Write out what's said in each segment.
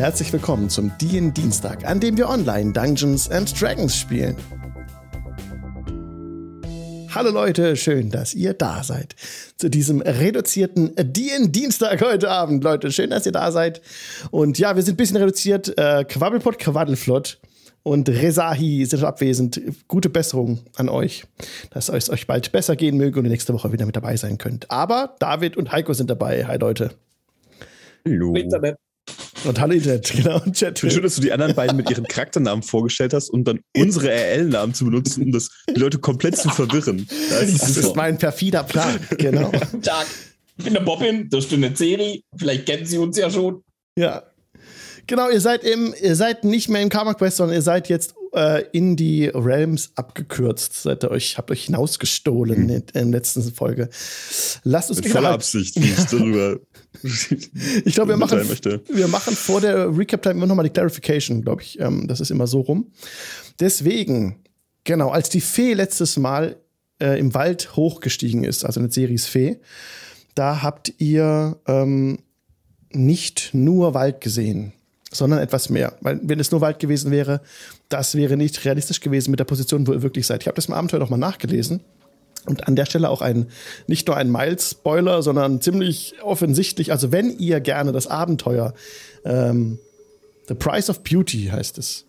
Herzlich willkommen zum DIN Dienstag, an dem wir online Dungeons and Dragons spielen. Hallo Leute, schön, dass ihr da seid. Zu diesem reduzierten DIN Dienstag heute Abend, Leute. Schön, dass ihr da seid. Und ja, wir sind ein bisschen reduziert. Äh, Quabbelpot, Quaddelflott und Rezahi sind abwesend. Gute Besserung an euch, dass es euch bald besser gehen möge und nächste Woche wieder mit dabei sein könnt. Aber David und Heiko sind dabei. Hi Leute. Hallo. Und hallo Internet, genau. Und Chat. Schön, dass du die anderen beiden mit ihren Charakternamen vorgestellt hast und dann unsere RL-Namen zu benutzen, um das, die Leute komplett zu verwirren. Das ist, das ist mein perfider Plan, genau. Tag. Ich bin der Bobbin, das ist eine Serie. Vielleicht kennen Sie uns ja schon. Ja, Genau, ihr seid im, ihr seid nicht mehr im Karma Quest, sondern ihr seid jetzt äh, in die Realms abgekürzt. Seid ihr euch, habt euch hinausgestohlen hm. in, der letzten Folge. Lasst uns Mit voller Absicht, ich darüber. ich glaube, wir machen, wir machen vor der Recap-Time immer nochmal die Clarification, glaube ich. Ähm, das ist immer so rum. Deswegen, genau, als die Fee letztes Mal äh, im Wald hochgestiegen ist, also eine Series Fee, da habt ihr ähm, nicht nur Wald gesehen sondern etwas mehr. Weil wenn es nur Wald gewesen wäre, das wäre nicht realistisch gewesen mit der Position, wo ihr wirklich seid. Ich habe das im Abenteuer nochmal nachgelesen. Und an der Stelle auch ein, nicht nur ein Miles-Spoiler, sondern ziemlich offensichtlich. Also wenn ihr gerne das Abenteuer, ähm, The Price of Beauty heißt es,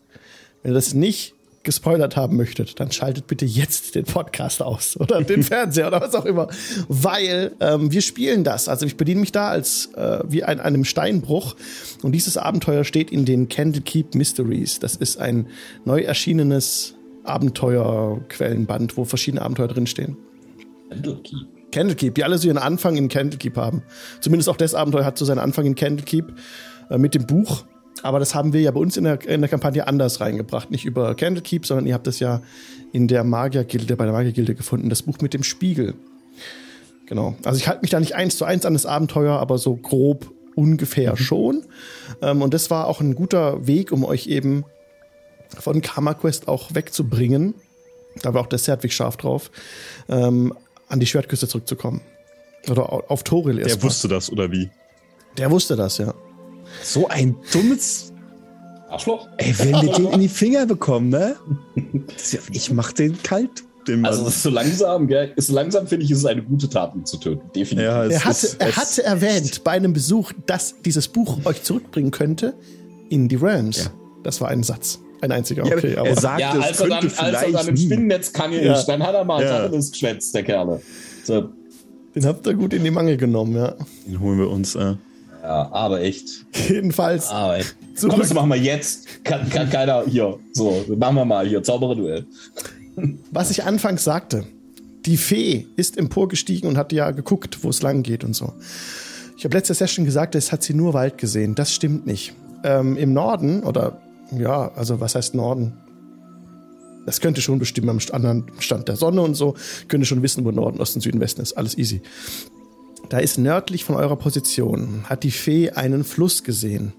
wenn ihr das nicht gespoilert haben möchtet, dann schaltet bitte jetzt den Podcast aus oder den Fernseher oder was auch immer, weil ähm, wir spielen das. Also ich bediene mich da als äh, wie ein einem Steinbruch und dieses Abenteuer steht in den Candlekeep Mysteries. Das ist ein neu erschienenes Abenteuerquellenband, wo verschiedene Abenteuer drinstehen. Candlekeep. Candlekeep, die alle so ihren Anfang in Candlekeep haben. Zumindest auch das Abenteuer hat so seinen Anfang in Candlekeep äh, mit dem Buch aber das haben wir ja bei uns in der, in der Kampagne anders reingebracht. Nicht über Candlekeep, sondern ihr habt es ja in der Magiergilde, bei der Magiergilde gefunden, das Buch mit dem Spiegel. Genau. Also ich halte mich da nicht eins zu eins an das Abenteuer, aber so grob ungefähr mhm. schon. Ähm, und das war auch ein guter Weg, um euch eben von Karma Quest auch wegzubringen. Da war auch der Serdwig scharf drauf, ähm, an die Schwertküste zurückzukommen. Oder auf Toril erst. Der wusste das, oder wie? Der wusste das, ja. So ein dummes Arschloch. Ey, wenn wir den in die Finger bekommen, ne? Ich mach den kalt. Den also das ist so langsam, gell? Ist so langsam finde ich, ist es eine gute Tat, ihn zu töten. Definitiv. Ja, er, hatte, ist, er hatte erwähnt bei einem Besuch, dass dieses Buch euch zurückbringen könnte in die Realms. Ja. Das war ein Satz. Ein einziger, okay. Ja, aber er sagte, ja, als, er dann, als er dann im Spinnennetz kann ja. nicht, dann hat er mal ja. alles geschwätzt, der Kerle. So. Den habt ihr gut in die Mangel genommen, ja. Den holen wir uns, äh. Ja, aber echt. Jedenfalls. Aber echt. Komm, das machen wir jetzt. Kann, kann keiner hier. So, machen wir mal hier. Zauberer-Duell. Was ich anfangs sagte. Die Fee ist emporgestiegen und hat ja geguckt, wo es lang geht und so. Ich habe letzte Session gesagt, es hat sie nur Wald gesehen. Das stimmt nicht. Ähm, Im Norden, oder ja, also was heißt Norden? Das könnte schon bestimmen am anderen Stand der Sonne und so. Könnte schon wissen, wo Norden, Osten, Süden, Westen ist. Alles easy. Da ist nördlich von eurer Position, hat die Fee einen Fluss gesehen,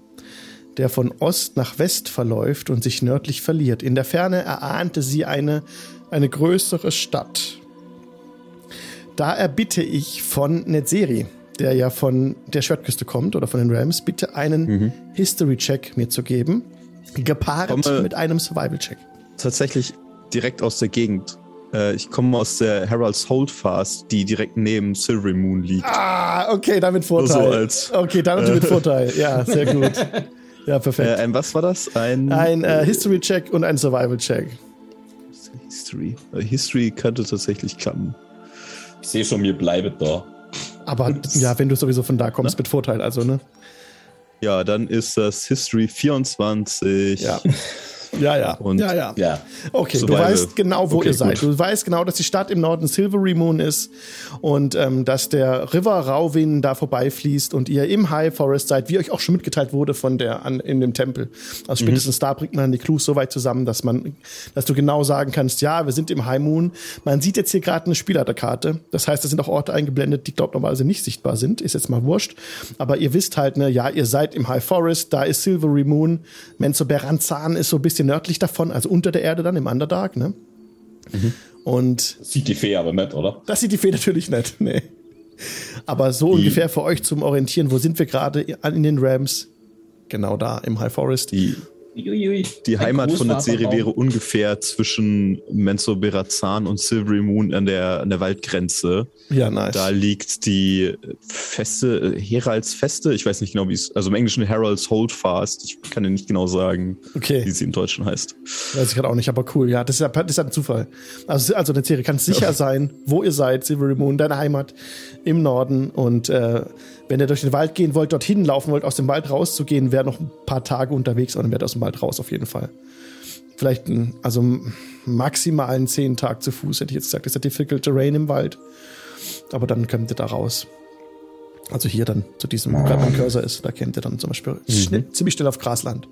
der von Ost nach West verläuft und sich nördlich verliert. In der Ferne erahnte sie eine, eine größere Stadt. Da erbitte ich von Netzeri, der ja von der Schwertküste kommt oder von den Rams, bitte einen mhm. History-Check mir zu geben, gepaart Komme mit einem Survival-Check. Tatsächlich direkt aus der Gegend äh, ich komme aus der Herald's Holdfast, die direkt neben Silvery Moon liegt. Ah, okay, damit Vorteil. So als, okay, damit äh, mit Vorteil. Ja, sehr gut. Ja, perfekt. Äh, ein was war das? Ein, ein äh, History-Check und ein Survival-Check. History. History könnte tatsächlich klappen. Ich sehe schon, mir bleibt da. Aber ja, wenn du sowieso von da kommst, Na? mit Vorteil, also, ne? Ja, dann ist das History 24. Ja. Ja, ja. Und ja, ja. ja. Okay, du weißt genau, wo okay, ihr seid. Gut. Du weißt genau, dass die Stadt im Norden Silvery Moon ist und ähm, dass der River Rauwin da vorbeifließt und ihr im High Forest seid, wie euch auch schon mitgeteilt wurde von der an, in dem Tempel. Also mhm. spätestens mhm. da bringt man die Clues so weit zusammen, dass man, dass du genau sagen kannst, ja, wir sind im High Moon. Man sieht jetzt hier gerade eine Spielerkarte. Das heißt, da sind auch Orte eingeblendet, die glaubt normalerweise nicht sichtbar sind. Ist jetzt mal wurscht. Aber ihr wisst halt, ne, ja, ihr seid im High Forest, da ist Silvery Moon. Menzo Beranzan ist so ein bisschen bisschen nördlich davon, also unter der Erde dann im Underdark, ne? Mhm. Und. Das sieht die Fee aber nett, oder? Das sieht die Fee natürlich nett, nee. Aber so die. ungefähr für euch zum Orientieren, wo sind wir gerade in den Rams? genau da im High Forest. Die die Heimat von der Serie wäre ungefähr zwischen Menzo Berazan und Silvery Moon an der, an der Waldgrenze. Ja, nice. Da liegt die Feste, Heralds Feste, ich weiß nicht genau, wie es, also im Englischen Heralds Holdfast, ich kann dir nicht genau sagen, okay. wie sie im Deutschen heißt. Weiß ich gerade auch nicht, aber cool, ja, das ist ja, das ist ein Zufall. Also, also der Serie kann sicher ja. sein, wo ihr seid, Silvery Moon, deine Heimat im Norden und äh, wenn ihr durch den Wald gehen wollt, dorthin laufen wollt, aus dem Wald rauszugehen, wäre noch ein paar Tage unterwegs, aber dann wäre aus dem Wald raus auf jeden Fall. Vielleicht ein, also maximalen zehn Tag zu Fuß, hätte ich jetzt gesagt. Das ist ja difficult terrain im Wald. Aber dann könnt ihr da raus. Also hier dann zu diesem, gerade mein Cursor ist, da kennt ihr dann zum Beispiel mhm. ziemlich schnell auf Grasland.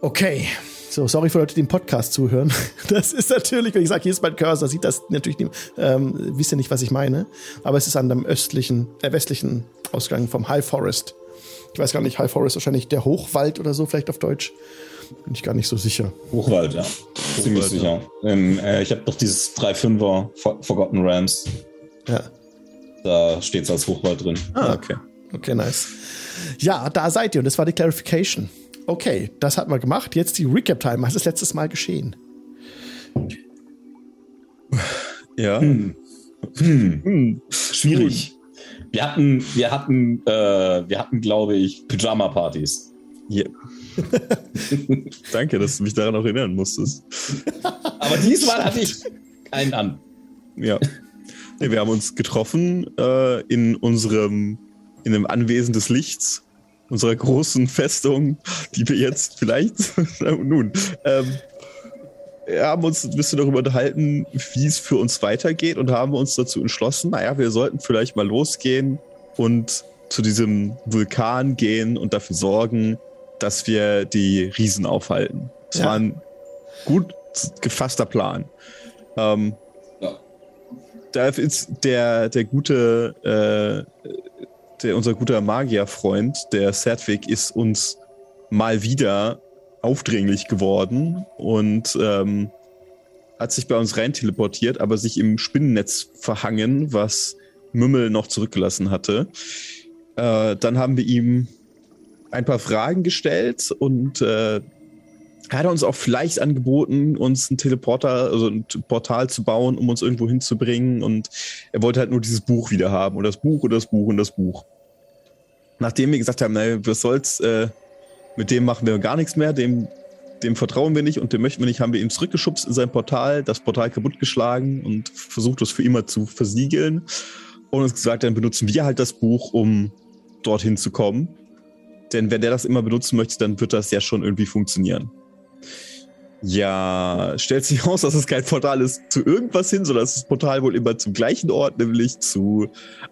Okay. So, sorry für Leute, die im Podcast zuhören. Das ist natürlich, wenn ich sage, hier ist mein Cursor, sieht das natürlich nicht, ähm, wisst ihr nicht, was ich meine. Aber es ist an dem östlichen, äh, westlichen Ausgang vom High Forest. Ich weiß gar nicht, High Forest wahrscheinlich der Hochwald oder so, vielleicht auf Deutsch. Bin ich gar nicht so sicher. Hochwald, ja. Hochwald, Ziemlich sicher. Ja. Ähm, äh, ich habe doch dieses 3-5er Forgotten Rams. Ja. Da steht es als Hochwald drin. Ah, okay. Okay, nice. Ja, da seid ihr und das war die Clarification. Okay, das hat man gemacht. Jetzt die Recap-Time. Was ist letztes Mal geschehen? Ja. Hm. Hm. Hm. Schwierig. Wir hatten, wir hatten, äh, wir hatten, glaube ich, Pyjama-Partys. Yeah. Danke, dass du mich daran auch erinnern musstest. Aber diesmal hatte ich keinen an. Ja. Nee, wir haben uns getroffen äh, in unserem, in einem Anwesen des Lichts unserer großen Festung, die wir jetzt vielleicht, nun, ähm, wir haben uns ein bisschen darüber unterhalten, wie es für uns weitergeht und haben uns dazu entschlossen, naja, wir sollten vielleicht mal losgehen und zu diesem Vulkan gehen und dafür sorgen, dass wir die Riesen aufhalten. Das ja. war ein gut gefasster Plan. Ähm, ja. Da ist der, der gute äh, der, unser guter Magierfreund, der Sedwig, ist uns mal wieder aufdringlich geworden und ähm, hat sich bei uns rein teleportiert, aber sich im Spinnennetz verhangen, was Mümmel noch zurückgelassen hatte. Äh, dann haben wir ihm ein paar Fragen gestellt und äh, hat er uns auch vielleicht angeboten, uns ein Teleporter, also ein Portal zu bauen, um uns irgendwo hinzubringen. Und er wollte halt nur dieses Buch wieder haben und das Buch und das Buch und das Buch nachdem wir gesagt haben, naja, was soll's, äh, mit dem machen wir gar nichts mehr, dem, dem vertrauen wir nicht und dem möchten wir nicht, haben wir ihn zurückgeschubst in sein Portal, das Portal kaputtgeschlagen und versucht es für immer zu versiegeln und uns gesagt, dann benutzen wir halt das Buch, um dorthin zu kommen. Denn wenn der das immer benutzen möchte, dann wird das ja schon irgendwie funktionieren. Ja, stellt sich raus, dass es kein Portal ist zu irgendwas hin, sondern das Portal wohl immer zum gleichen Ort, nämlich zu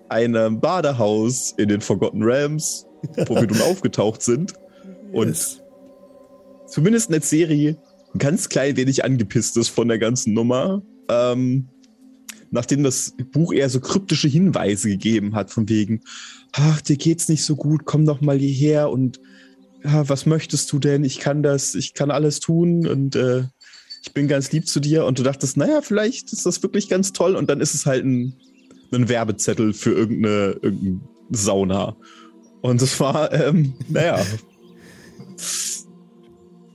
einem Badehaus in den Forgotten Realms, wo wir nun aufgetaucht sind. Und yes. zumindest in der Serie ein ganz klein wenig angepisst ist von der ganzen Nummer. Ähm, nachdem das Buch eher so kryptische Hinweise gegeben hat, von wegen, ach, dir geht's nicht so gut, komm doch mal hierher und ja, was möchtest du denn? Ich kann das, ich kann alles tun und äh, ich bin ganz lieb zu dir. Und du dachtest, naja, vielleicht ist das wirklich ganz toll. Und dann ist es halt ein, ein Werbezettel für irgendeine, irgendeine Sauna. Und es war, ähm, naja,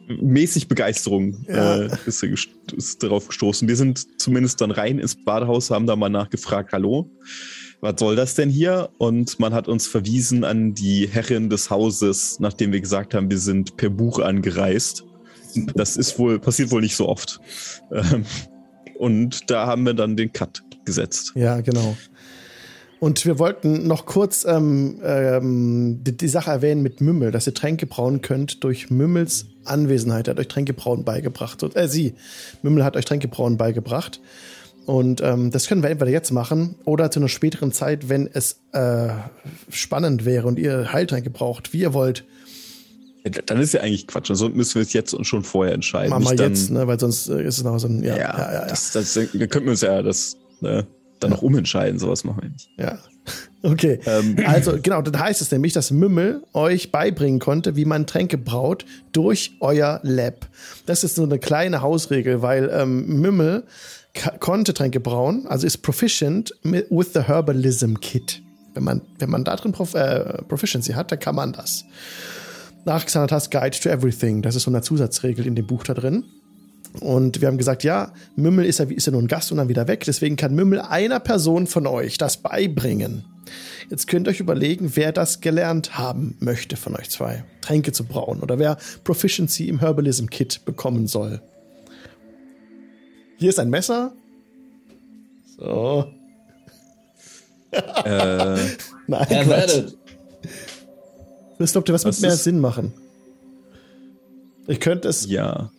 mäßig Begeisterung ja. äh, ist, ist, darauf gestoßen. Wir sind zumindest dann rein ins Badehaus, haben da mal nachgefragt, hallo was soll das denn hier? Und man hat uns verwiesen an die Herrin des Hauses, nachdem wir gesagt haben, wir sind per Buch angereist. Das ist wohl, passiert wohl nicht so oft. Ähm, und da haben wir dann den Cut gesetzt. Ja, genau. Und wir wollten noch kurz ähm, ähm, die, die, Sache erwähnen mit Mümmel, dass ihr Tränke brauen könnt durch Mümmels Anwesenheit. Er hat euch Tränke brauen beigebracht. Äh, sie, Mümmel hat euch Tränke brauen beigebracht. Und ähm, das können wir entweder jetzt machen oder zu einer späteren Zeit, wenn es äh, spannend wäre und ihr Heiltränke braucht, wie ihr wollt. Dann ist ja eigentlich Quatsch. Also müssen wir es jetzt und schon vorher entscheiden. Machen wir jetzt, ne? weil sonst äh, ist es noch so ein. Ja, ja, ja, ja. Das, das, dann könnten wir uns ja das ne, dann noch umentscheiden. Sowas machen wir nicht. Ja. Okay. Ähm. Also, genau, dann heißt es nämlich, dass Mümmel euch beibringen konnte, wie man Tränke braut durch euer Lab. Das ist so eine kleine Hausregel, weil ähm, Mümmel konnte Tränke brauen, also ist proficient with the Herbalism Kit. Wenn man, wenn man da drin Prof äh, Proficiency hat, dann kann man das. nach Xanatas Guide to Everything. Das ist so eine Zusatzregel in dem Buch da drin. Und wir haben gesagt, ja, Mümmel ist ja, ist ja nur ein Gast und dann wieder weg. Deswegen kann Mümmel einer Person von euch das beibringen. Jetzt könnt ihr euch überlegen, wer das gelernt haben möchte von euch zwei. Tränke zu brauen oder wer Proficiency im Herbalism Kit bekommen soll. Hier ist ein Messer. So. Äh, Nein, Quatsch. Das glaubt ihr, was, was wird mehr Sinn machen? Ich könnte es. Ja.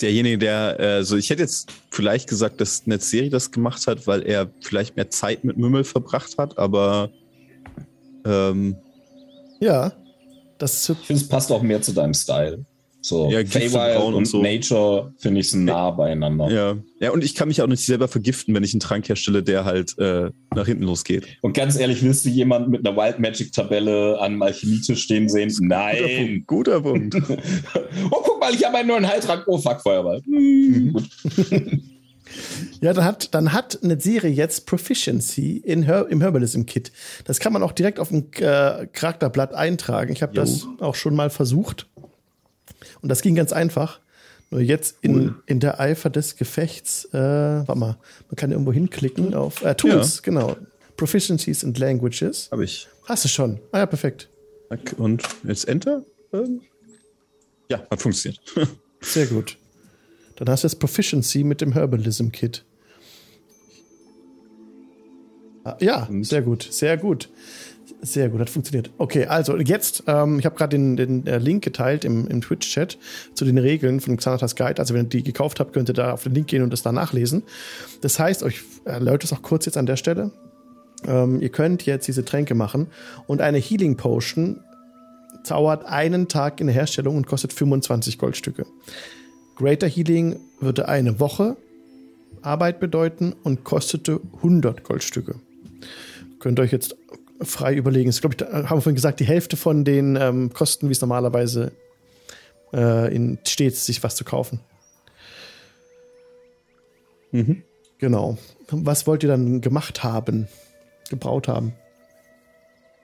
Derjenige, der, also ich hätte jetzt vielleicht gesagt, dass Netzserie das gemacht hat, weil er vielleicht mehr Zeit mit Mümmel verbracht hat, aber ähm, ja, das ich finde, es passt auch mehr zu deinem Style. So, ja, Feywild und, und so. Nature finde ich nah beieinander. Ja. ja, und ich kann mich auch nicht selber vergiften, wenn ich einen Trank herstelle, der halt äh, nach hinten losgeht. Und ganz ehrlich, willst du jemanden mit einer Wild Magic Tabelle an einem Alchemietisch stehen sehen? Nein. Guter Punkt. Guter Punkt. oh, guck mal, ich habe einen neuen Heiltrank. Oh, fuck, Feuerball. Mhm. Gut. Ja, dann hat, dann hat eine Serie jetzt Proficiency in Her im Herbalism-Kit. Das kann man auch direkt auf dem äh, Charakterblatt eintragen. Ich habe das auch schon mal versucht. Und das ging ganz einfach. Nur jetzt in, cool. in der Eifer des Gefechts, äh, warte mal, man kann irgendwo hinklicken auf äh, Tools, ja. genau. Proficiencies and Languages. Habe ich. Hast du schon. Ah ja, perfekt. Und jetzt Enter? Ähm, ja, hat funktioniert. Sehr gut. Dann hast du jetzt Proficiency mit dem Herbalism Kit. Ah, ja, sehr gut, sehr gut. Sehr gut, hat funktioniert. Okay, also jetzt, ähm, ich habe gerade den, den äh, Link geteilt im, im Twitch-Chat zu den Regeln von Xanatas Guide. Also wenn ihr die gekauft habt, könnt ihr da auf den Link gehen und das da nachlesen. Das heißt, euch erläutert es auch kurz jetzt an der Stelle. Ähm, ihr könnt jetzt diese Tränke machen und eine Healing Potion dauert einen Tag in der Herstellung und kostet 25 Goldstücke. Greater Healing würde eine Woche Arbeit bedeuten und kostete 100 Goldstücke. Könnt ihr euch jetzt frei überlegen. Das glaube ich, haben wir vorhin gesagt, die Hälfte von den ähm, Kosten, wie es normalerweise äh, in, steht, sich was zu kaufen. Mhm. Genau. Was wollt ihr dann gemacht haben, gebraut haben?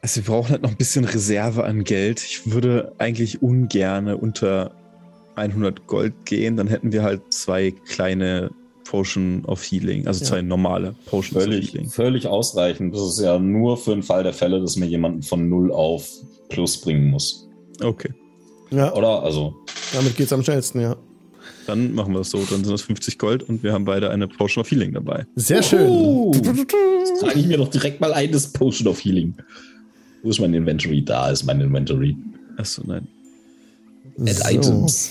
Also wir brauchen halt noch ein bisschen Reserve an Geld. Ich würde eigentlich ungern unter 100 Gold gehen. Dann hätten wir halt zwei kleine Potion of Healing, also ja. zwei normale Potions völlig, of Healing. Völlig ausreichend. Das ist ja nur für den Fall der Fälle, dass mir jemanden von 0 auf Plus bringen muss. Okay. Ja. Oder? Also. Damit geht es am schnellsten, ja. Dann machen wir es so. Dann sind das 50 Gold und wir haben beide eine Potion of Healing dabei. Sehr schön. Das trage ich mir doch direkt mal ein, das Potion of Healing. Wo ist mein Inventory? Da ist mein Inventory. Achso, nein. Add so. Items.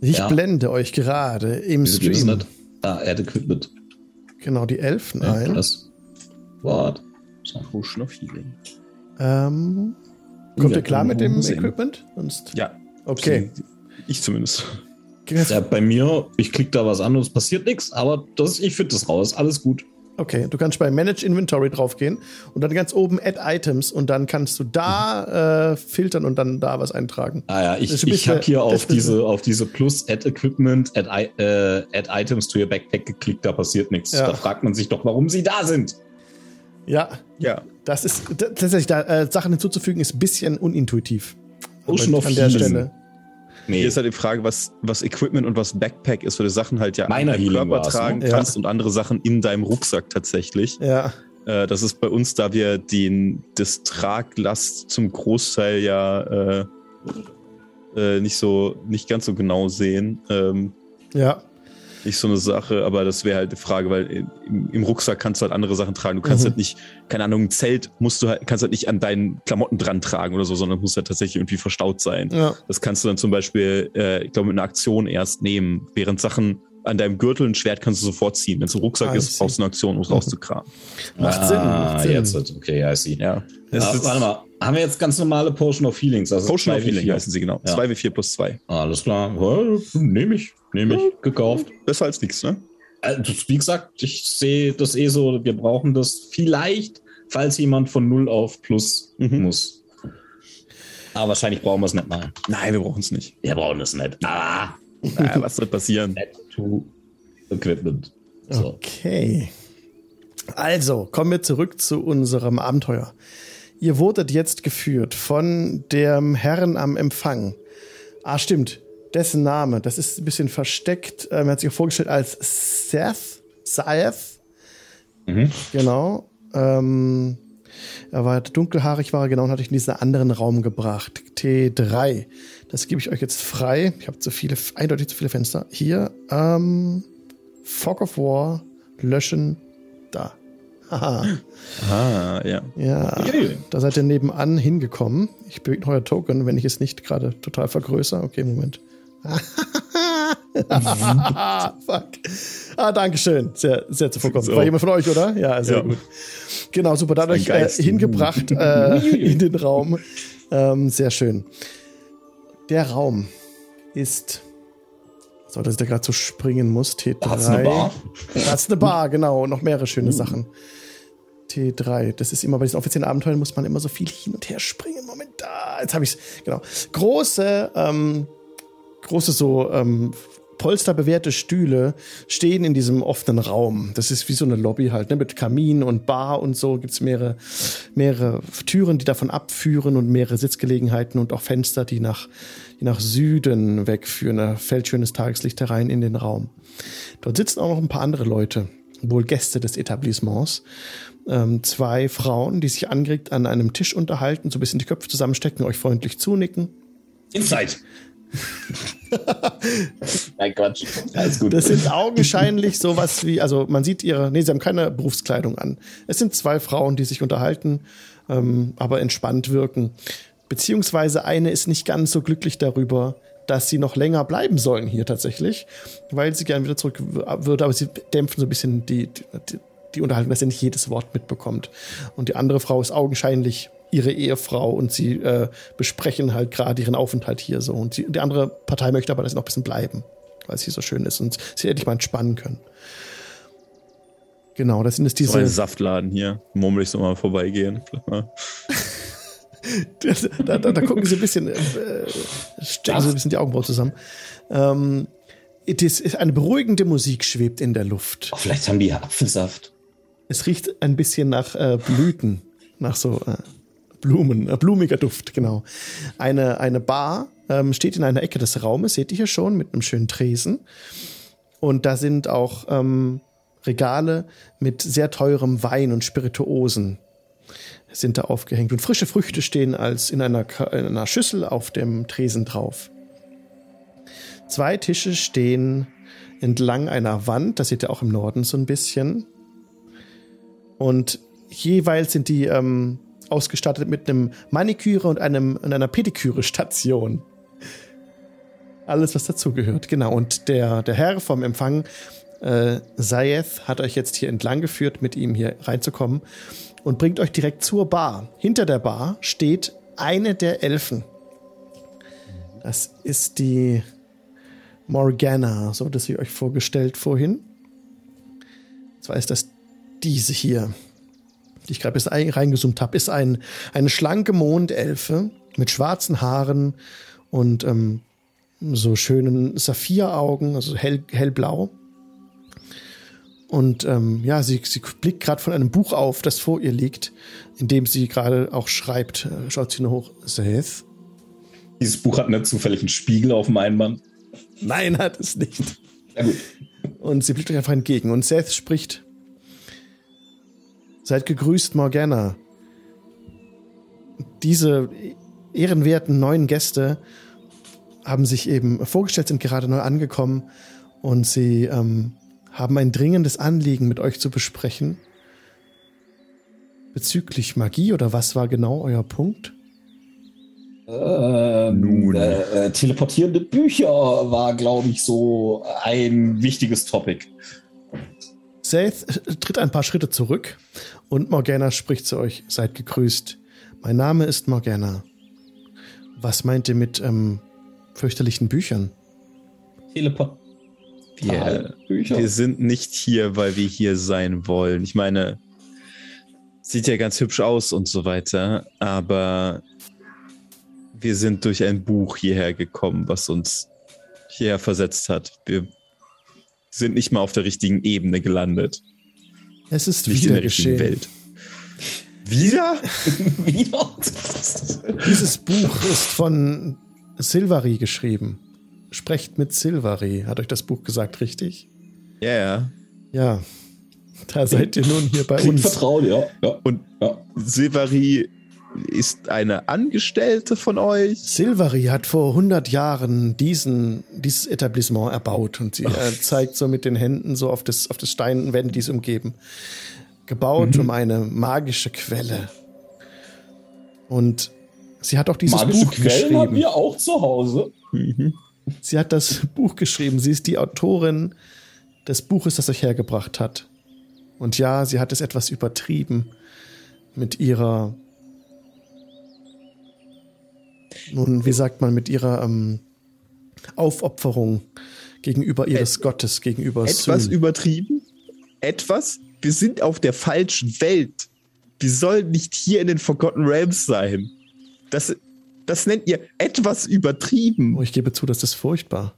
Ich ja. blende euch gerade im Wieso Stream. Ah, Add Equipment. Genau, die Elfen ja, ein. Das. What? Healing. Ähm, kommt ihr klar mit dem sehen. Equipment? Sonst? Ja. Okay. Ich zumindest. Ja, bei mir, ich klicke da was an und es passiert nichts, aber das, ich finde das raus. Alles gut. Okay, du kannst bei Manage Inventory draufgehen und dann ganz oben Add Items und dann kannst du da äh, filtern und dann da was eintragen. Ah ja, ich, ich habe hier auf diese, auf diese Plus Add Equipment, Add, äh, Add Items to your Backpack geklickt, da passiert nichts. Ja. Da fragt man sich doch, warum sie da sind. Ja, ja. Das ist tatsächlich, da äh, Sachen hinzuzufügen, ist ein bisschen unintuitiv. Ocean of an der Stelle. Nee. Hier ist halt die Frage, was, was Equipment und was Backpack ist, weil du Sachen halt ja Meiner an deinem Körper tragen ne? kannst ja. und andere Sachen in deinem Rucksack tatsächlich. Ja. Äh, das ist bei uns, da wir den, das Traglast zum Großteil ja äh, äh, nicht so, nicht ganz so genau sehen. Ähm, ja nicht so eine Sache, aber das wäre halt die Frage, weil im, im, Rucksack kannst du halt andere Sachen tragen. Du kannst mhm. halt nicht, keine Ahnung, ein Zelt musst du halt, kannst halt nicht an deinen Klamotten dran tragen oder so, sondern muss halt tatsächlich irgendwie verstaut sein. Ja. Das kannst du dann zum Beispiel, äh, ich glaube, mit einer Aktion erst nehmen, während Sachen an deinem Gürtel ein Schwert kannst du sofort ziehen. Wenn es ein Rucksack ah, ist, brauchst du eine Aktion, um es rauszukramen. Macht Sinn. Ah, Sinn. jetzt, okay, I see. Ja. Ah, warte mal, haben wir jetzt ganz normale Potion of Healings? Also Potion of Healing heißen sie, genau. 2W4 plus 2. Alles klar. Ja, Nehme ich. Nehme ich. Ja. Gekauft. Besser als nichts, ne? Also, wie gesagt, ich sehe das eh so, wir brauchen das vielleicht, falls jemand von 0 auf Plus mhm. muss. Aber wahrscheinlich brauchen wir es nicht mal. Nein, wir brauchen es nicht. Wir brauchen es nicht. Ah. Naja, was soll passieren? to Equipment. So. Okay. Also, kommen wir zurück zu unserem Abenteuer. Ihr wurdet jetzt geführt von dem Herrn am Empfang. Ah, stimmt. Dessen Name, das ist ein bisschen versteckt. Ähm, er hat sich vorgestellt als Seth. Seth. Mhm. Genau. Ähm, er war dunkelhaarig, war er genau und hatte ich in diesen anderen Raum gebracht. T3. Das gebe ich euch jetzt frei. Ich habe zu viele, eindeutig zu viele Fenster. Hier, ähm, Fog of War, löschen, da. Haha. Ah, ja. Ja, da seid ihr nebenan hingekommen. Ich bewege euer Token, wenn ich es nicht gerade total vergrößere. Okay, Moment. Fuck. Ah, danke schön. Sehr, sehr zuvorkommend. So. War jemand von euch, oder? Ja, sehr ja. gut. Genau, super. Dadurch äh, hingebracht äh, in den Raum. Ähm, sehr schön. Der Raum ist. So, dass ich da gerade so springen muss. T3. Da hat's eine Bar. Hat's eine Bar, genau. Noch mehrere schöne uh. Sachen. T3. Das ist immer bei diesen offiziellen Abenteuern muss man immer so viel hin und her springen. Moment, da. Jetzt habe ich's. Genau. Große, ähm, große so ähm, polsterbewehrte Stühle stehen in diesem offenen Raum. Das ist wie so eine Lobby halt, ne? mit Kamin und Bar und so gibt's mehrere, mehrere Türen, die davon abführen und mehrere Sitzgelegenheiten und auch Fenster, die nach, die nach Süden wegführen. Da fällt schönes Tageslicht herein in den Raum. Dort sitzen auch noch ein paar andere Leute, wohl Gäste des Etablissements. Ähm, zwei Frauen, die sich angeregt an einem Tisch unterhalten, so ein bisschen die Köpfe zusammenstecken, euch freundlich zunicken. Inside. Nein, Quatsch. Alles gut. Das sind augenscheinlich sowas wie, also man sieht ihre, nee, sie haben keine Berufskleidung an. Es sind zwei Frauen, die sich unterhalten, ähm, aber entspannt wirken. Beziehungsweise eine ist nicht ganz so glücklich darüber, dass sie noch länger bleiben sollen hier tatsächlich, weil sie gerne wieder zurück würde, aber sie dämpfen so ein bisschen die, die, die Unterhaltung, dass sie nicht jedes Wort mitbekommt. Und die andere Frau ist augenscheinlich ihre Ehefrau und sie äh, besprechen halt gerade ihren Aufenthalt hier so. Und sie, die andere Partei möchte aber, dass sie noch ein bisschen bleiben, weil es hier so schön ist und sie endlich mal entspannen können. Genau, das sind es diese. So ein Saftladen hier. Murmel ich so mal vorbeigehen. da, da, da, gucken sie ein bisschen, äh, stecken sie ein bisschen die Augenbrauen zusammen. Ähm, ist eine beruhigende Musik schwebt in der Luft. Oh, vielleicht haben die Apfelsaft. Es riecht ein bisschen nach äh, Blüten, nach so äh, Blumen, äh, blumiger Duft, genau. Eine, eine Bar ähm, steht in einer Ecke des Raumes, seht ihr hier schon, mit einem schönen Tresen. Und da sind auch ähm, Regale mit sehr teurem Wein und Spirituosen sind da aufgehängt. Und frische Früchte stehen als in einer, in einer Schüssel auf dem Tresen drauf. Zwei Tische stehen entlang einer Wand, das seht ihr auch im Norden so ein bisschen. Und jeweils sind die ähm, ausgestattet mit einem Maniküre und einem und einer Pediküre-Station. Alles, was dazugehört, genau. Und der, der Herr vom Empfang, äh, Sayeth, hat euch jetzt hier entlang geführt, mit ihm hier reinzukommen und bringt euch direkt zur Bar. Hinter der Bar steht eine der Elfen. Das ist die Morgana, so hat sie euch vorgestellt vorhin. Zwar ist das diese hier die ich gerade bis reingezoomt habe, ist ein, eine schlanke Mondelfe mit schwarzen Haaren und ähm, so schönen Saphiraugen, also hell, hellblau. Und ähm, ja, sie, sie blickt gerade von einem Buch auf, das vor ihr liegt, in dem sie gerade auch schreibt. Äh, schaut sie nur hoch. Seth? Dieses Buch hat nicht zufällig einen Spiegel auf dem Einband. Nein, hat es nicht. Ja. Und sie blickt euch einfach entgegen. Und Seth spricht. Seid gegrüßt, Morgana. Diese ehrenwerten neuen Gäste haben sich eben vorgestellt, sind gerade neu angekommen und sie ähm, haben ein dringendes Anliegen mit euch zu besprechen. Bezüglich Magie oder was war genau euer Punkt? Äh, Nun. Äh, äh, teleportierende Bücher war, glaube ich, so ein wichtiges Topic. Seth tritt ein paar Schritte zurück und Morgana spricht zu euch. Seid gegrüßt. Mein Name ist Morgana. Was meint ihr mit ähm, fürchterlichen Büchern? Teleport. Wir, wir sind nicht hier, weil wir hier sein wollen. Ich meine, sieht ja ganz hübsch aus und so weiter, aber wir sind durch ein Buch hierher gekommen, was uns hierher versetzt hat. Wir sind nicht mal auf der richtigen Ebene gelandet. Es ist nicht wieder in der geschehen. Welt. Wieder? Wieder? Dieses Buch ist von Silvari geschrieben. Sprecht mit Silvari. Hat euch das Buch gesagt, richtig? Ja, ja. Ja. Da seid ihr nun hier bei Klingt uns. Vertraut, ja. ja. Und ja. Silvari ist eine Angestellte von euch? Silvari hat vor 100 Jahren diesen, dieses Etablissement erbaut und sie äh, zeigt so mit den Händen so auf das, auf das Steinwände, die es umgeben. Gebaut mhm. um eine magische Quelle. Und sie hat auch dieses magische Buch Quellen geschrieben. haben wir auch zu Hause. Mhm. Sie hat das Buch geschrieben. Sie ist die Autorin des Buches, das euch hergebracht hat. Und ja, sie hat es etwas übertrieben mit ihrer, nun, wie sagt man, mit ihrer ähm, Aufopferung gegenüber ihres Et Gottes, gegenüber Etwas Syn. übertrieben? Etwas? Wir sind auf der falschen Welt. Wir sollen nicht hier in den Forgotten Realms sein. Das, das nennt ihr etwas übertrieben. Oh, ich gebe zu, das ist furchtbar.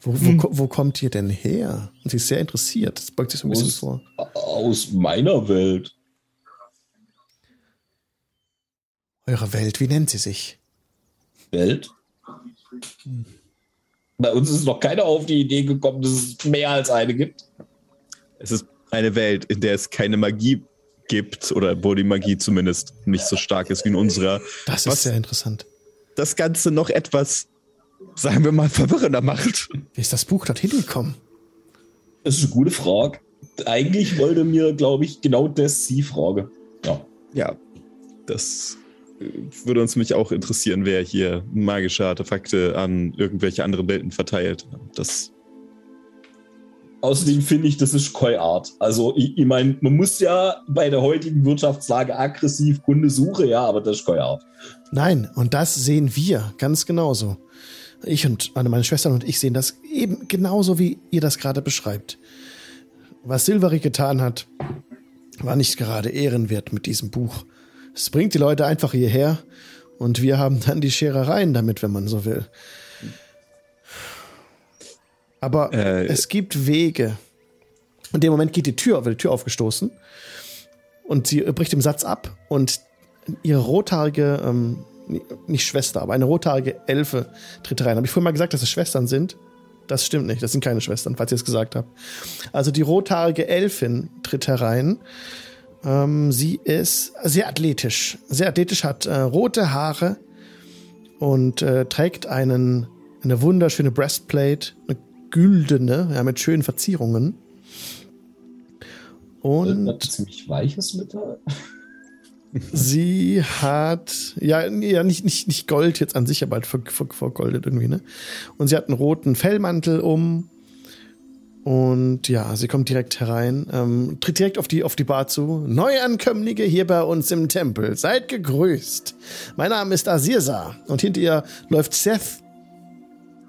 Wo, wo, hm. wo, kommt ihr denn her? Und sie ist sehr interessiert. Das beugt sich so ein aus, bisschen vor. Aus meiner Welt. Eure Welt, wie nennt sie sich? Welt? Bei uns ist noch keiner auf die Idee gekommen, dass es mehr als eine gibt. Es ist eine Welt, in der es keine Magie gibt oder wo die Magie zumindest nicht so stark ist wie in unserer. Das ist sehr interessant. Das Ganze noch etwas sagen wir mal, verwirrender macht. Wie ist das Buch dorthin gekommen? Das ist eine gute Frage. Eigentlich wollte mir, glaube ich, genau das Sie Frage. Ja. Ja, das würde uns mich auch interessieren, wer hier magische Artefakte an irgendwelche anderen Welten verteilt. Das Außerdem finde ich, das ist Koi-Art. Also, ich, ich meine, man muss ja bei der heutigen Wirtschaftslage aggressiv Kunde suche, ja, aber das ist Koi-Art. Nein, und das sehen wir ganz genauso. Ich und meine Schwestern und ich sehen das eben genauso, wie ihr das gerade beschreibt. Was Silveri getan hat, war nicht gerade ehrenwert mit diesem Buch. Es bringt die Leute einfach hierher und wir haben dann die Scherereien damit, wenn man so will. Aber äh, es gibt Wege. In dem Moment geht die Tür, wird die Tür aufgestoßen und sie bricht im Satz ab und ihre rothaarige ähm, nicht Schwester, aber eine rothaarige Elfe tritt rein. Habe ich vorhin mal gesagt, dass es Schwestern sind? Das stimmt nicht, das sind keine Schwestern, falls ihr es gesagt habt. Also die rothaarige Elfin tritt herein. Ähm, sie ist sehr athletisch. Sehr athletisch, hat äh, rote Haare und äh, trägt einen, eine wunderschöne Breastplate, eine güldene, ja, mit schönen Verzierungen. Und. Ziemlich weiches Metall. Sie hat, ja, ja nicht, nicht, nicht Gold jetzt an sich, aber halt vergoldet irgendwie, ne? Und sie hat einen roten Fellmantel um. Und ja, sie kommt direkt herein, ähm, tritt direkt auf die, auf die Bar zu. Neuankömmlinge hier bei uns im Tempel, seid gegrüßt. Mein Name ist Asirsa und hinter ihr läuft Seth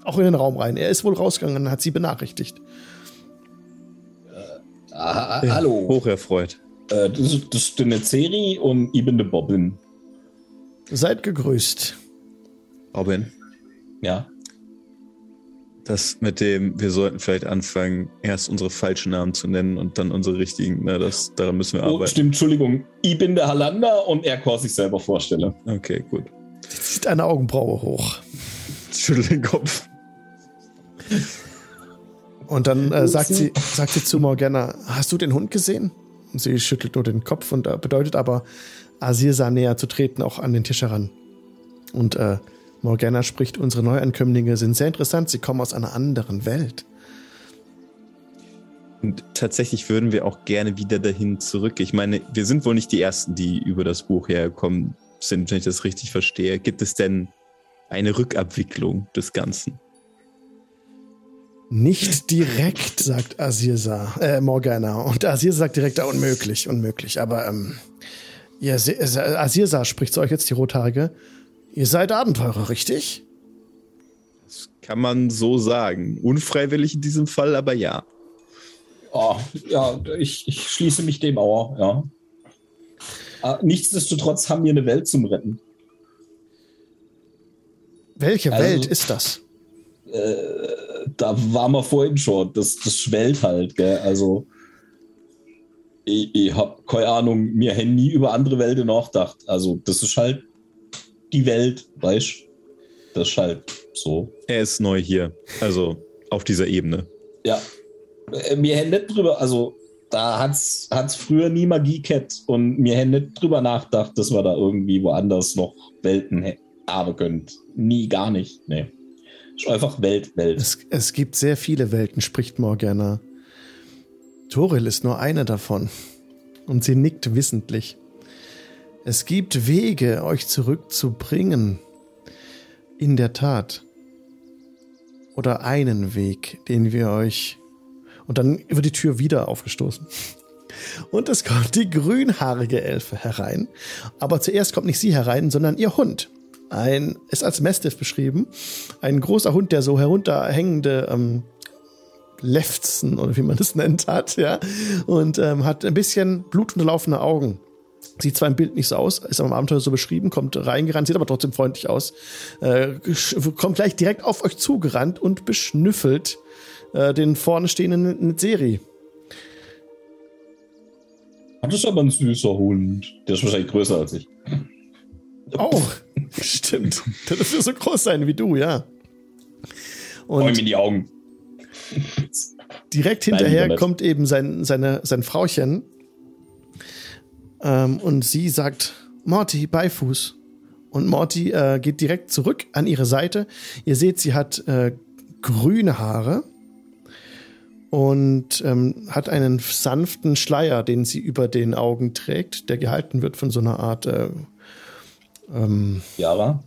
auch in den Raum rein. Er ist wohl rausgegangen und hat sie benachrichtigt. Äh, ah, hallo. Hocherfreut. Äh, das, ist, das ist eine Serie und ich bin der Bobbin. Seid gegrüßt. Robin. Ja. Das mit dem, wir sollten vielleicht anfangen, erst unsere falschen Namen zu nennen und dann unsere richtigen. Ne, das, daran müssen wir oh, arbeiten. Stimmt, Entschuldigung. Ich bin der Halander und er kann sich selber vorstellen. Okay, gut. Sie zieht eine Augenbraue hoch. Schüttelt den Kopf. Und dann äh, sagt, sie, sagt sie zu Morgana: Hast du den Hund gesehen? Sie schüttelt nur den Kopf und äh, bedeutet aber, Asirsa näher zu treten, auch an den Tisch heran. Und äh, Morgana spricht, unsere Neuankömmlinge sind sehr interessant, sie kommen aus einer anderen Welt. Und tatsächlich würden wir auch gerne wieder dahin zurück. Ich meine, wir sind wohl nicht die Ersten, die über das Buch hergekommen sind, wenn ich das richtig verstehe. Gibt es denn eine Rückabwicklung des Ganzen? Nicht direkt, sagt Asirsa, äh, Morgana. Und Asirsa sagt direkt, ja, unmöglich, unmöglich. Aber ähm, ihr, Asirsa spricht zu euch jetzt, die Rothaarige. Ihr seid Abenteurer, richtig? Das kann man so sagen. Unfreiwillig in diesem Fall, aber ja. Oh, ja, ich, ich schließe mich dem auch, ja. Aber ah, nichtsdestotrotz haben wir eine Welt zum Retten. Welche also, Welt ist das? Äh, da waren wir vorhin schon. Das, das schwellt halt, gell? Also. ich, ich habe keine Ahnung, mir hätten nie über andere Welten nachgedacht. Also, das ist halt die Welt, weißt du? Das ist halt so. Er ist neu hier, also auf dieser Ebene. Ja. Äh, mir hätten nicht drüber, also da hat es früher nie Magie gehabt und mir hätten nicht drüber nachgedacht, dass wir da irgendwie woanders noch Welten haben können. Nie, gar nicht. Nee. Ist einfach Welt, Welt. Es, es gibt sehr viele Welten, spricht Morgana. Toril ist nur eine davon. Und sie nickt wissentlich. Es gibt Wege, euch zurückzubringen. In der Tat. Oder einen Weg, den wir euch. Und dann wird die Tür wieder aufgestoßen. Und es kommt die grünhaarige Elfe herein. Aber zuerst kommt nicht sie herein, sondern ihr Hund. Ein, ist als Mastiff beschrieben. Ein großer Hund, der so herunterhängende ähm, Lefzen oder wie man das nennt hat, ja. Und ähm, hat ein bisschen blutunterlaufene Augen. Sieht zwar im Bild nicht so aus, ist aber im Abenteuer so beschrieben, kommt reingerannt, sieht aber trotzdem freundlich aus. Äh, kommt gleich direkt auf euch zugerannt und beschnüffelt äh, den vorne stehenden Seri. Das ist aber ein süßer Hund. Der ist wahrscheinlich größer als ich. Auch. Stimmt. Der dürfte so groß sein wie du, ja. Und mir die Augen. Direkt hinterher Nein, kommt eben sein, seine, sein Frauchen. Ähm, und sie sagt, Morty, Beifuß. Und Morty äh, geht direkt zurück an ihre Seite. Ihr seht, sie hat äh, grüne Haare und ähm, hat einen sanften Schleier, den sie über den Augen trägt, der gehalten wird von so einer Art äh, ähm, Jara.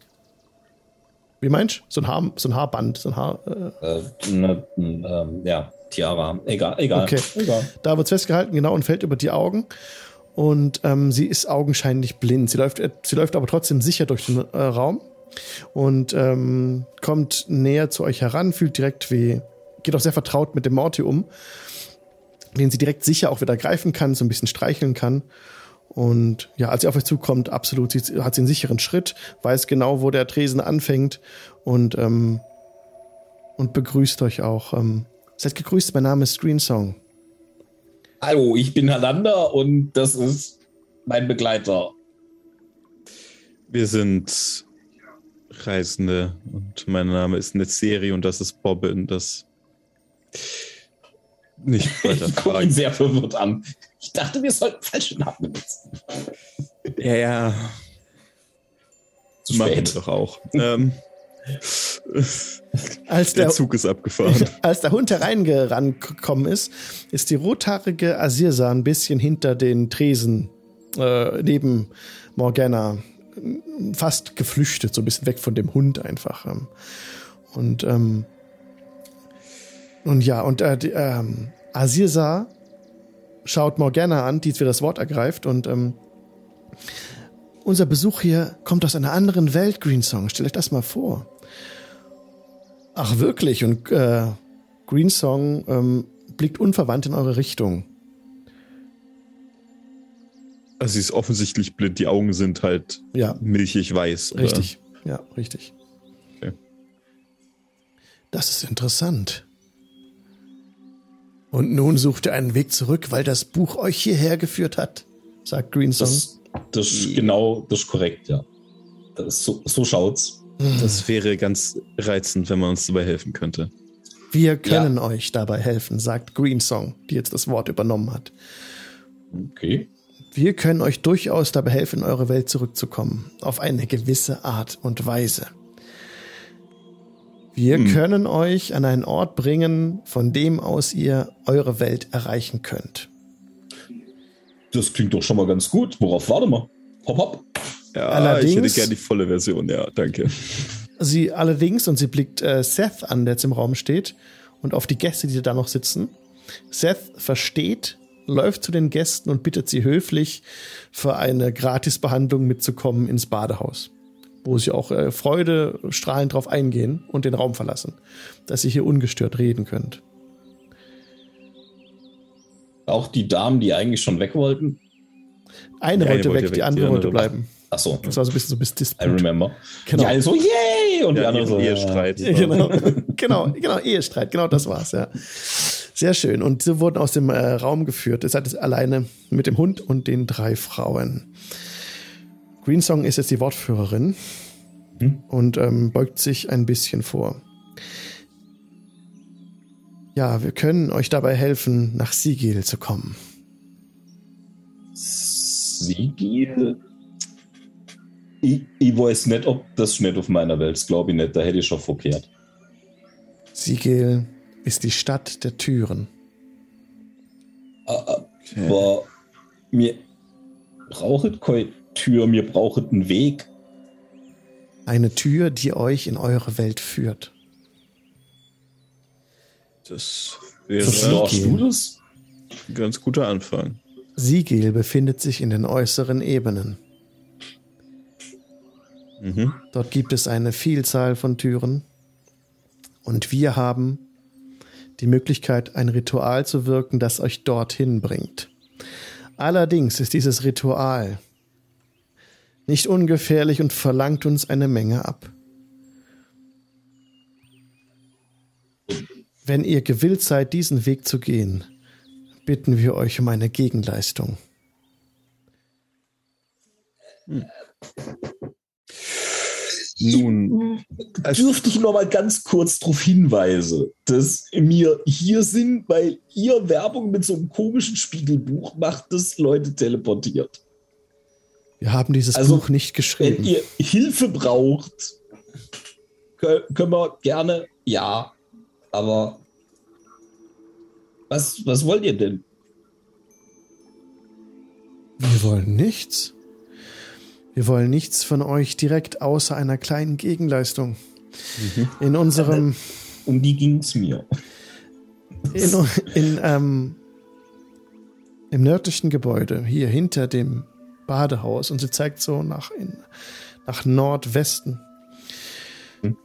Wie meinst du? So ein, Haar, so ein Haarband, so ein Haar. Äh. Äh, ne, äh, ja, Tiara. Egal, egal. Okay. egal. Da wird es festgehalten, genau, und fällt über die Augen. Und ähm, sie ist augenscheinlich blind. Sie läuft, äh, sie läuft aber trotzdem sicher durch den äh, Raum und ähm, kommt näher zu euch heran, fühlt direkt wie, geht auch sehr vertraut mit dem Morty um, den sie direkt sicher auch wieder greifen kann, so ein bisschen streicheln kann. Und ja, als sie auf euch zukommt, absolut, sie hat sie einen sicheren Schritt, weiß genau, wo der Tresen anfängt und, ähm, und begrüßt euch auch. Ähm, seid gegrüßt, mein Name ist Green Song. Hallo, ich bin Halander und das ist mein Begleiter. Wir sind Reisende und mein Name ist Netzeri und das ist Bobbin, das nicht weiter Ich gucke ihn sehr verwirrt an. Ich dachte, wir sollten falsche Namen benutzen. Ja, ja. Zu spät. doch auch. ähm, als der, der, Zug ist abgefahren. Als der Hund hereingekommen ist, ist die rothaarige Asirsa ein bisschen hinter den Tresen äh, neben Morgana fast geflüchtet, so ein bisschen weg von dem Hund einfach. Und ähm, und ja, und äh, die, ähm, Asirsa schaut Morgana an, die jetzt wieder das Wort ergreift und ähm, unser Besuch hier kommt aus einer anderen Welt, Greensong. Stell euch das mal vor. Ach wirklich? Und äh, Greensong ähm, blickt unverwandt in eure Richtung. Also sie ist offensichtlich blind, die Augen sind halt ja. milchig weiß. Oder? Richtig, ja, richtig. Okay. Das ist interessant. Und nun sucht ihr einen Weg zurück, weil das Buch euch hierher geführt hat, sagt Greensong. Das, das ist genau, das ist korrekt, ja. Das, so, so schaut's. Das wäre ganz reizend, wenn man uns dabei helfen könnte. Wir können ja. euch dabei helfen, sagt Greensong, die jetzt das Wort übernommen hat. Okay. Wir können euch durchaus dabei helfen, in eure Welt zurückzukommen. Auf eine gewisse Art und Weise. Wir hm. können euch an einen Ort bringen, von dem aus ihr eure Welt erreichen könnt. Das klingt doch schon mal ganz gut. Worauf warte mal? Hopp, hopp. Ja, allerdings, ich hätte gerne die volle Version, ja, danke. Sie allerdings, und sie blickt äh, Seth an, der jetzt im Raum steht, und auf die Gäste, die da noch sitzen. Seth versteht, läuft zu den Gästen und bittet sie höflich, für eine Gratisbehandlung mitzukommen ins Badehaus wo sie auch äh, Freude strahlend drauf eingehen und den Raum verlassen, dass ihr hier ungestört reden könnt. Auch die Damen, die eigentlich schon weg wollten? Eine, wollte, wollte weg, weg, die andere wollte bleiben. Ach so. Das war so ein bisschen so bis Disput. I remember. Genau. Die eine so, yay! Und ja, die andere so, Ehestreit. Ja. Genau, genau, genau, Ehestreit, genau das war's, ja. Sehr schön. Und sie wurden aus dem äh, Raum geführt. Ihr seid jetzt alleine mit dem Hund und den drei Frauen. Greensong ist jetzt die Wortführerin hm? und ähm, beugt sich ein bisschen vor. Ja, wir können euch dabei helfen, nach Sigil zu kommen. Sigil? Ich, ich weiß nicht, ob das nicht auf meiner Welt ist, glaube ich nicht. Da hätte ich schon verkehrt. Sigil ist die Stadt der Türen. Ah, ah, aber okay. mir braucht keine Tür, mir braucht einen Weg. Eine Tür, die euch in eure Welt führt. Das wäre du das? ein ganz guter Anfang. Sigil befindet sich in den äußeren Ebenen. Mhm. Dort gibt es eine Vielzahl von Türen. Und wir haben die Möglichkeit, ein Ritual zu wirken, das euch dorthin bringt. Allerdings ist dieses Ritual nicht ungefährlich und verlangt uns eine Menge ab. Wenn ihr gewillt seid, diesen Weg zu gehen, bitten wir euch um eine Gegenleistung. Hm. Nun, dürfte ich noch mal ganz kurz darauf hinweisen, dass wir hier sind, weil ihr Werbung mit so einem komischen Spiegelbuch macht, das Leute teleportiert. Wir haben dieses also, Buch nicht geschrieben. Wenn ihr Hilfe braucht, können wir gerne, ja, aber was, was wollt ihr denn? Wir wollen nichts. Wir wollen nichts von euch direkt außer einer kleinen Gegenleistung. Mhm. In unserem. Um die ging es mir. In, in ähm, Im nördlichen Gebäude, hier hinter dem Badehaus, und sie zeigt so nach, in, nach Nordwesten. Mhm.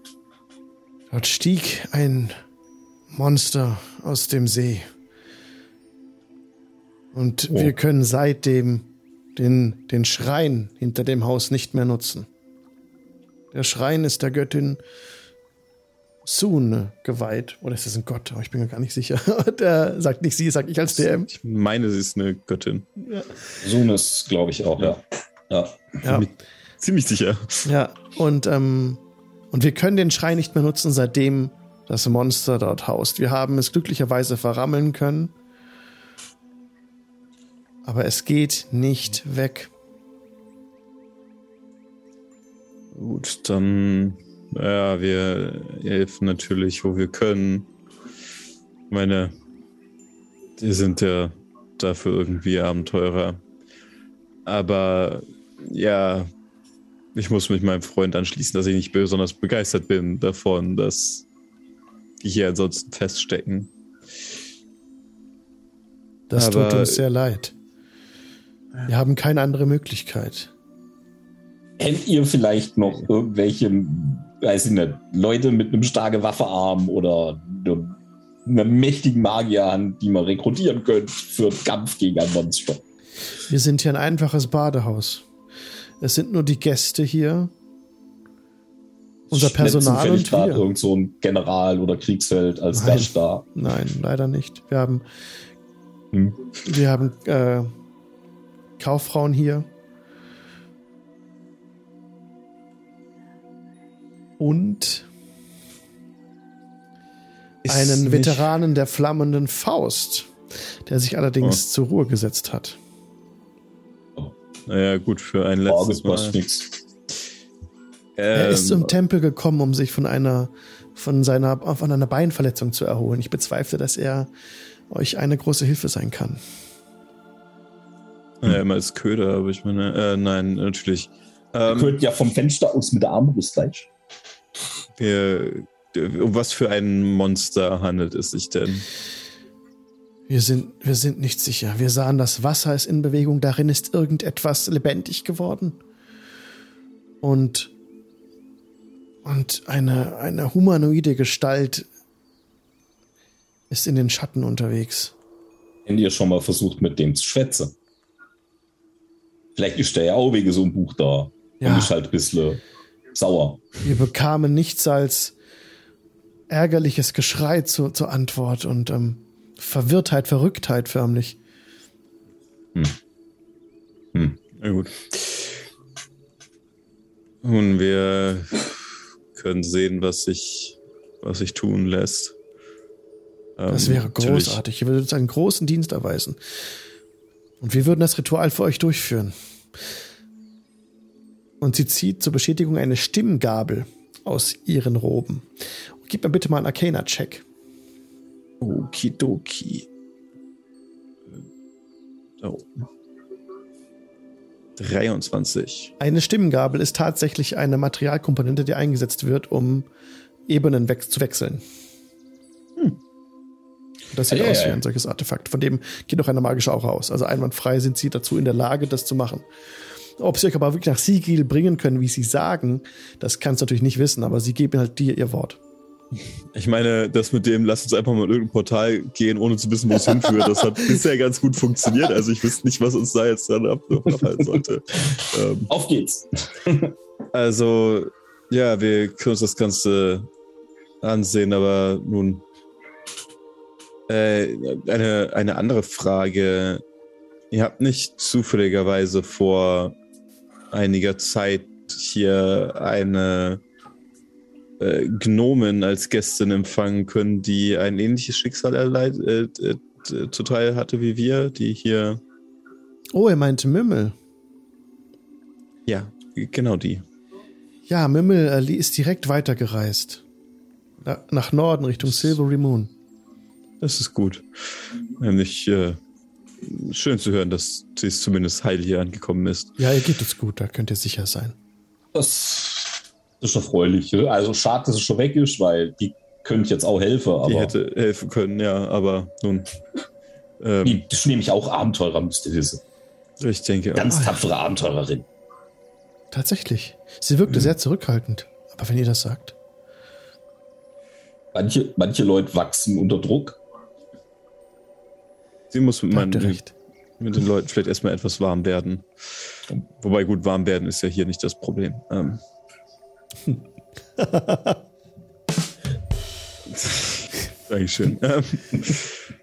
Dort stieg ein Monster aus dem See. Und oh. wir können seitdem den, den Schrein hinter dem Haus nicht mehr nutzen. Der Schrein ist der Göttin Sune geweiht. Oder ist das ein Gott? Ich bin mir gar nicht sicher. der sagt nicht sie, sagt ich als DM. Ich meine, sie ist eine Göttin. Ja. Sune ist, glaube ich, auch, ja. Ja. ja. Ziemlich sicher. Ja, und, ähm, und wir können den Schrein nicht mehr nutzen, seitdem das Monster dort haust. Wir haben es glücklicherweise verrammeln können. Aber es geht nicht weg. Gut, dann, ja, wir helfen natürlich, wo wir können. Ich meine, die sind ja dafür irgendwie Abenteurer. Aber ja, ich muss mich meinem Freund anschließen, dass ich nicht besonders begeistert bin davon, dass die hier ansonsten feststecken. Das Aber tut uns sehr leid. Wir haben keine andere Möglichkeit. Kennt ihr vielleicht noch irgendwelche, weiß ich nicht, Leute mit einem starken Waffearm oder einer mächtigen Magierhand, die man rekrutieren könnte für den Kampf gegen ein Monster? Wir sind hier ein einfaches Badehaus. Es sind nur die Gäste hier. Unser Personal und wir. irgend so ein General oder Kriegsfeld als Nein. Gast da. Nein, leider nicht. Wir haben, hm. wir haben äh, Kauffrauen hier. Und Ist einen Veteranen der flammenden Faust, der sich allerdings oh. zur Ruhe gesetzt hat. Naja, gut, für ein letztes oh, Mal. Er ist zum ähm, Tempel gekommen, um sich von einer, von seiner, von einer Beinverletzung zu erholen. Ich bezweifle, dass er euch eine große Hilfe sein kann. Ja, immer als Köder, aber ich meine, äh, nein, natürlich. Ähm, Köder ja vom Fenster aus mit der Armbrust gleich. Wir, um was für ein Monster handelt es sich denn? Wir sind, wir sind nicht sicher. Wir sahen, das Wasser ist in Bewegung, darin ist irgendetwas lebendig geworden. Und, und eine, eine humanoide Gestalt ist in den Schatten unterwegs. Habt ihr schon mal versucht, mit dem zu schwätzen? Vielleicht ist der ja auch wegen so einem Buch da. Ja. Und ist halt ein bisschen sauer. Wir bekamen nichts als ärgerliches Geschrei zu, zur Antwort und ähm, Verwirrtheit, Verrücktheit förmlich. Hm. Hm. Na gut. Nun, wir können sehen, was sich, was sich tun lässt. Das ähm, wäre großartig. Ihr würdet uns einen großen Dienst erweisen. Und wir würden das Ritual für euch durchführen. Und sie zieht zur Bestätigung eine Stimmgabel aus ihren Roben. Gib mir bitte mal einen Arcana-Check. Okidoki. Oh. 23. Eine Stimmgabel ist tatsächlich eine Materialkomponente, die eingesetzt wird, um Ebenen we zu wechseln. Hm. Das sieht ah, aus ja, wie ein solches Artefakt. Von dem geht noch eine magische Aura aus. Also einwandfrei sind sie dazu in der Lage, das zu machen. Ob sie euch aber wirklich nach Sigil bringen können, wie sie sagen, das kannst du natürlich nicht wissen, aber sie geben halt dir ihr Wort. Ich meine, das mit dem, lass uns einfach mal in irgendein Portal gehen, ohne zu wissen, wo es hinführt, das hat bisher ganz gut funktioniert. Also ich wüsste nicht, was uns da jetzt dann abhalten sollte. Ähm, Auf geht's. Also, ja, wir können uns das Ganze ansehen, aber nun äh, eine, eine andere Frage. Ihr habt nicht zufälligerweise vor einiger Zeit hier eine äh, Gnomen als Gästin empfangen können, die ein ähnliches Schicksal erleid, äh, äh, zuteil hatte wie wir, die hier. Oh, er meinte Mümmel. Ja, genau die. Ja, Mümmel äh, ist direkt weitergereist. Nach Norden, Richtung Silvery Moon. Das ist gut. Nämlich äh, schön zu hören, dass sie zumindest heil hier angekommen ist. Ja, ihr geht es gut, da könnt ihr sicher sein. Das ist erfreulich. Ne? Also schade, dass es schon weg ist, weil die könnte jetzt auch helfen. Aber die hätte helfen können, ja, aber nun. Ähm, die ist nämlich auch Abenteurer, müsst ihr wissen. Ich denke Ganz auch. tapfere Abenteurerin. Tatsächlich. Sie wirkte mhm. sehr zurückhaltend. Aber wenn ihr das sagt. Manche, manche Leute wachsen unter Druck. Sie muss mit, meinen, mit den Leuten vielleicht erstmal etwas warm werden. Wobei gut, warm werden ist ja hier nicht das Problem. Ähm. Dankeschön. Ähm,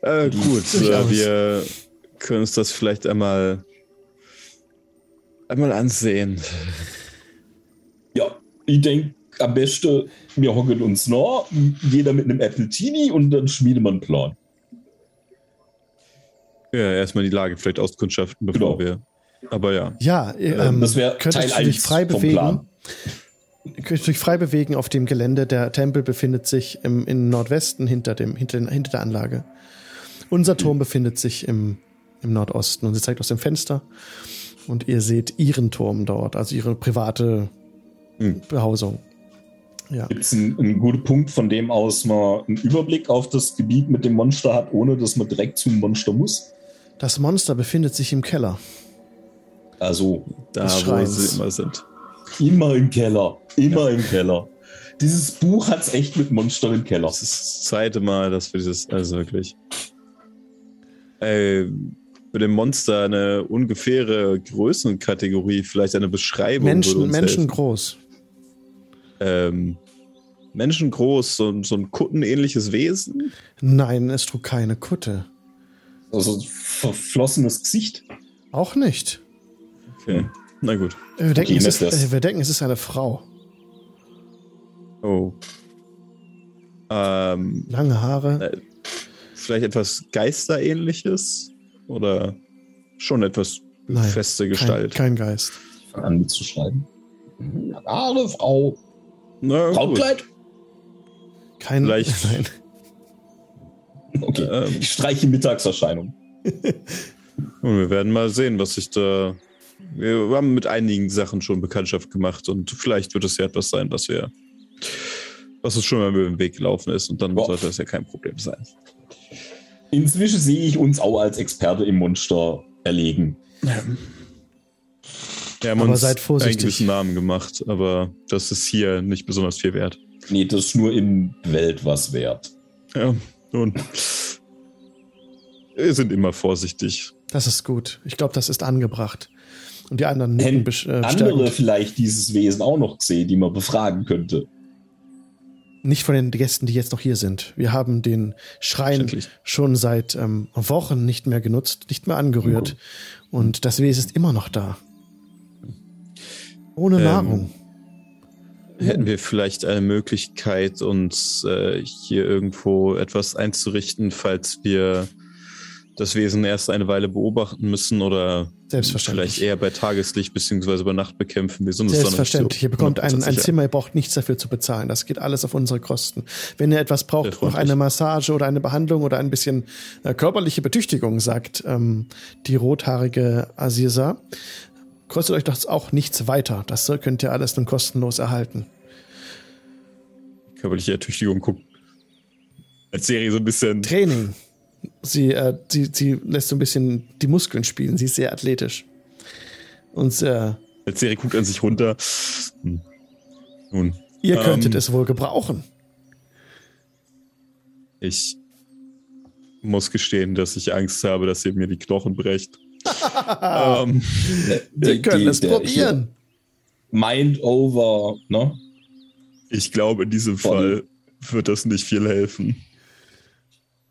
äh, gut, äh, wir können uns das vielleicht einmal, einmal ansehen. Ja, ich denke, am besten, wir hocken uns noch, jeder mit einem Apple Teenie und dann schmieden wir einen Plan. Ja, erstmal die Lage vielleicht auskundschaften, bevor genau. wir. Aber ja. Ja, ähm, das wäre Teil du dich frei bewegen. Könntest dich frei bewegen auf dem Gelände. Der Tempel befindet sich im, im Nordwesten hinter, dem, hinter, den, hinter der Anlage. Unser Turm mhm. befindet sich im, im Nordosten und sie zeigt aus dem Fenster. Und ihr seht ihren Turm dort, also ihre private mhm. Behausung. Ja. Gibt es einen, einen, guten Punkt, von dem aus man einen Überblick auf das Gebiet mit dem Monster hat, ohne dass man direkt zum Monster muss? Das Monster befindet sich im Keller. Also, da wo sie immer sind. Immer im Keller. Immer ja. im Keller. Dieses Buch hat es echt mit Monster im Keller. Das ist das zweite Mal, dass wir dieses, also wirklich. Ey, für den Monster eine ungefähre Größenkategorie, vielleicht eine Beschreibung. Menschen, Menschen groß. Ähm, menschengroß, so, so ein Kuttenähnliches Wesen? Nein, es trug keine Kutte. Also verflossenes Gesicht? Auch nicht. Okay, na gut. Wir denken, okay, es, ist, wir denken es ist eine Frau. Oh. Ähm, Lange Haare. Äh, vielleicht etwas Geisterähnliches? Oder schon etwas Nein, feste Gestalt? Kein, kein Geist. Ich fange an mitzuschreiben. Eine Frau. Brautkleid? Kein. Vielleicht. Nein. Okay, ähm, ich streiche Mittagserscheinung. Und wir werden mal sehen, was sich da. Wir haben mit einigen Sachen schon Bekanntschaft gemacht und vielleicht wird es ja etwas sein, was wir. Was uns schon mal über den Weg gelaufen ist und dann Boah. sollte das ja kein Problem sein. Inzwischen sehe ich uns auch als Experte im Monster erlegen. Ja. Wir haben aber uns seid vorsichtig. einen gewissen Namen gemacht, aber das ist hier nicht besonders viel wert. Nee, das ist nur in Welt was wert. Ja, nun. Wir sind immer vorsichtig. Das ist gut. Ich glaube, das ist angebracht. Und die anderen nicken äh, andere vielleicht dieses Wesen auch noch gesehen, die man befragen könnte. nicht von den Gästen, die jetzt noch hier sind. Wir haben den Schrein schon seit ähm, Wochen nicht mehr genutzt, nicht mehr angerührt. Okay. Und das Wesen ist immer noch da. Ohne ähm, Nahrung. Hätten wir vielleicht eine Möglichkeit, uns äh, hier irgendwo etwas einzurichten, falls wir das Wesen erst eine Weile beobachten müssen oder vielleicht eher bei Tageslicht beziehungsweise bei Nacht bekämpfen. Wir sind Selbstverständlich. So ihr bekommt ein, ein Zimmer, ihr braucht nichts dafür zu bezahlen. Das geht alles auf unsere Kosten. Wenn ihr etwas braucht, noch eine Massage oder eine Behandlung oder ein bisschen äh, körperliche Betüchtigung, sagt ähm, die rothaarige Asirsa, kostet euch das auch nichts weiter. Das könnt ihr alles dann kostenlos erhalten. Körperliche Ertüchtigung guckt als Serie so ein bisschen. Training. Sie, äh, sie, sie lässt so ein bisschen die Muskeln spielen. Sie ist sehr athletisch. Und sehr. Als Serie guckt an sich runter. Hm. Nun. Ihr könntet ähm, es wohl gebrauchen. Ich muss gestehen, dass ich Angst habe, dass ihr mir die Knochen brecht. Ähm, Wir können es probieren. Mind over, ne? Ich glaube, in diesem Body. Fall wird das nicht viel helfen.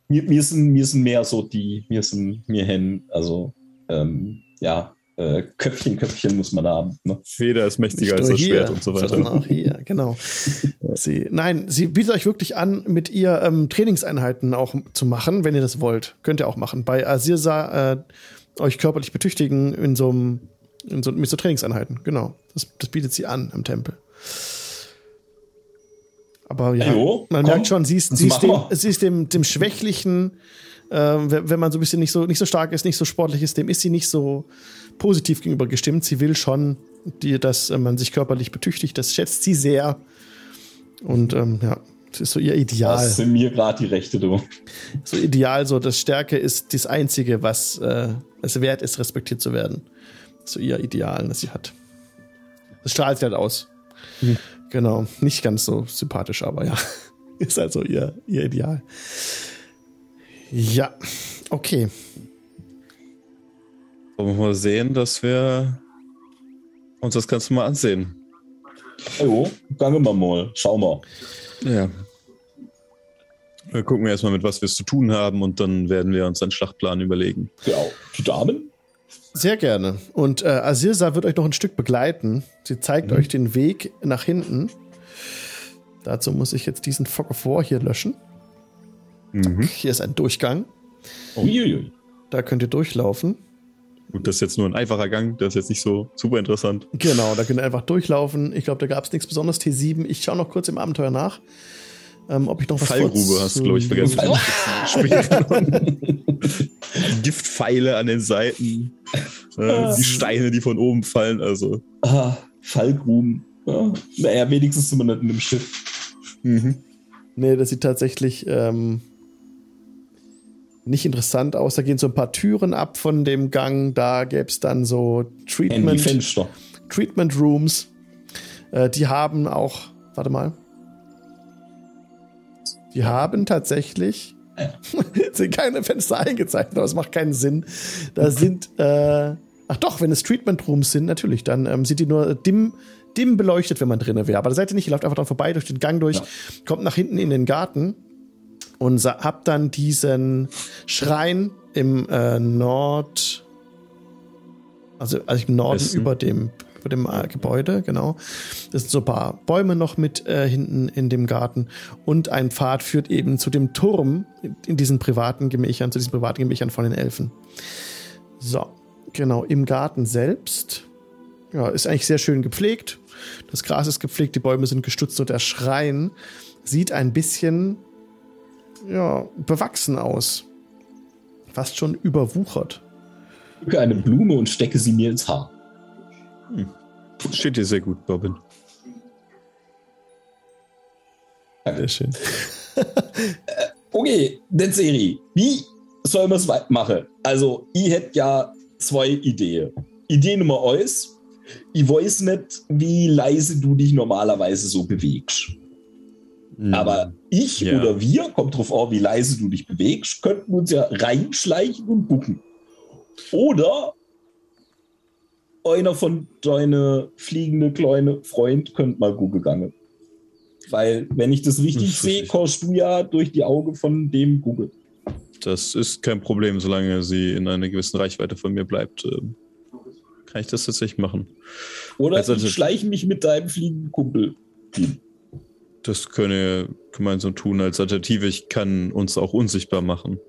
Mir, mir, sind, mir sind mehr so die, mir sind mir hin, also ähm, ja, äh, Köpfchen, Köpfchen muss man haben. Ne? Feder ist mächtiger als das hier, Schwert und so weiter. Auch hier, genau. sie, nein, sie bietet euch wirklich an, mit ihr ähm, Trainingseinheiten auch zu machen, wenn ihr das wollt. Könnt ihr auch machen. Bei Asirsa äh, euch körperlich betüchtigen in so einem, in so, mit so Trainingseinheiten. Genau. Das, das bietet sie an am Tempel. Aber ja, jo, man merkt schon, sie ist, sie ist, dem, sie ist dem, dem Schwächlichen, äh, wenn man so ein bisschen nicht so, nicht so stark ist, nicht so sportlich ist, dem ist sie nicht so positiv gegenüber gestimmt. Sie will schon, die, dass äh, man sich körperlich betüchtigt. Das schätzt sie sehr. Und ähm, ja, das ist so ihr Ideal. Das sind mir gerade die Rechte, du. So ideal, so das Stärke ist das Einzige, was äh, es wert ist, respektiert zu werden. So ihr Ideal, das sie hat. Das strahlt sie halt aus. Mhm. Genau, nicht ganz so sympathisch, aber ja, ist also ihr, ihr Ideal. Ja, okay. Wollen wir mal sehen, dass wir uns das Ganze mal ansehen. Jo, gange wir mal, schau mal. Ja. Wir gucken erstmal, mit was wir es zu tun haben und dann werden wir uns einen Schlachtplan überlegen. Ja, die Damen? Sehr gerne. Und äh, Asirsa wird euch noch ein Stück begleiten. Sie zeigt mhm. euch den Weg nach hinten. Dazu muss ich jetzt diesen Fog of War hier löschen. Mhm. Hier ist ein Durchgang. Uiuiui. Da könnt ihr durchlaufen. Gut, das ist jetzt nur ein einfacher Gang, das ist jetzt nicht so super interessant. Genau, da könnt ihr einfach durchlaufen. Ich glaube, da gab es nichts Besonderes. T7. Ich schaue noch kurz im Abenteuer nach. Ähm, ob ich noch was Fallgrube hast du, glaube ich, vergessen. Giftpfeile an den Seiten. Äh, die Steine, die von oben fallen. Also. Ah, Fallgruben. Ja, naja, wenigstens sind wir nicht in einem Schiff. Mhm. Nee, das sieht tatsächlich ähm, nicht interessant aus. Da gehen so ein paar Türen ab von dem Gang. Da gäbe es dann so Treatment, Treatment Rooms. Äh, die haben auch, warte mal, die haben tatsächlich sind keine Fenster eingezeichnet, aber es macht keinen Sinn. Da sind, äh, ach doch, wenn es Treatment Rooms sind, natürlich, dann ähm, sind die nur dim, dim beleuchtet, wenn man drinnen wäre. Aber da seid ihr nicht, ihr lauft einfach dran vorbei, durch den Gang durch, ja. kommt nach hinten in den Garten und habt dann diesen Schrein im äh, Nord, also, also im Norden Westen. über dem über dem äh, Gebäude, genau. Das sind so ein paar Bäume noch mit äh, hinten in dem Garten und ein Pfad führt eben zu dem Turm in diesen privaten Gemächern, zu diesen privaten Gemächern von den Elfen. So, genau, im Garten selbst ja, ist eigentlich sehr schön gepflegt. Das Gras ist gepflegt, die Bäume sind gestutzt und der Schrein sieht ein bisschen ja, bewachsen aus. Fast schon überwuchert. Ich eine Blume und stecke sie mir ins Haar. Hm. Steht dir sehr gut, Bobbin. Sehr schön. Okay, Serie. Wie soll man es machen? Also, ich hätte ja zwei Ideen. Idee Nummer eins. Ich weiß nicht, wie leise du dich normalerweise so bewegst. Hm. Aber ich ja. oder wir, kommt drauf an, wie leise du dich bewegst, könnten uns ja reinschleichen und gucken. Oder einer von deine fliegende kleine Freund könnte mal Google gange. Weil, wenn ich das richtig sehe, kommst du ja durch die Augen von dem Google. Das ist kein Problem, solange sie in einer gewissen Reichweite von mir bleibt. Ähm, kann ich das tatsächlich machen. Oder also, ich schleiche mich mit deinem fliegenden Kumpel. Das können wir gemeinsam tun als Alternative. Ich kann uns auch unsichtbar machen.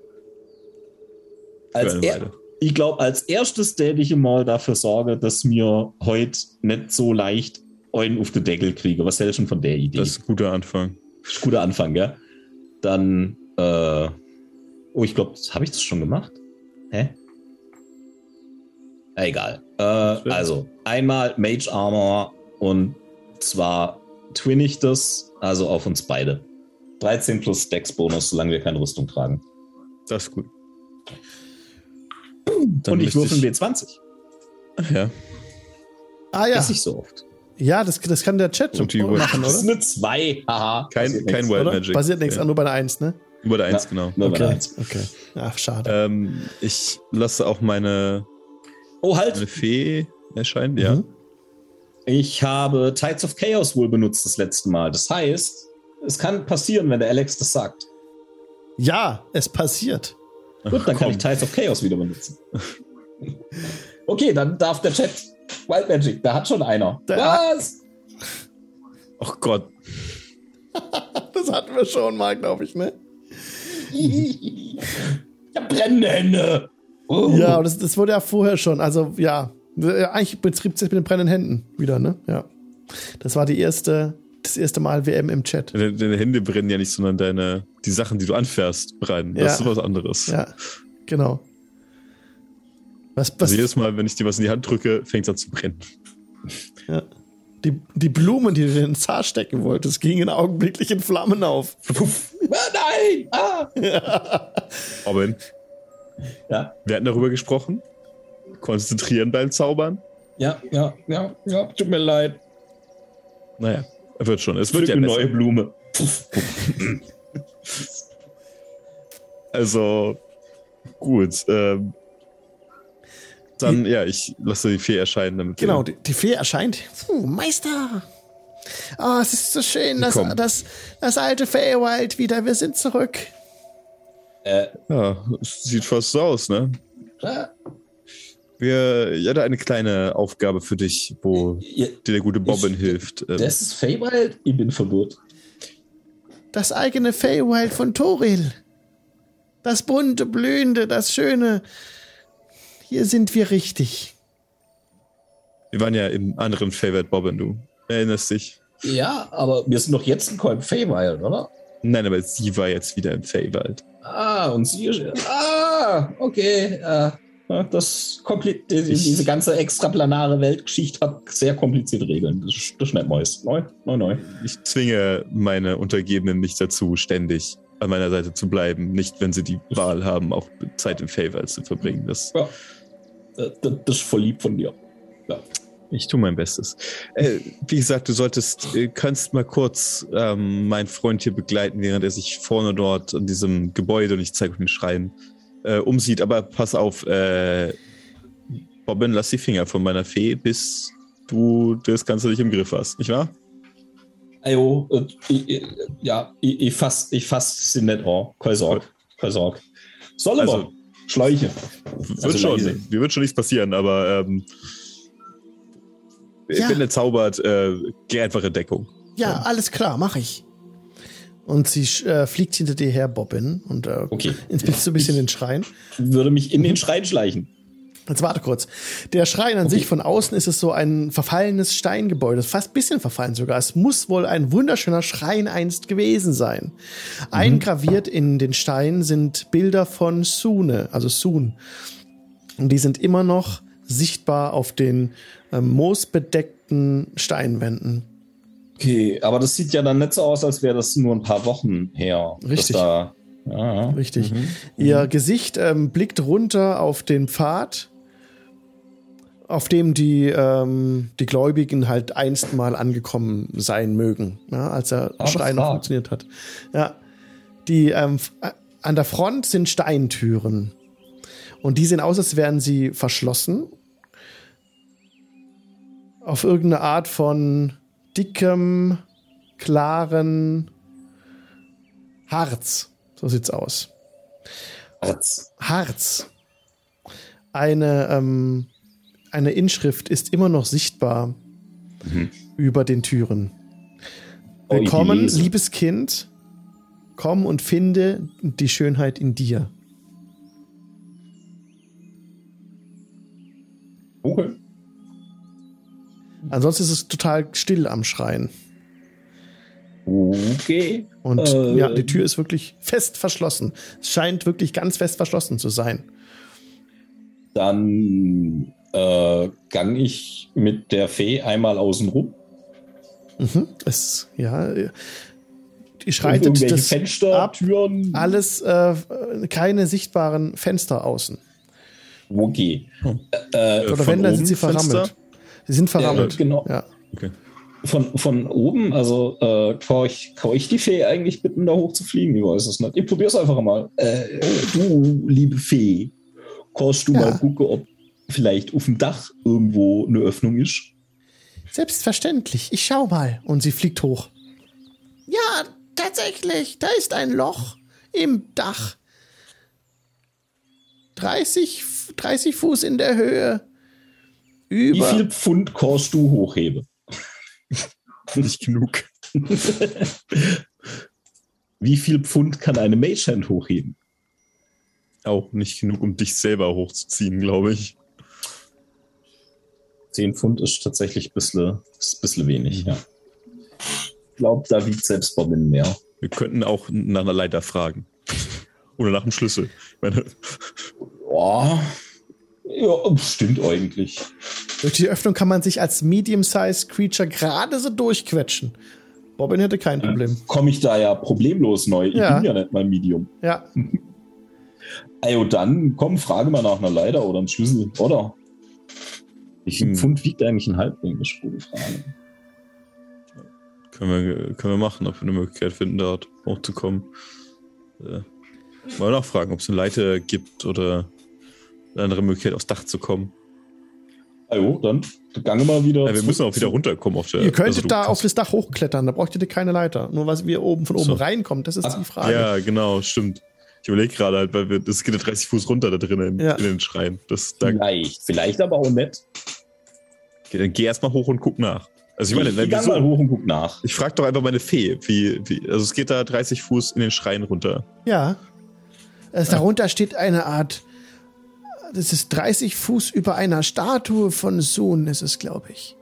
Als er, ich glaube, als erstes täte ich mal dafür sorge, dass mir heute nicht so leicht einen auf den Deckel kriege. Was hältst du von der Idee? Das ist ein guter Anfang. Das ist ein guter Anfang, ja. Dann, äh, oh, ich glaube, habe ich das schon gemacht? Hä? Egal. Äh, also, einmal Mage Armor und zwar twin ich das, also auf uns beide. 13 plus Dex Bonus, solange wir keine Rüstung tragen. Das ist gut. Dann und ich würfel W20. Ja. Ah ja. Das ist nicht so oft. Ja, das, das kann der Chat machen, oder? Das ist eine 2. Haha. Kein, kein Wild Magic. Basiert nichts, ja. nur bei der 1, ne? Nur bei der 1, ja, genau. Nur okay. bei der 1. Okay. Ach, schade. Ähm, ich lasse auch meine, oh, halt. meine Fee erscheinen, mhm. ja. Ich habe Tides of Chaos wohl benutzt das letzte Mal. Das heißt, es kann passieren, wenn der Alex das sagt. Ja, es passiert. Gut, dann Ach, kann ich Tides of Chaos wieder benutzen. okay, dann darf der Chat Wild Magic, da hat schon einer. Der Was? Ach Gott. das hatten wir schon mal, glaube ich, ne? ich hab brennende Hände. Oh. Ja, das, das wurde ja vorher schon. Also, ja, eigentlich betrieb es mit den brennenden Händen wieder, ne? Ja. Das war die erste, das erste Mal WM im Chat. Deine, deine Hände brennen ja nicht, sondern deine, die Sachen, die du anfährst, brennen. Das ja. ist was anderes. Ja, genau. Was, was? Also jedes Mal, wenn ich dir was in die Hand drücke, fängt es an zu brennen. Ja. Die, die Blumen, die du in den Zahn stecken wolltest, gingen augenblicklich in Flammen auf. Nein! Ah! Ja. Robin. Ja. Wir hatten darüber gesprochen. Konzentrieren beim Zaubern. Ja, ja, ja, ja. Tut mir leid. Naja, er wird schon. Es wird ja eine neue Blume. also, gut. Ähm, dann, ja, ich lasse die Fee erscheinen. Damit genau, die, die, Fee erscheint. Puh, Meister! Oh, es ist so schön, das, das, das alte Feywild wieder. Wir sind zurück. Äh. Ja, sieht fast so aus, ne? Ja. Wir, ich hatte eine kleine Aufgabe für dich, wo ja, dir der gute Bobbin ich, hilft. Ähm. Das ist Feywild? Ich bin verwirrt. Das eigene Feywild von Toril. Das bunte, blühende, das schöne. Hier sind wir richtig. Wir waren ja im anderen Feywild Bobbin, du erinnerst dich. Ja, aber wir sind doch jetzt in Kolb Feywild, oder? Nein, aber sie war jetzt wieder im Feywild. Ah, und sie. Ah, okay. Äh, das diese ganze extraplanare Weltgeschichte hat sehr komplizierte Regeln. Das, das ist nicht Neues. Neu, neu, neu. Ich zwinge meine Untergebenen nicht dazu, ständig an meiner Seite zu bleiben. Nicht, wenn sie die Wahl haben, auch Zeit im Feywild zu verbringen. Das, ja. das, das ist voll lieb von dir. Ja. Ich tue mein Bestes. Äh, wie gesagt, du solltest, äh, kannst mal kurz ähm, meinen Freund hier begleiten, während er sich vorne dort an diesem Gebäude, und ich zeige euch den Schrein, äh, umsieht. Aber pass auf, äh, Robin, lass die Finger von meiner Fee, bis du das Ganze nicht im Griff hast, nicht wahr? Ajo, äh, ja, ich, ich fass, ich fass sie nicht an. Keine Sorge, keine Sorge. Soll aber. Also, Schleiche. Wird also schon, leise. mir wird schon nichts passieren, aber ähm, ich ja. bin entzaubert, äh, geh einfach in Deckung. Ja, ja. alles klar, mach ich. Und sie äh, fliegt hinter dir her, Bobbin, und äh, okay. inspizierst so ein bisschen ich den Schrein. Würde mich in den Schrein schleichen. Jetzt warte kurz. Der Schrein an okay. sich von außen ist es so ein verfallenes Steingebäude, fast ein bisschen verfallen sogar. Es muss wohl ein wunderschöner Schrein einst gewesen sein. Mhm. Eingraviert in den Stein sind Bilder von Sune, also Sun. Und die sind immer noch sichtbar auf den äh, moosbedeckten Steinwänden. Okay, aber das sieht ja dann nicht so aus, als wäre das nur ein paar Wochen her. Richtig. Da, ja, Richtig. Mhm. Ihr mhm. Gesicht ähm, blickt runter auf den Pfad, auf dem die, ähm, die Gläubigen halt einst mal angekommen sein mögen, ja, als der ah, Schrein noch funktioniert hat. Ja. Die ähm, an der Front sind Steintüren. Und die sehen aus, als wären sie verschlossen. Auf irgendeine Art von dickem klaren Harz. So sieht's aus. Harz. Harz. Eine, ähm, eine Inschrift ist immer noch sichtbar mhm. über den Türen. Willkommen, oh, liebes Kind. Komm und finde die Schönheit in dir. Okay. Ansonsten ist es total still am Schreien. Okay. Und äh, ja, die Tür ist wirklich fest verschlossen. Es scheint wirklich ganz fest verschlossen zu sein. Dann äh, gang ich mit der Fee einmal außen rum. Mhm. Es, ja, die schreitet das Fenster, ab, Türen. Alles, äh, keine sichtbaren Fenster außen. Okay. Hm. Äh, Oder wenn, dann sind sie verrammelt. Fenster? Sie sind verrammelt. Ja, genau. Ja. Okay. Von, von oben, also äh, kann, ich, kann ich die Fee eigentlich bitten, da hoch zu fliegen? Ich weiß es nicht. Ich probiere es einfach mal. Äh, du, liebe Fee, kannst du ja. mal gucken, ob vielleicht auf dem Dach irgendwo eine Öffnung ist? Selbstverständlich. Ich schau mal. Und sie fliegt hoch. Ja, tatsächlich. Da ist ein Loch im Dach. 30, 30 Fuß in der Höhe. Über. Wie viel Pfund kannst du hochheben? Nicht genug. Wie viel Pfund kann eine Magehand hochheben? Auch nicht genug, um dich selber hochzuziehen, glaube ich. 10 Pfund ist tatsächlich ein bisschen, ein bisschen wenig, ja. Ich glaube, da wiegt selbst Bobbin mehr. Wir könnten auch nach einer Leiter fragen. Oder nach einem Schlüssel. Ich meine. Oh, ja, stimmt eigentlich. Durch die Öffnung kann man sich als Medium-Sized Creature gerade so durchquetschen. Bobbin hätte kein Problem. Komme ich da ja problemlos neu. Ich ja. bin ja nicht mal Medium. Ja. Also dann, komm, frage mal nach einer Leiter oder einem Schlüssel, oder? Viel hm. Pfund wiegt eigentlich ein Halbling? Das ist gute Frage. Können wir, können wir machen, ob wir eine Möglichkeit finden, dort hochzukommen. Äh, mal nachfragen, ob es eine Leiter gibt oder eine andere Möglichkeit, aufs Dach zu kommen. Also, dann gange mal wieder. Ja, wir müssen auch wieder runterkommen auf der. Ihr könntet also da auf das Dach hochklettern, da braucht ihr keine Leiter. Nur was wir oben von oben so. reinkommt, das ist Ach, die Frage. Ja, genau, stimmt. Ich überlege gerade halt, weil wir, das geht ja 30 Fuß runter da drinnen in, ja. in, den Schrein. Das, da vielleicht, vielleicht aber auch nett. Okay, dann geh erstmal hoch und guck nach. Also ich meine, ich, ich mal hoch und guck nach. Ich frage doch einfach meine Fee, wie, wie, also es geht da 30 Fuß in den Schrein runter. Ja. Also ja. Darunter steht eine Art das ist 30 Fuß über einer Statue von Sohn, ist es, glaube ich.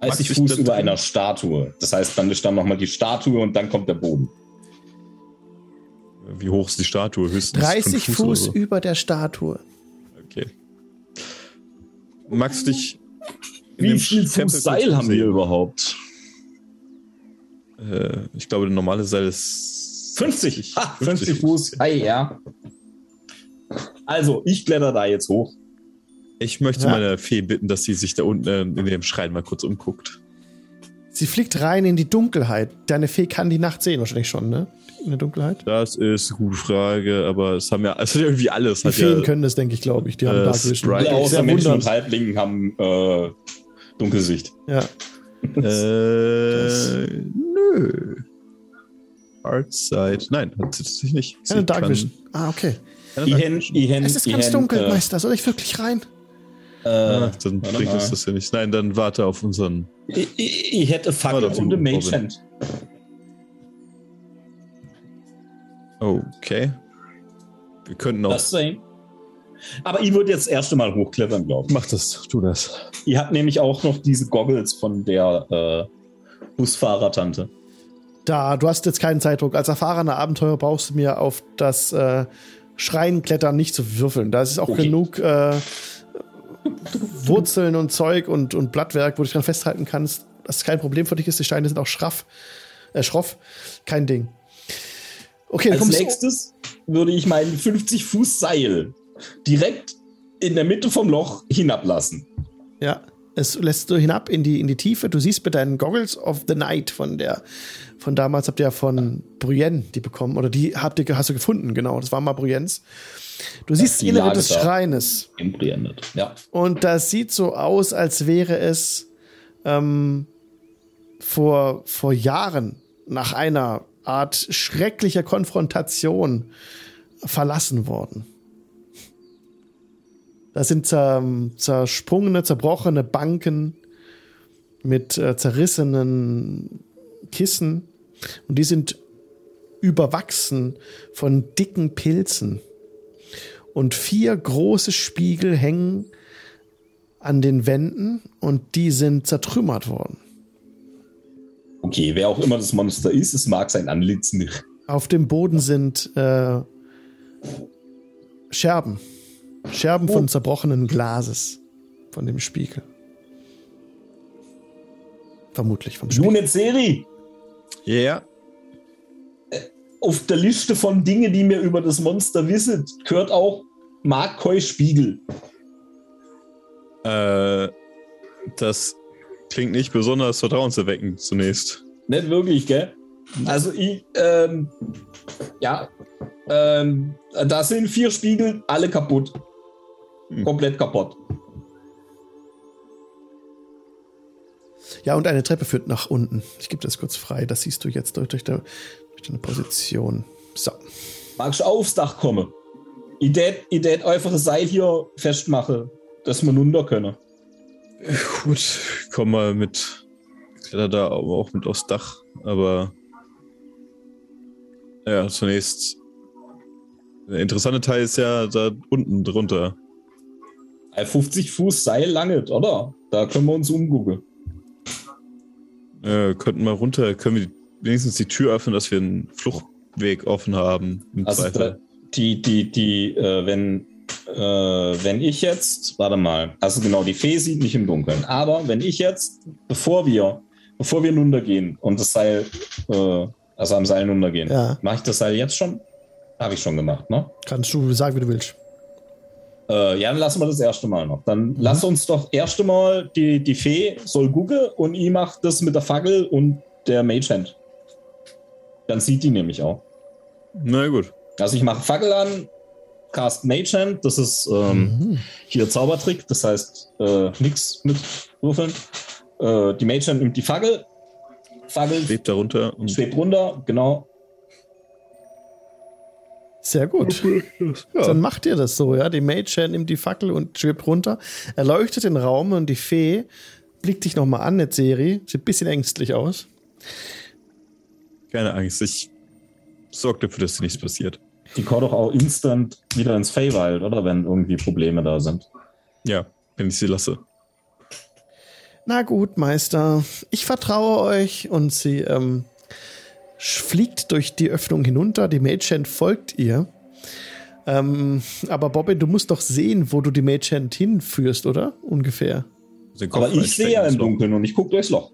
30 Fuß über einer Statue. Das heißt, dann ist dann nochmal die Statue und dann kommt der Boden. Wie hoch ist die Statue? Höchstens 30 Fuß, Fuß so. über der Statue. Okay. Magst du dich. Wie viel Fuß Seil haben wir überhaupt? Äh, ich glaube, der normale Seil ist 50. 50, ha, 50 Fuß. Hi, ja. Also, ich kletter da jetzt hoch. Ich möchte ja. meine Fee bitten, dass sie sich da unten äh, in dem Schrein mal kurz umguckt. Sie fliegt rein in die Dunkelheit. Deine Fee kann die Nacht sehen, wahrscheinlich schon, ne? In der Dunkelheit? Das ist eine gute Frage, aber es haben ja also irgendwie alles. Die Feen ja, können das, denke ich, glaube ich. Die haben äh, Dark Vision. Alle außer Menschen und Halblingen haben äh, Dunkelsicht. Ja. äh, nö. Artside. Nein, hat sie sich nicht. Keine Dark Vision. Ah, okay. Ihen, Ihen, es ist ganz Ihen, dunkel, äh, Meister. Soll ich wirklich rein? Äh, Ach, dann bringt uns das ja nicht. Nein, dann warte auf unseren. Ich, ich, ich hätte Fackel und eine Mage Okay. Wir könnten auch. Das sehen. Aber ich würde jetzt das erste Mal hochklettern, glaube ich. Mach das, tu das. Ihr habt nämlich auch noch diese Goggles von der äh, Busfahrertante. Da, du hast jetzt keinen Zeitdruck. Als erfahrener Abenteurer brauchst du mir auf das äh, Schreien, Klettern nicht zu würfeln. Da ist auch okay. genug äh, Wurzeln und Zeug und, und Blattwerk, wo du dich dran festhalten kannst. Das ist kein Problem für dich ist. Die Steine sind auch schraff, äh, schroff. Kein Ding. Okay, Als nächstes würde ich meinen 50 Fuß Seil direkt in der Mitte vom Loch hinablassen. Ja, es lässt du hinab in die, in die Tiefe. Du siehst mit deinen Goggles of the Night von der, von damals habt ihr ja von Brienne die bekommen. Oder die habt ihr, hast du gefunden, genau. Das war mal Briennes. Du siehst das Innere des Schreines. Ja. Und das sieht so aus, als wäre es ähm, vor, vor Jahren nach einer Art schrecklicher Konfrontation verlassen worden. Da sind zersprungene, zerbrochene Banken mit äh, zerrissenen Kissen und die sind überwachsen von dicken Pilzen. Und vier große Spiegel hängen an den Wänden und die sind zertrümmert worden. Okay, wer auch immer das Monster ist, es mag sein Antlitz nicht. Auf dem Boden sind äh, Scherben. Scherben oh. von zerbrochenen Glases von dem Spiegel. Vermutlich vom Spiegel. Junet Seri! Ja. Yeah. Auf der Liste von Dingen, die mir über das Monster wissen, gehört auch Markkoi Spiegel. Äh, das klingt nicht besonders vertrauenserweckend zunächst. Nicht wirklich, gell? Also ich, ähm, ja, ähm, da sind vier Spiegel, alle kaputt. Hm. Komplett kaputt. Ja, und eine Treppe führt nach unten. Ich gebe das kurz frei. Das siehst du jetzt durch, durch, deine, durch deine Position. So. Magst du aufs Dach kommen? Ich tät einfach ein Seil hier festmachen, dass wir runter können. Gut, komm mal mit. Kletter da auch mit aufs Dach, aber. Ja, zunächst. Der interessante Teil ist ja da unten drunter. 50 Fuß Seil langet, oder? Da können wir uns umgucken. Äh, könnten wir runter, können wir wenigstens die Tür öffnen, dass wir einen Fluchtweg offen haben. Im also Zweifel. die, die, die, äh, wenn, äh, wenn ich jetzt, warte mal, also genau, die Fee sieht nicht im Dunkeln, aber wenn ich jetzt, bevor wir, bevor wir runtergehen und das Seil, äh, also am Seil runtergehen, ja. mache ich das Seil jetzt schon? Habe ich schon gemacht, ne? Kannst du sagen, wie du willst. Äh, ja, dann lassen wir das erste Mal noch. Dann mhm. lass uns doch erste Mal die, die Fee soll gucken und ich mache das mit der Fackel und der Magehand. Dann sieht die nämlich auch. Na gut. Also ich mache Fackel an, cast Magehand, das ist ähm, mhm. hier Zaubertrick, das heißt äh, nichts mit Würfeln. Äh, die Magehand nimmt die Fackel, Fackel schwebt darunter und schwebt runter, genau. Sehr gut. Ja. Dann macht ihr das so, ja. Die Mage nimmt die Fackel und schwebt runter, erleuchtet den Raum und die Fee blickt dich nochmal an, Netzeri. Sieht ein bisschen ängstlich aus. Keine Angst, ich sorge dafür, dass dir nichts passiert. Die kommt doch auch instant wieder ins Feywild, oder? Wenn irgendwie Probleme da sind. Ja, wenn ich sie lasse. Na gut, Meister. Ich vertraue euch und sie ähm, fliegt durch die Öffnung hinunter. Die Magehand folgt ihr. Ähm, aber Bobbin, du musst doch sehen, wo du die Magehand hinführst, oder? Ungefähr. Aber ich sehe ja im Dunkeln und ich gucke durchs Loch.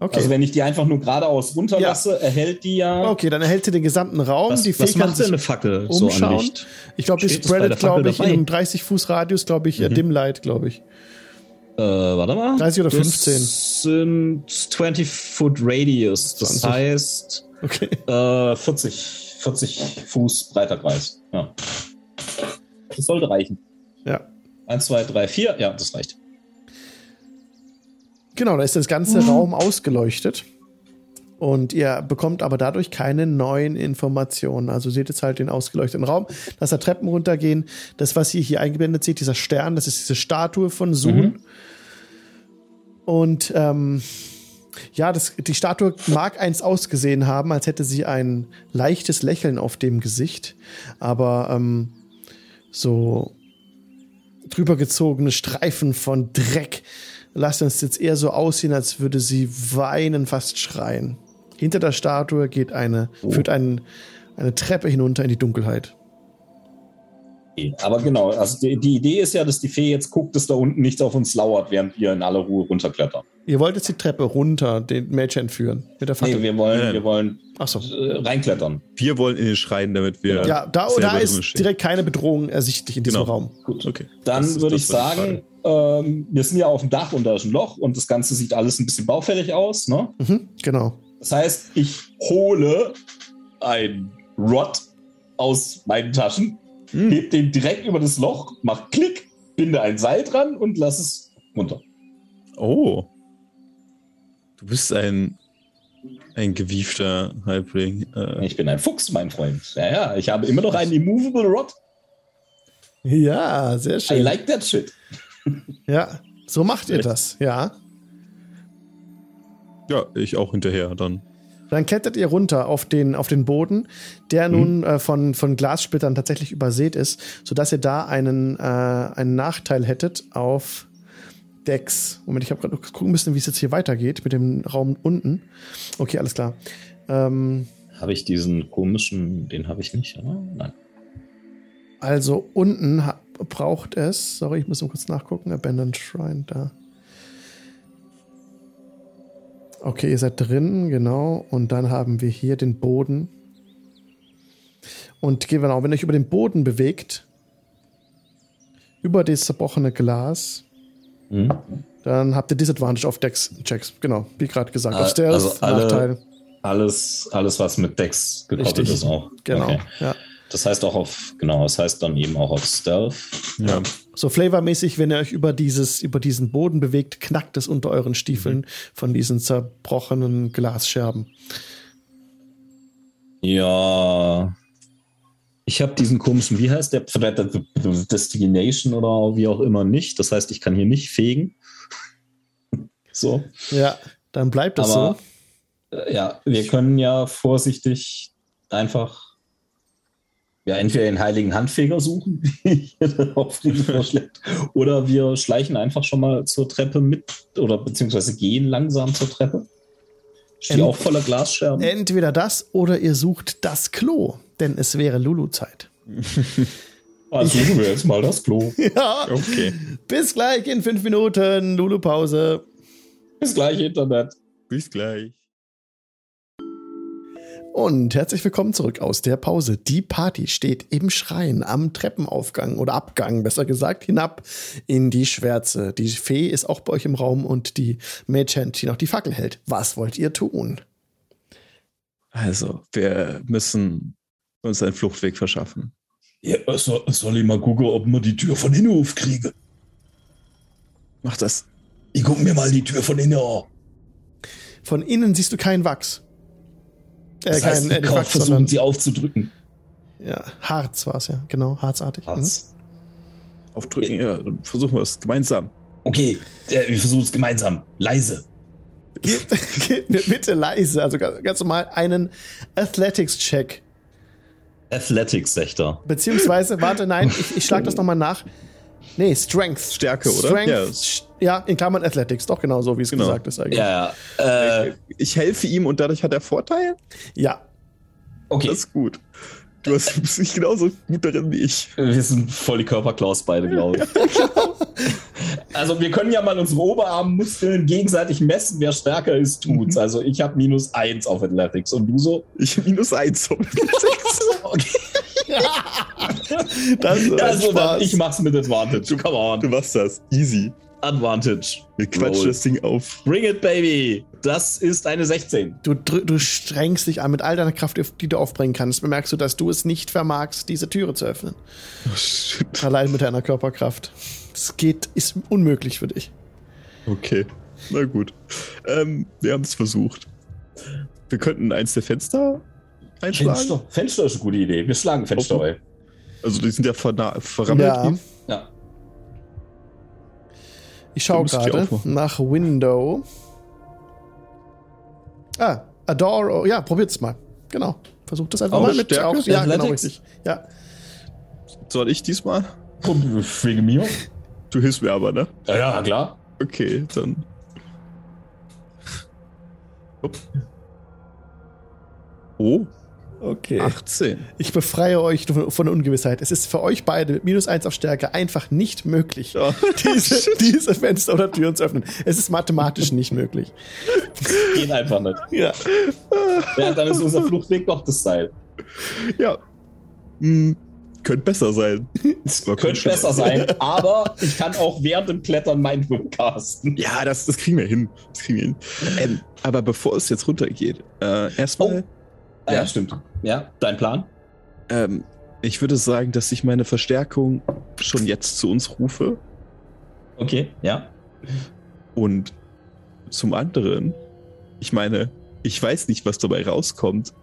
Okay. Also wenn ich die einfach nur geradeaus runterlasse, ja. erhält die ja. Okay, dann erhält sie den gesamten Raum. Was, die Fee was macht denn eine Fackel umschauen. so an Licht? Ich glaube, die spreadet, glaube ich, dabei? in einem 30 Fuß Radius, glaube ich, mhm. Dim Light, glaube ich. Äh, warte mal. 30 oder 15. Das sind 20 Foot Radius. Das 20. heißt okay. äh, 40, 40 Fuß breiter Kreis. Ja. Das sollte reichen. Ja. 1, 2, 3, 4. Ja, das reicht. Genau, da ist das ganze mhm. Raum ausgeleuchtet. Und ihr bekommt aber dadurch keine neuen Informationen. Also seht jetzt halt den ausgeleuchteten Raum, dass da Treppen runtergehen. Das, was ihr hier eingeblendet seht, dieser Stern, das ist diese Statue von Sun. Mhm. Und ähm, ja, das, die Statue mag eins ausgesehen haben, als hätte sie ein leichtes Lächeln auf dem Gesicht. Aber ähm, so drüber gezogene Streifen von Dreck lassen es jetzt eher so aussehen, als würde sie weinen, fast schreien. Hinter der Statue geht eine, oh. führt ein, eine Treppe hinunter in die Dunkelheit. Aber genau, also die, die, Idee ist ja, dass die Fee jetzt guckt, dass da unten nichts auf uns lauert, während wir in aller Ruhe runterklettern. Ihr wollt jetzt die Treppe runter, den Mage entführen. Mit der Fackel. Nee, wir wollen, ja. wir wollen so. äh, reinklettern. Wir wollen in den Schrein, damit wir. Ja, da, da ist direkt keine Bedrohung ersichtlich in diesem genau. Raum. Gut, okay. Dann würde ich sagen, ähm, wir sind ja auf dem Dach und da ist ein Loch und das Ganze sieht alles ein bisschen baufällig aus, ne? Mhm, genau. Das heißt, ich hole ein Rod aus meinen Taschen, hm. heb den direkt über das Loch, mach Klick, binde ein Seil dran und lass es runter. Oh. Du bist ein, ein gewiefter Halbling. Äh. Ich bin ein Fuchs, mein Freund. Ja, ja, ich habe immer noch einen Immovable Rod. Ja, sehr schön. I like that shit. Ja, so macht ihr das, ja. Ja, ich auch hinterher dann. Dann klettert ihr runter auf den, auf den Boden, der mhm. nun äh, von, von Glassplittern tatsächlich übersät ist, sodass ihr da einen, äh, einen Nachteil hättet auf Decks. Moment, ich habe gerade gucken müssen, wie es jetzt hier weitergeht mit dem Raum unten. Okay, alles klar. Ähm, habe ich diesen komischen, den habe ich nicht, oder? Nein. Also unten braucht es, sorry, ich muss mal kurz nachgucken, Abandoned Shrine da. Okay, ihr seid drin, genau. Und dann haben wir hier den Boden. Und genau, wenn ihr euch über den Boden bewegt, über das zerbrochene Glas, mhm. dann habt ihr Disadvantage auf Dex-Checks. Genau, wie gerade gesagt. Auf Stealth, also alle, Nachteil. Alles, alles, was mit Dex gekoppelt Richtig. ist auch. Genau, okay. ja. Das heißt auch auf, genau, das heißt dann eben auch auf Stealth. Ja. So flavormäßig, wenn ihr euch über dieses, über diesen Boden bewegt, knackt es unter euren Stiefeln mhm. von diesen zerbrochenen Glasscherben. Ja. Ich habe diesen komischen, wie heißt der? Destination oder wie auch immer nicht. Das heißt, ich kann hier nicht fegen. so. Ja, dann bleibt das Aber, so. Äh, ja, wir können ja vorsichtig einfach ja, entweder den heiligen Handfeger suchen, wie auf Frieden vorschlägt, oder wir schleichen einfach schon mal zur Treppe mit oder beziehungsweise gehen langsam zur Treppe. Ist die auch voller Glasscherben? Entweder das oder ihr sucht das Klo, denn es wäre Lulu-Zeit. Also suchen wir jetzt mal das Klo. ja. Okay. Bis gleich in fünf Minuten. Lulu-Pause. Bis gleich, Internet. Bis gleich. Und herzlich willkommen zurück aus der Pause. Die Party steht im Schrein am Treppenaufgang oder Abgang, besser gesagt, hinab in die Schwärze. Die Fee ist auch bei euch im Raum und die Mädchen, die noch die Fackel hält. Was wollt ihr tun? Also, wir müssen uns einen Fluchtweg verschaffen. Ja, soll, soll ich mal gucken, ob wir die Tür von innen aufkriegen? Mach das. Ich guck mir mal die Tür von innen an. Von innen siehst du keinen Wachs. Äh, das heißt, kein Artefakt, versuchen sie aufzudrücken. Ja, Harz war es ja, genau, harzartig. Harz. Mhm. Aufdrücken, ja, dann versuchen wir es gemeinsam. Okay, äh, wir versuchen es gemeinsam. Leise. Gebt, gebt mir bitte leise, also ganz, ganz normal einen Athletics-Check. Athletics, Sechter. Beziehungsweise, warte, nein, ich, ich schlage das nochmal nach. Nee, Strength. Stärke, oder? Strength, ja. ja, in Klammern Athletics, doch genau so, wie es genau. gesagt ist eigentlich. Ja, ja. Äh, ich helfe ihm und dadurch hat er Vorteil? Ja. Okay. Das ist gut. Du bist nicht genauso gut darin wie ich. Wir sind voll die Körperklaus beide, glaube ich. also wir können ja mal unsere Oberarmmuskeln gegenseitig messen, wer stärker ist, tut's. Mhm. Also ich habe minus eins auf Athletics und du so? Ich habe minus eins auf Athletics. okay. Das ist also, Spaß. ich mach's mit Advantage. Come on. Du machst das. Easy. Advantage. Wir quatschen das Ding auf. Bring it, baby. Das ist eine 16. Du, du strengst dich an mit all deiner Kraft, die du aufbringen kannst. Bemerkst du, dass du es nicht vermagst, diese Türe zu öffnen. Oh, shit. Allein mit deiner Körperkraft. Das geht, ist unmöglich für dich. Okay. Na gut. Ähm, wir haben es versucht. Wir könnten eins der Fenster einschlagen. Fenster, Fenster ist eine gute Idee. Wir schlagen Fenster, ey. Also die sind ja verrammelt. Ja. ja. Ich schaue gerade nach Window. Ah, Adore. Ja, probiert's mal. Genau. Versucht das einfach auch mal mit. Auch, ja, genau, richtig. Ja. Soll ich diesmal? Wegen mir? Du hilfst mir aber, ne? Ja, ja, klar. Okay, dann. Oh. Okay. 18. Ich befreie euch von der Ungewissheit. Es ist für euch beide mit minus 1 auf Stärke einfach nicht möglich, oh. diese, diese, Fenster oder Türen zu öffnen. Es ist mathematisch nicht möglich. Geht einfach nicht. Ja. ja dann ist unser Fluchtweg doch das Seil. Ja. Hm. Könnte besser sein. Könnte besser sein, aber ich kann auch während dem Klettern Mindwim casten. Ja, das, das kriegen wir hin. Das kriegen wir hin. Ähm, aber bevor es jetzt runtergeht, äh, erstmal. Oh Ah, ja, stimmt. Ja, dein Plan? Ähm, ich würde sagen, dass ich meine Verstärkung schon jetzt zu uns rufe. Okay, ja. Und zum anderen ich meine, ich weiß nicht, was dabei rauskommt,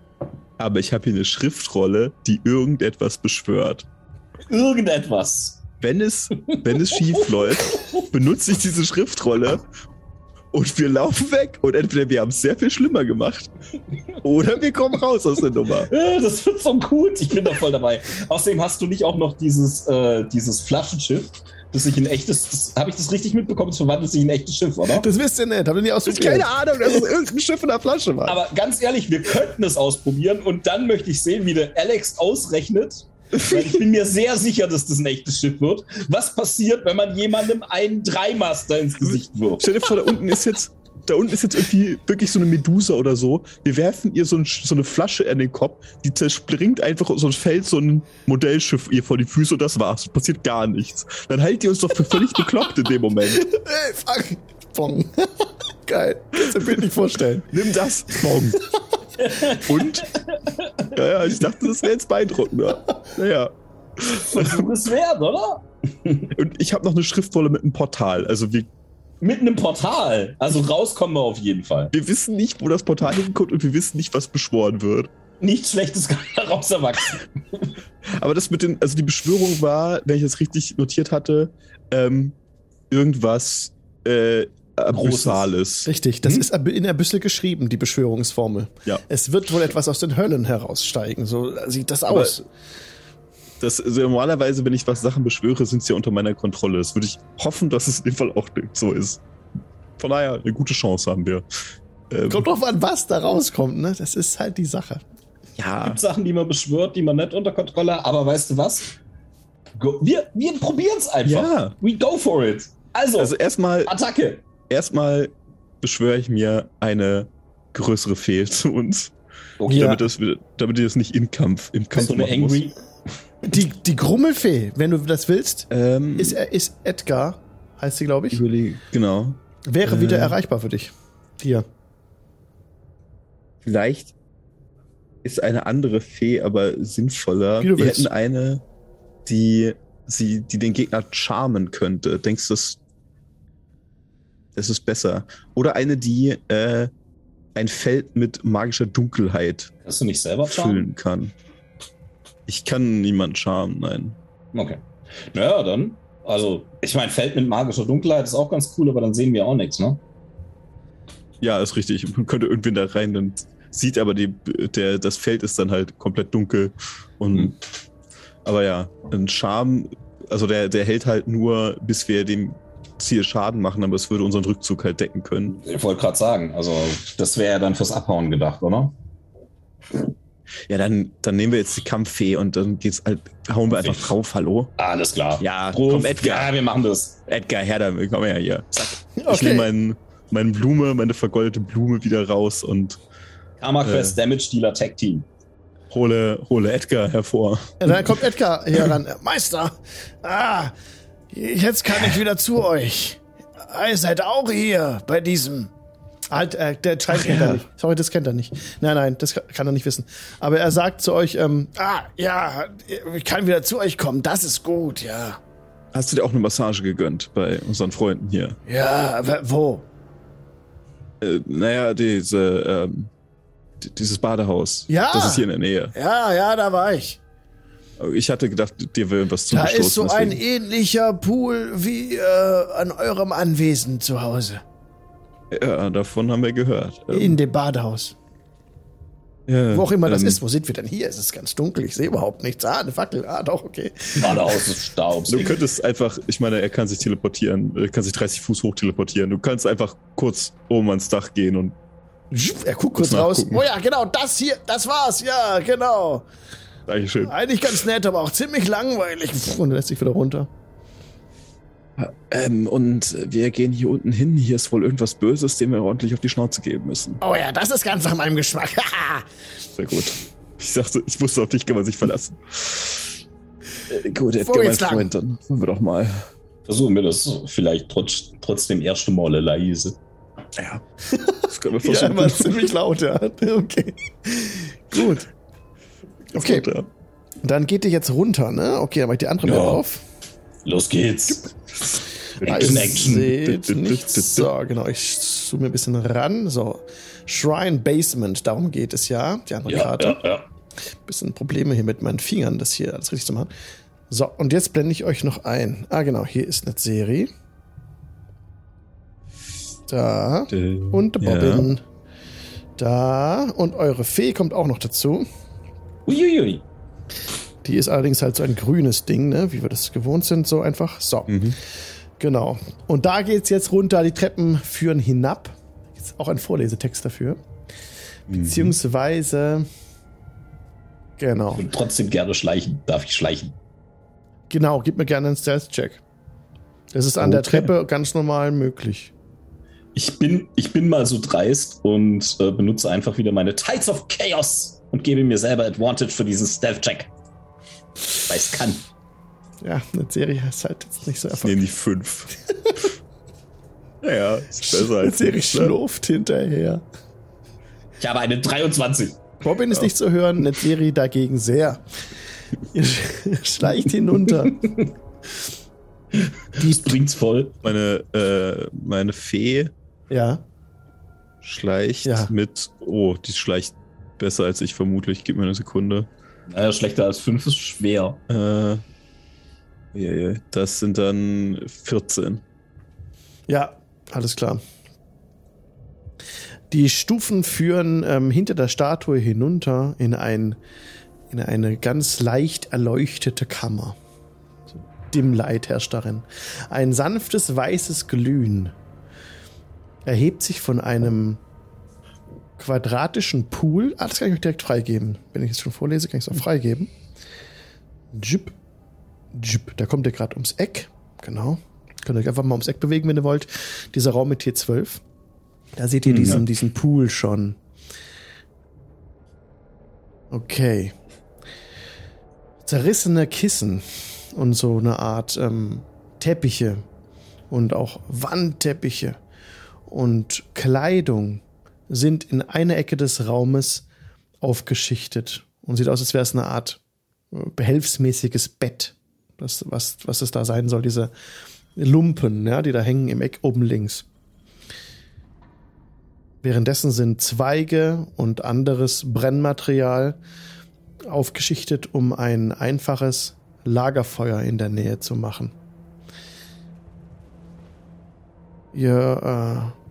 aber ich habe hier eine Schriftrolle, die irgendetwas beschwört. Irgendetwas. Wenn es, wenn es schief läuft, benutze ich diese Schriftrolle und wir laufen weg. Und entweder wir haben es sehr viel schlimmer gemacht oder wir kommen raus aus der Nummer. Das wird so gut. Ich bin da voll dabei. Außerdem hast du nicht auch noch dieses, äh, dieses Flaschenschiff, das sich ein echtes. Habe ich das richtig mitbekommen? Es verwandelt sich in ein echtes Schiff, oder? Das wisst ihr nicht. Habt ihr nicht ausprobiert? Keine Ahnung, dass es irgendein Schiff in der Flasche war. Aber ganz ehrlich, wir könnten es ausprobieren und dann möchte ich sehen, wie der Alex ausrechnet, weil ich bin mir sehr sicher, dass das ein echtes Schiff wird. Was passiert, wenn man jemandem einen Dreimaster ins Gesicht wirft? Stell dir vor, da unten ist jetzt, da unten ist jetzt irgendwie wirklich so eine Medusa oder so. Wir werfen ihr so, ein, so eine Flasche in den Kopf, die zerspringt einfach so ein fällt so ein Modellschiff ihr vor die Füße und das war's. Passiert gar nichts. Dann hält ihr uns doch für völlig bekloppt in dem Moment. Ey, fuck. Geil. Kannst du mir nicht vorstellen. Nimm das. Bong. Und? Ja, ja, ich dachte, das wäre jetzt beeindruckender. Naja. Versuch es wert, oder? Und ich habe noch eine Schriftwolle mit einem Portal. Also wir. Mit einem Portal? Also rauskommen wir auf jeden Fall. Wir wissen nicht, wo das Portal hinkommt und wir wissen nicht, was beschworen wird. Nichts Schlechtes kann daraus erwachsen. Aber das mit den, also die Beschwörung war, wenn ich das richtig notiert hatte, ähm, irgendwas äh, Abyssales. Richtig, das hm? ist in der Büssel geschrieben, die Beschwörungsformel. Ja. Es wird wohl etwas aus den Höllen heraussteigen, so sieht das Aber aus. Das, also normalerweise, wenn ich was Sachen beschwöre, sind sie ja unter meiner Kontrolle. Das würde ich hoffen, dass es in dem Fall auch so ist. Von daher, eine gute Chance haben wir. Ähm, Kommt drauf an, was da rauskommt, ne? Das ist halt die Sache. Ja. Es gibt Sachen, die man beschwört, die man nicht unter Kontrolle hat, aber weißt du was? Go, wir wir probieren es einfach. Ja. We go for it. Also, also erstmal. Attacke erstmal beschwöre ich mir eine größere Fee zu uns. Okay. Damit, das, damit die das nicht im Kampf, im Kampf so eine Angry. Die, die Grummelfee, wenn du das willst, ähm, ist, ist Edgar, heißt sie, glaube ich. Überleg, genau. Wäre äh, wieder erreichbar für dich. Hier. Vielleicht ist eine andere Fee aber sinnvoller. Wir willst. hätten eine, die, sie, die den Gegner charmen könnte. Denkst du, das es ist besser. Oder eine, die äh, ein Feld mit magischer Dunkelheit Hast du nicht selber füllen kann. Ich kann niemand charmen, nein. Okay. Naja, dann. Also, ich meine, Feld mit magischer Dunkelheit ist auch ganz cool, aber dann sehen wir auch nichts, ne? Ja, ist richtig. Man könnte irgendwen da rein, dann sieht aber die, der, das Feld ist dann halt komplett dunkel. Und, mhm. Aber ja, ein Charme, also der, der hält halt nur, bis wir dem Ziel Schaden machen, aber es würde unseren Rückzug halt decken können. Ich wollte gerade sagen, also das wäre ja dann fürs Abhauen gedacht, oder? Ja, dann, dann nehmen wir jetzt die Kampffee und dann geht's halt, hauen wir einfach drauf, hallo? Alles klar. Ja, Ruf, komm, Edgar. Ja, wir machen das. Edgar, her damit, komm her hier. Zack. Okay. Ich nehme mein, meine Blume, meine vergoldete Blume wieder raus und. Karma Quest äh, Damage Dealer Tag Team. Hole, hole Edgar hervor. Ja, dann kommt Edgar hier ran. Meister! Ah! Jetzt kann ich wieder zu euch. Ihr seid auch hier bei diesem. Halt, äh, der Schein kennt ja. er nicht. Sorry, das kennt er nicht. Nein, nein, das kann er nicht wissen. Aber er sagt zu euch, ähm, ah, ja, ich kann wieder zu euch kommen. Das ist gut, ja. Hast du dir auch eine Massage gegönnt bei unseren Freunden hier? Ja, wo? Äh, naja, diese, ähm, dieses Badehaus. Ja. Das ist hier in der Nähe. Ja, ja, da war ich. Ich hatte gedacht, dir wäre was zugestoßen. Da ist so deswegen. ein ähnlicher Pool wie äh, an eurem Anwesen zu Hause. Ja, davon haben wir gehört. Ähm, In dem Badehaus. Ja, Wo auch immer ähm, das ist. Wo sind wir denn hier? Es ist ganz dunkel. Ich sehe überhaupt nichts. Ah, eine Fackel. Ah, doch, okay. Badehaus ist Staub. Du könntest einfach, ich meine, er kann sich teleportieren. Er kann sich 30 Fuß hoch teleportieren. Du kannst einfach kurz oben ans Dach gehen und. Er guckt kurz raus. Oh ja, genau, das hier, das war's. Ja, genau. Dankeschön. Eigentlich ganz nett, aber auch ziemlich langweilig. Und lässt sich wieder runter. Ähm, und wir gehen hier unten hin. Hier ist wohl irgendwas Böses, dem wir ordentlich auf die Schnauze geben müssen. Oh ja, das ist ganz nach meinem Geschmack. Sehr gut. Ich dachte, ich wusste, auf dich kann man sich verlassen. Äh, gut, Edgar, mein Freund, dann wollen wir doch mal. Versuchen wir das vielleicht trotz, trotzdem erste Male leise. Ja. Das können wir versuchen. ja, war ziemlich laut, ja. Okay. Gut. Okay. Runter. Dann geht ihr jetzt runter, ne? Okay, dann mach ich die andere ja. Map auf. Los geht's. Action, Action. Seht nichts. So, genau, ich zoome ein bisschen ran. So, Shrine Basement, darum geht es ja. Die andere ja, Karte. Ja, ja. Bisschen Probleme hier mit meinen Fingern, das hier alles richtig zu machen. So, und jetzt blende ich euch noch ein. Ah, genau, hier ist eine Serie. Da. Und Bobbin. Ja. Da. Und eure Fee kommt auch noch dazu. Uiuiui. Die ist allerdings halt so ein grünes Ding, ne? wie wir das gewohnt sind, so einfach. So. Mhm. Genau. Und da geht es jetzt runter. Die Treppen führen hinab. Jetzt auch ein Vorlesetext dafür. Mhm. Beziehungsweise. Genau. Ich würde trotzdem gerne schleichen. Darf ich schleichen? Genau, gib mir gerne einen Stealth-Check. Das ist an okay. der Treppe ganz normal möglich. Ich bin, ich bin mal so dreist und äh, benutze einfach wieder meine Tides of Chaos und gebe mir selber Advantage für diesen Stealth-Check. Weil es kann. Ja, eine Serie ist halt jetzt nicht so erfolgreich. Ich nehme die fünf. naja, ist besser als. Eine Serie schlurft hinterher. Ich habe eine 23. Robin ist ja. nicht zu hören, eine Serie dagegen sehr. Ihr schleicht hinunter. Die bringt's voll. Meine, äh, meine Fee ja. schleicht ja. mit. Oh, die schleicht besser als ich vermutlich. Gib mir eine Sekunde. Naja, schlechter als 5 ist schwer. Äh, das sind dann 14. Ja, alles klar. Die Stufen führen ähm, hinter der Statue hinunter in, ein, in eine ganz leicht erleuchtete Kammer. So Dimmlight herrscht darin. Ein sanftes weißes Glühen erhebt sich von einem quadratischen Pool. Ah, das kann ich euch direkt freigeben. Wenn ich es schon vorlese, kann ich es auch freigeben. Jip. Jip. Da kommt ihr gerade ums Eck. Genau. Könnt ihr euch einfach mal ums Eck bewegen, wenn ihr wollt. Dieser Raum mit T12. Da seht ihr mhm. diesen, diesen Pool schon. Okay. Zerrissene Kissen und so eine Art ähm, Teppiche und auch Wandteppiche und Kleidung sind in einer Ecke des Raumes aufgeschichtet und sieht aus, als wäre es eine Art äh, behelfsmäßiges Bett, das, was, was es da sein soll, diese Lumpen, ja, die da hängen im Eck oben links. Währenddessen sind Zweige und anderes Brennmaterial aufgeschichtet, um ein einfaches Lagerfeuer in der Nähe zu machen. Ihr äh,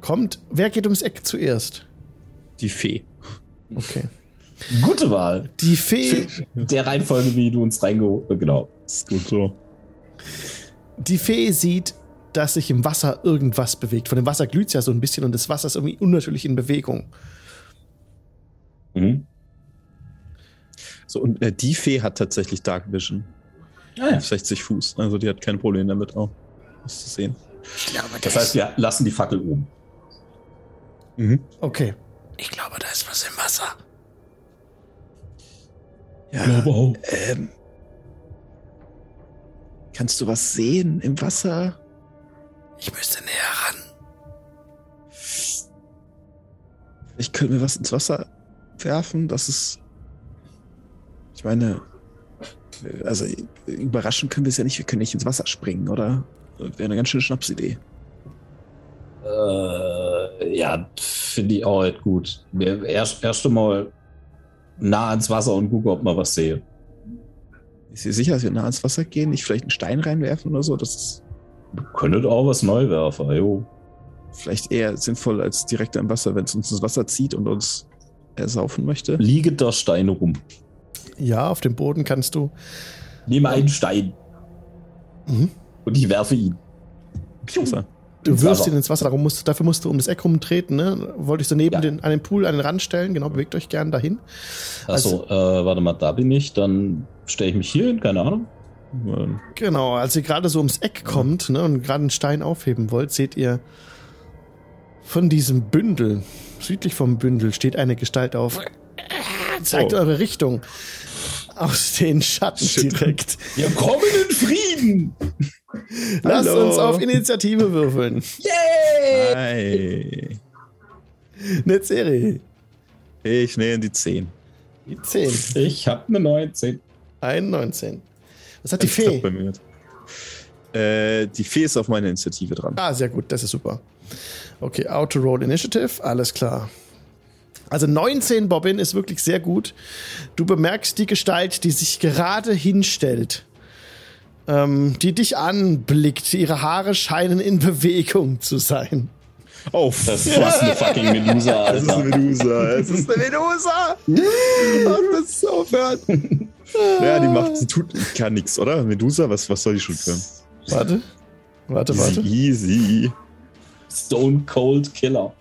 Kommt, wer geht ums Eck zuerst? Die Fee. Okay. Gute Wahl. Die Fee. Der Reihenfolge, wie du uns reingeholt Genau. Ist gut so. Die Fee sieht, dass sich im Wasser irgendwas bewegt. Von dem Wasser glüht es ja so ein bisschen und das Wasser ist irgendwie unnatürlich in Bewegung. Mhm. So, und äh, die Fee hat tatsächlich Dark Vision. Ah, ja. 60 Fuß. Also die hat kein Problem damit auch. Das zu sehen. das heißt, wir lassen die Fackel oben. Mhm. Okay. Ich glaube, da ist was im Wasser. Ja, ich glaube auch. Ähm, kannst du was sehen im Wasser? Ich müsste näher ran. Ich könnte mir was ins Wasser werfen. Das ist. Ich meine, also überraschen können wir es ja nicht. Wir können nicht ins Wasser springen, oder? Wäre eine ganz schöne Schnapsidee. Äh, ja, finde ich auch halt gut. Erst, erst einmal nah ans Wasser und gucke, ob man was sehe. Ist ihr sicher, dass wir nah ans Wasser gehen? Nicht vielleicht einen Stein reinwerfen oder so? Das ist Könntet auch was neu werfen, jo. Vielleicht eher sinnvoll als direkt am Wasser, wenn es uns ins Wasser zieht und uns ersaufen möchte. Liege da Steine rum. Ja, auf dem Boden kannst du. Nehme einen Stein. Mhm. Und ich werfe ihn. Piu. Du wirfst ihn ins Wasser, darum musst, dafür musst du um das Eck rumtreten, ne? Wollte ich so neben ja. den, an den Pool, an den Rand stellen, genau, bewegt euch gern dahin. Achso, also, äh, warte mal, da bin ich, dann stelle ich mich hier hin, keine Ahnung. Genau, als ihr gerade so ums Eck kommt ne, und gerade einen Stein aufheben wollt, seht ihr von diesem Bündel, südlich vom Bündel, steht eine Gestalt auf. Zeigt oh. eure Richtung. Aus den Schatten Shit. direkt. Wir kommen in Frieden! Lasst Hallo. uns auf Initiative würfeln. Yay! Hi. Eine Serie. Ich nehme die 10. Die 10. Ich habe eine 19. Ein 19. Was hat die Fee? Äh, die Fee ist auf meiner Initiative dran. Ah, sehr gut, das ist super. Okay, Auto Roll Initiative, alles klar. Also 19, Bobbin, ist wirklich sehr gut. Du bemerkst die Gestalt, die sich gerade hinstellt, ähm, die dich anblickt. Ihre Haare scheinen in Bewegung zu sein. Oh, das ist fast eine fucking Medusa, Alter. Das ist eine Medusa. Es ist eine Medusa. oh, das ist aufhört. Ja, die macht, sie tut, kann nichts, oder? Medusa, was, was soll die schon können? Warte. Warte, warte. Easy. Stone Cold Killer.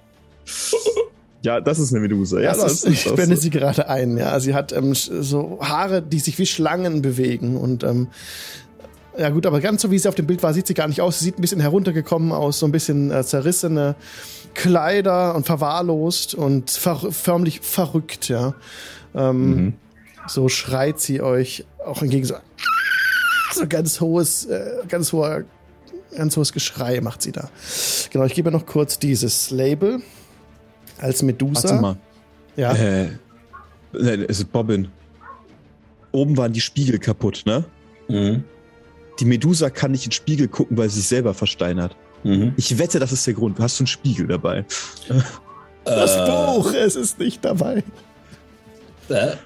Ja, das ist eine Medusa. Ja, das ist, ich blende sie gerade ein. Ja, sie hat ähm, so Haare, die sich wie Schlangen bewegen und ähm, ja gut, aber ganz so wie sie auf dem Bild war, sieht sie gar nicht aus. Sie sieht ein bisschen heruntergekommen aus, so ein bisschen äh, zerrissene Kleider und verwahrlost und ver förmlich verrückt, ja. Ähm, mhm. So schreit sie euch auch entgegen so, so ganz hohes, äh, ganz hoher, ganz hohes Geschrei macht sie da. Genau, ich gebe noch kurz dieses Label als Medusa. Warte mal. Ja. Äh, es ist Bobbin. Oben waren die Spiegel kaputt, ne? Mhm. Die Medusa kann nicht in den Spiegel gucken, weil sie sich selber versteinert. Mhm. Ich wette, das ist der Grund. Du hast so einen Spiegel dabei. Das äh, Buch, es ist nicht dabei.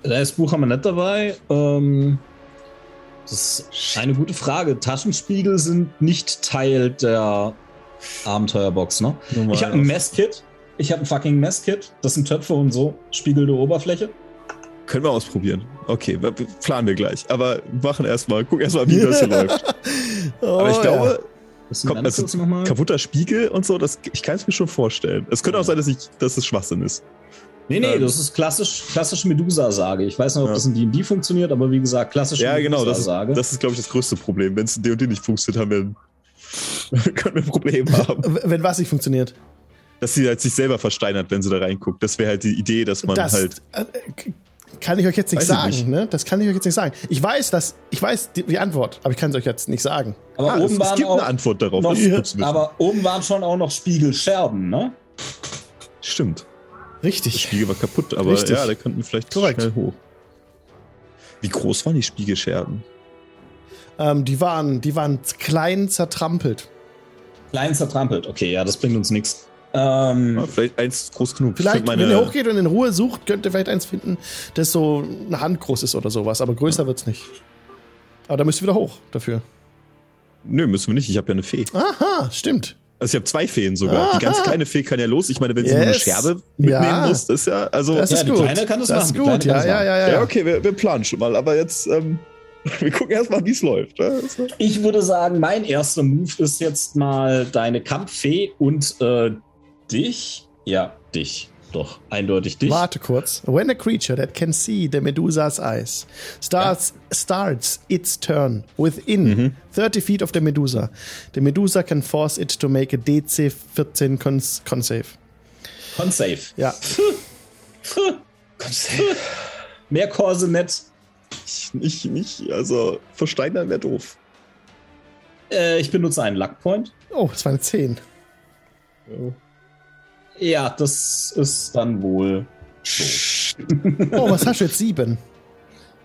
Das Buch haben wir nicht dabei. Ähm, das ist eine gute Frage. Taschenspiegel sind nicht Teil der Abenteuerbox, ne? Normal, ich habe ein Messkit. Ich habe ein fucking Messkit. Das sind Töpfe und so. Spiegelnde Oberfläche. Können wir ausprobieren. Okay, planen wir gleich. Aber machen erstmal, guck erstmal, wie das hier läuft. Oh, Aber ich glaube, ja. komm, also, kaputter Spiegel und so, das, ich kann es mir schon vorstellen. Es könnte auch sein, dass, ich, dass es Schwachsinn ist. Nee, nee, ähm, das ist klassisch, klassische Medusa-Sage. Ich weiß nicht, ob ja. das in D&D funktioniert, aber wie gesagt, klassische Ja, genau, das ist, das ist glaube ich, das größte Problem. Wenn es in D&D nicht funktioniert, haben wir, können wir ein Problem haben. Wenn was nicht funktioniert? Dass sie halt sich selber versteinert, wenn sie da reinguckt. Das wäre halt die Idee, dass man das, halt... Äh, kann ich euch jetzt nicht weiß sagen, nicht. ne? Das kann ich euch jetzt nicht sagen. Ich weiß, dass ich weiß die, die Antwort, aber ich kann es euch jetzt nicht sagen. Aber ah, oben es, waren es gibt auch eine Antwort darauf. Noch, aber oben waren schon auch noch Spiegelscherben, ne? Stimmt. Richtig. Der Spiegel war kaputt, aber Richtig. ja, da könnten vielleicht Korrekt. schnell hoch. Wie groß waren die Spiegelscherben? Ähm, die waren, die waren klein zertrampelt. Klein zertrampelt, okay, ja, das bringt uns nichts. Ähm, ja, vielleicht eins groß genug. Vielleicht, wenn ihr hochgeht und in Ruhe sucht, könnt ihr vielleicht eins finden, das so eine Hand groß ist oder sowas, aber größer ja. wird's nicht. Aber da müsst ihr wieder hoch dafür. Nö, müssen wir nicht. Ich habe ja eine Fee. Aha, stimmt. Also ich habe zwei Feen sogar. Aha. Die ganz kleine Fee kann ja los. Ich meine, wenn yes. sie nur eine Scherbe mitnehmen ja. muss, das ist ja also. Das ist ja, gut. Die kleine kann das, das machen. Ist gut. Ja, ja, ja, ja, ja. okay, wir, wir, planen schon mal. Aber jetzt, ähm, wir gucken erstmal, wie es läuft. Ich würde sagen, mein erster Move ist jetzt mal deine Kampffee und äh, dich? Ja, dich. Doch, eindeutig dich. Warte kurz. When a creature that can see the Medusa's eyes starts, ja. starts its turn within mhm. 30 feet of the Medusa, the Medusa can force it to make a DC 14 con, con save. Con save? Ja. con save. Mehr Kurse nett. Ich, ich nicht. Also, versteinern wäre doof. Äh, ich benutze einen Luck Point. Oh, das war eine 10. Oh. Ja, das ist dann wohl so. oh, was hast du jetzt? Sieben?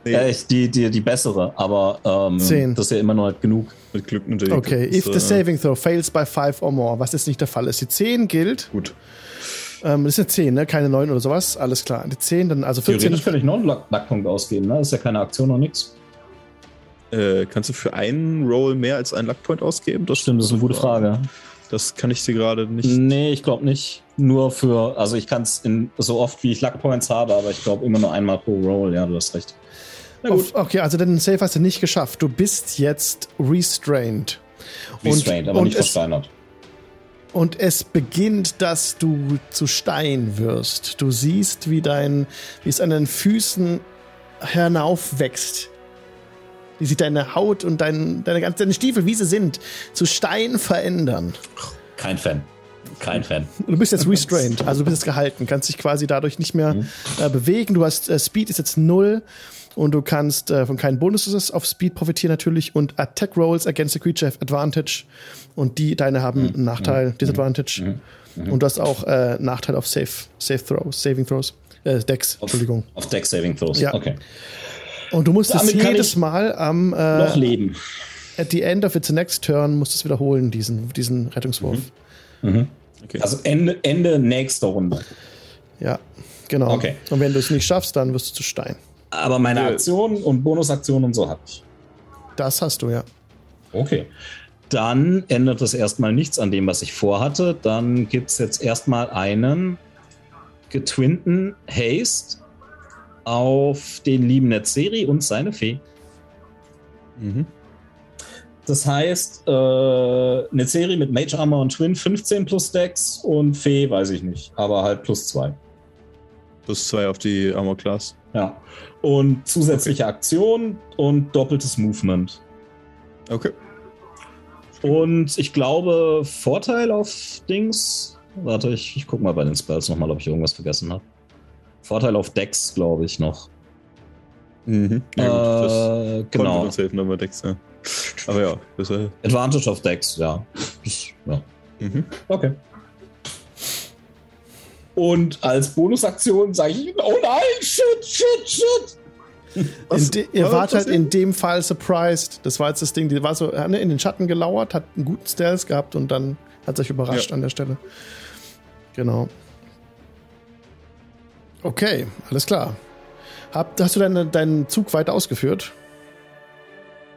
Nee. Äh, die, die, die bessere, aber ähm, Zehn. das ist ja immer noch nicht genug. Mit Glück natürlich. Okay, if the saving throw fails by five or more, was jetzt nicht der Fall ist. Die 10 gilt. Gut. Ähm, das ist eine 10, ne? Keine 9 oder sowas. Alles klar. Die 10, dann also 14. Theoretisch könnte ich noch einen Luckpunkt ausgeben, ne? Das ist ja keine Aktion noch nichts. Äh, kannst du für einen Roll mehr als einen Luckpoint ausgeben? Das stimmt, das ist eine gute Frage. Das kann ich dir gerade nicht. Nee, ich glaube nicht. Nur für, also ich kann es so oft wie ich Luck Points habe, aber ich glaube immer nur einmal pro Roll. Ja, du hast recht. Na gut. Okay, also den Safe hast du nicht geschafft. Du bist jetzt restrained. Restrained, und, aber und nicht versteinert. Und es beginnt, dass du zu Stein wirst. Du siehst, wie dein, wie es an deinen Füßen hinaufwächst wie sich deine Haut und dein, deine ganzen deine Stiefel, wie sie sind, zu Stein verändern. Kein Fan. Kein Fan. Du bist jetzt restrained, also du bist jetzt gehalten, kannst dich quasi dadurch nicht mehr mhm. äh, bewegen. Du hast äh, Speed ist jetzt null und du kannst äh, von keinen Bonuses auf Speed profitieren natürlich und Attack Rolls against the Creature have Advantage und die deine haben mhm. einen Nachteil, mhm. Disadvantage und du hast auch äh, Nachteil auf Save, Save Throws, Saving Throws, äh, Dex, Entschuldigung. Auf Dex Saving Throws, ja. okay. Und du musst Damit es jedes Mal am. Äh, noch leben. at the end of its next turn musst du es wiederholen, diesen, diesen Rettungswurf. Mhm. Mhm. Okay. Also Ende, Ende nächster Runde. Ja, genau. Okay. Und wenn du es nicht schaffst, dann wirst du zu Stein. Aber meine Aktion und Bonusaktion und so habe ich. Das hast du, ja. Okay. Dann ändert es erstmal nichts an dem, was ich vorhatte. Dann gibt es jetzt erstmal einen getwinnten Haste auf den lieben Netzeri und seine Fee. Mhm. Das heißt, äh, eine Serie mit Mage Armor und Twin 15 plus Dex und Fee weiß ich nicht, aber halt plus 2. Plus 2 auf die Armor Class. Ja. Und zusätzliche okay. Aktion und doppeltes Movement. Okay. Und ich glaube, Vorteil auf Dings. Warte, ich, ich guck mal bei den Spells nochmal, ob ich irgendwas vergessen habe. Vorteil auf Dex, glaube ich, noch. Mhm. Ja, gut, äh, genau. Uns helfen, aber Dex, ja. Aber ja, das war Advantage of Dex, ja. ja. Mhm. Okay. Und als Bonusaktion sage ich, oh nein, shit, shit, shit. De, ihr wart halt in dem Fall surprised. Das war jetzt das Ding, die war so in den Schatten gelauert, hat einen guten Stealth gehabt und dann hat sich überrascht ja. an der Stelle. Genau. Okay, alles klar. Hab, hast du deine, deinen Zug weiter ausgeführt?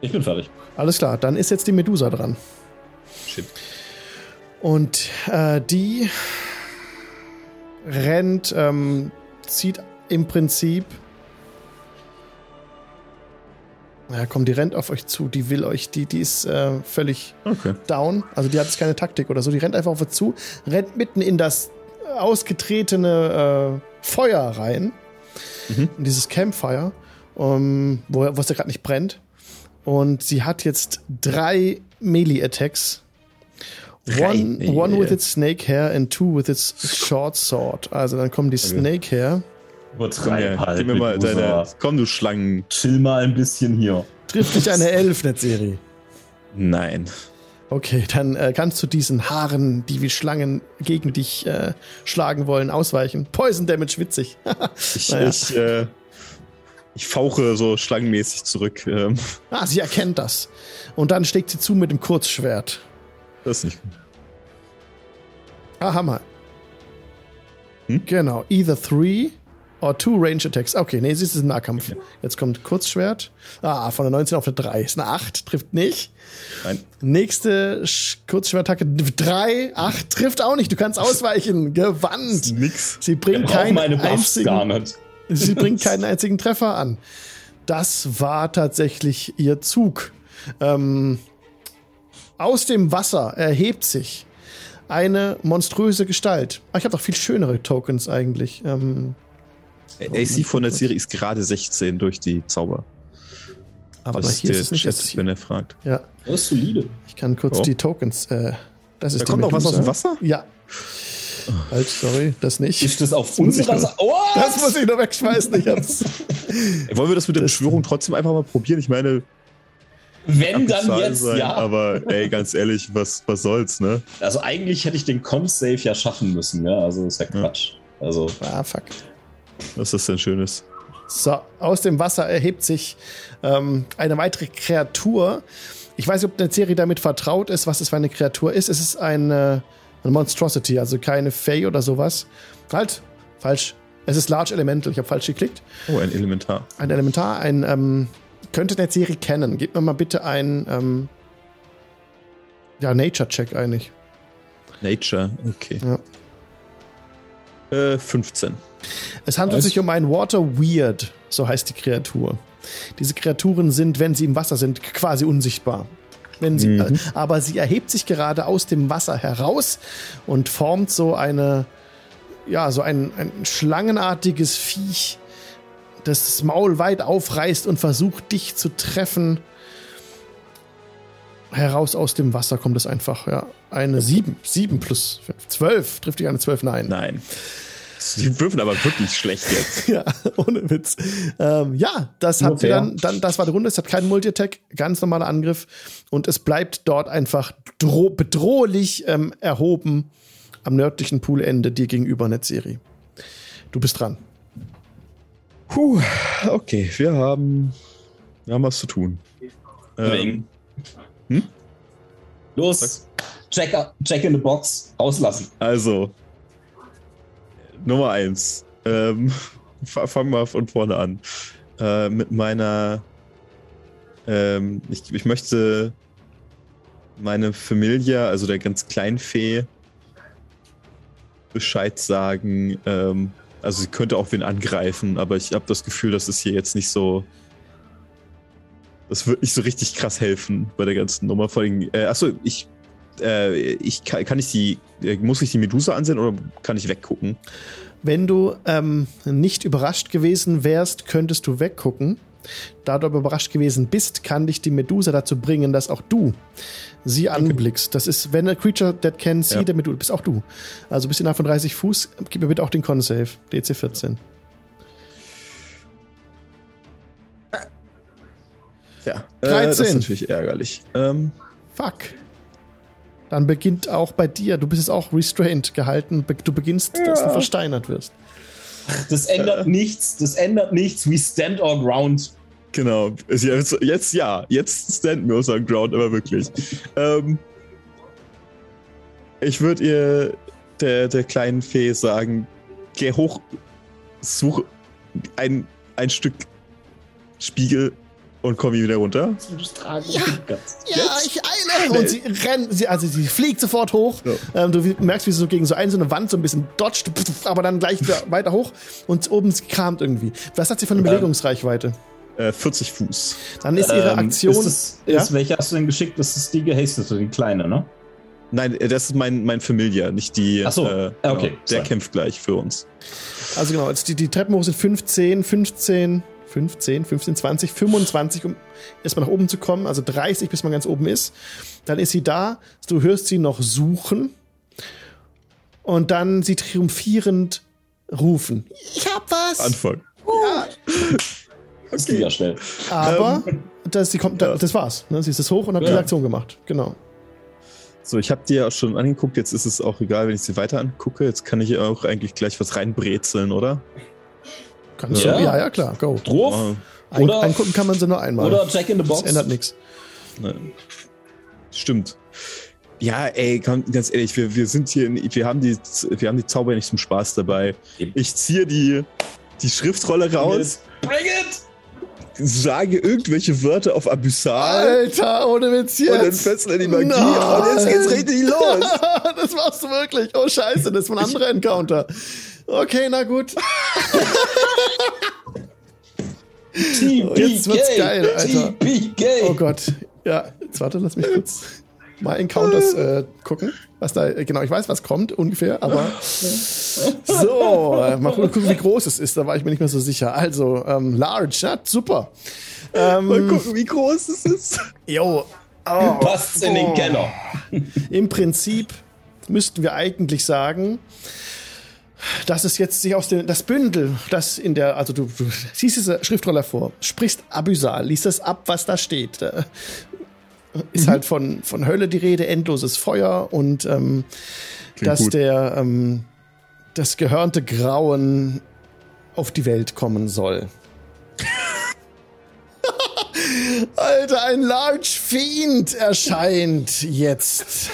Ich bin fertig. Alles klar, dann ist jetzt die Medusa dran. Shit. Und äh, die rennt, ähm, zieht im Prinzip Ja, komm, die rennt auf euch zu. Die will euch, die, die ist äh, völlig okay. down. Also die hat jetzt keine Taktik oder so. Die rennt einfach auf euch zu, rennt mitten in das ausgetretene äh, Feuer rein. Mhm. In dieses Campfire, um, wo, es ja gerade nicht brennt. Und sie hat jetzt drei Melee-Attacks. One, one with its snake hair and two with its short sword. Also dann kommen die okay. Snake Hair Übertreib halt. Gib mir mal deine, komm, du Schlangen. Chill mal ein bisschen hier. Trifft dich eine Elf-Net-Serie? Nein. Okay, dann äh, kannst du diesen Haaren, die wie Schlangen gegen dich äh, schlagen wollen, ausweichen. Poison Damage witzig. ich, naja. ich, äh, ich fauche so schlangenmäßig zurück. Ähm. Ah, sie erkennt das. Und dann schlägt sie zu mit dem Kurzschwert. Das ist nicht gut. Ah, Hammer. Hm? Genau. Either three Or two Range Attacks. Okay, nee, es ist ein Nahkampf. Okay. Jetzt kommt Kurzschwert. Ah, von der 19 auf eine 3. Ist eine 8, trifft nicht. Nein. Nächste Kurzschwertacke 3, 8, trifft auch nicht. Du kannst ausweichen. Gewandt. Nix. Sie bringt keinen einzigen, Sie bringt keinen einzigen Treffer an. Das war tatsächlich ihr Zug. Ähm, aus dem Wasser erhebt sich eine monströse Gestalt. Ah, ich habe doch viel schönere Tokens eigentlich. Ähm, AC von der Serie ist gerade 16 durch die Zauber. Aber das hier ist es nicht wenn er fragt. Ja. Das ist solide. Ich kann kurz oh. die Tokens. Äh, das ist da kommt noch was aus dem Wasser? Ja. Halt, sorry, das nicht. Ist das auf unserer Seite? Oh, das muss ich noch wegschmeißen. Ich hab's. Wollen wir das mit der Beschwörung trotzdem einfach mal probieren? Ich meine. Wenn dann jetzt, sein, ja. Aber ey, ganz ehrlich, was, was soll's, ne? Also eigentlich hätte ich den Con-Save ja schaffen müssen, ja. Also ist ja Quatsch. Ja. Also. Ah, fuck. Was ist das denn Schönes? So, aus dem Wasser erhebt sich ähm, eine weitere Kreatur. Ich weiß nicht, ob eine Serie damit vertraut ist, was es für eine Kreatur ist. Es ist eine, eine Monstrosity, also keine Fey oder sowas. Halt, falsch. Es ist Large Elemental. Ich habe falsch geklickt. Oh, ein Elementar. Ein Elementar, ein, ähm, könnte eine Serie kennen. Gib mir mal bitte ein, ähm, ja, Nature-Check eigentlich. Nature, okay. Ja. Äh, 15. Es handelt Was? sich um ein Water Weird, so heißt die Kreatur. Diese Kreaturen sind, wenn sie im Wasser sind, quasi unsichtbar. Wenn sie, mhm. aber sie erhebt sich gerade aus dem Wasser heraus und formt so eine, ja, so ein, ein schlangenartiges Viech, das das Maul weit aufreißt und versucht, dich zu treffen. Heraus aus dem Wasser kommt es einfach, ja. Eine 7, 7 plus 5, 12. Trifft dich eine 12? Nein. Nein. Die würfeln aber wirklich schlecht jetzt. ja, ohne Witz. Ähm, ja, das habt ihr dann, dann, das war die Runde. Es hat keinen Multi-Attack, ganz normaler Angriff. Und es bleibt dort einfach bedrohlich ähm, erhoben am nördlichen Poolende dir gegenüber Netzserie. Du bist dran. Puh, okay, wir haben, wir haben was zu tun. Ähm, Hm? Los, check, check in the box, auslassen. Also, Nummer eins. Ähm, fang mal von vorne an. Äh, mit meiner. Ähm, ich, ich möchte meine Familie, also der ganz kleinen Fee, Bescheid sagen. Ähm, also sie könnte auch wen angreifen, aber ich habe das Gefühl, dass es hier jetzt nicht so. Das wird nicht so richtig krass helfen bei der ganzen Nummer. Vor allem, äh, achso, ich, äh, ich kann, kann ich die, äh, muss ich die Medusa ansehen oder kann ich weggucken? Wenn du ähm, nicht überrascht gewesen wärst, könntest du weggucken. Da du aber überrascht gewesen bist, kann dich die Medusa dazu bringen, dass auch du sie anblickst. Das ist, wenn a creature that can see ja. the Medusa, bist auch du. Also bist innerhalb von 30 Fuß, gib mir bitte auch den Con-Save, DC 14. Ja, 13. Äh, das ist natürlich ärgerlich. Ähm, Fuck dann beginnt auch bei dir, du bist jetzt auch restrained gehalten, du beginnst, ja. dass du versteinert wirst. Das ändert äh. nichts, das ändert nichts, we stand our ground. Genau, jetzt, jetzt ja, jetzt stand wir our ground, aber wirklich. Ähm, ich würde ihr der, der kleinen Fee sagen, geh hoch, such ein, ein Stück Spiegel und komm wieder runter. Ja, ja ich eile. Und sie rennt, sie, also sie fliegt sofort hoch. Ja. Ähm, du merkst, wie sie so gegen so eine, so eine Wand so ein bisschen dodgt, aber dann gleich weiter hoch und oben kramt irgendwie. Was hat sie für eine Bewegungsreichweite? Äh, 40 Fuß. Dann ist ihre ähm, Aktion. Ist das, ja? ist, welche hast du denn geschickt? Das ist die gehastete, die kleine, ne? Nein, äh, das ist mein, mein Familia, nicht die. Ach so, äh, genau, okay. Der Sorry. kämpft gleich für uns. Also genau, jetzt die, die Treppen hoch sind 15, 15, 15, 15, 20, 25, um erstmal nach oben zu kommen, also 30, bis man ganz oben ist. Dann ist sie da, du hörst sie noch suchen und dann sie triumphierend rufen. Ich hab was! Anfang. Ja. Das geht ja schnell. Aber ähm, das, sie kommt, das war's. Ne? Sie ist es hoch und hat ja. die Aktion gemacht. Genau. So, ich habe dir auch schon angeguckt, jetzt ist es auch egal, wenn ich sie weiter angucke. Jetzt kann ich auch eigentlich gleich was reinbrezeln, oder? Kannst ja. du? Ja, ja, klar, go. Drauf. Ein, oder, angucken kann man sie nur einmal. Oder Check in the Box. Das ändert nichts. Stimmt. Ja, ey, ganz ehrlich, wir, wir sind hier, in, wir haben die, wir haben die Zauber nicht zum Spaß dabei. Ich ziehe die, die Schriftrolle raus. Bring it! Sage irgendwelche Wörter auf Abyssal. Alter, ohne Witz jetzt. Und dann fesseln die Magie. Nein. Und jetzt geht's richtig los. das machst du wirklich. Oh, scheiße, das ist ein anderer Encounter. Okay, na gut. Oh, jetzt wird's geil, Alter. Oh Gott. Ja, jetzt warte, lass mich kurz mal Encounters äh, gucken. Was da, genau, ich weiß, was kommt ungefähr, aber so, äh, mal gucken, wie groß es ist, da war ich mir nicht mehr so sicher. Also, ähm, large, ja, super. Ähm, mal gucken, wie groß es ist. Jo. Oh, Passt in den Keller. Im Prinzip müssten wir eigentlich sagen, dass es jetzt sich aus dem, das Bündel, das in der, also du, du siehst diese Schriftrolle vor, sprichst Abysal, liest das ab, was da steht. Da ist mhm. halt von, von Hölle die Rede, endloses Feuer und ähm, dass gut. der, ähm, das gehörnte Grauen auf die Welt kommen soll. Alter, ein Large Fiend erscheint jetzt.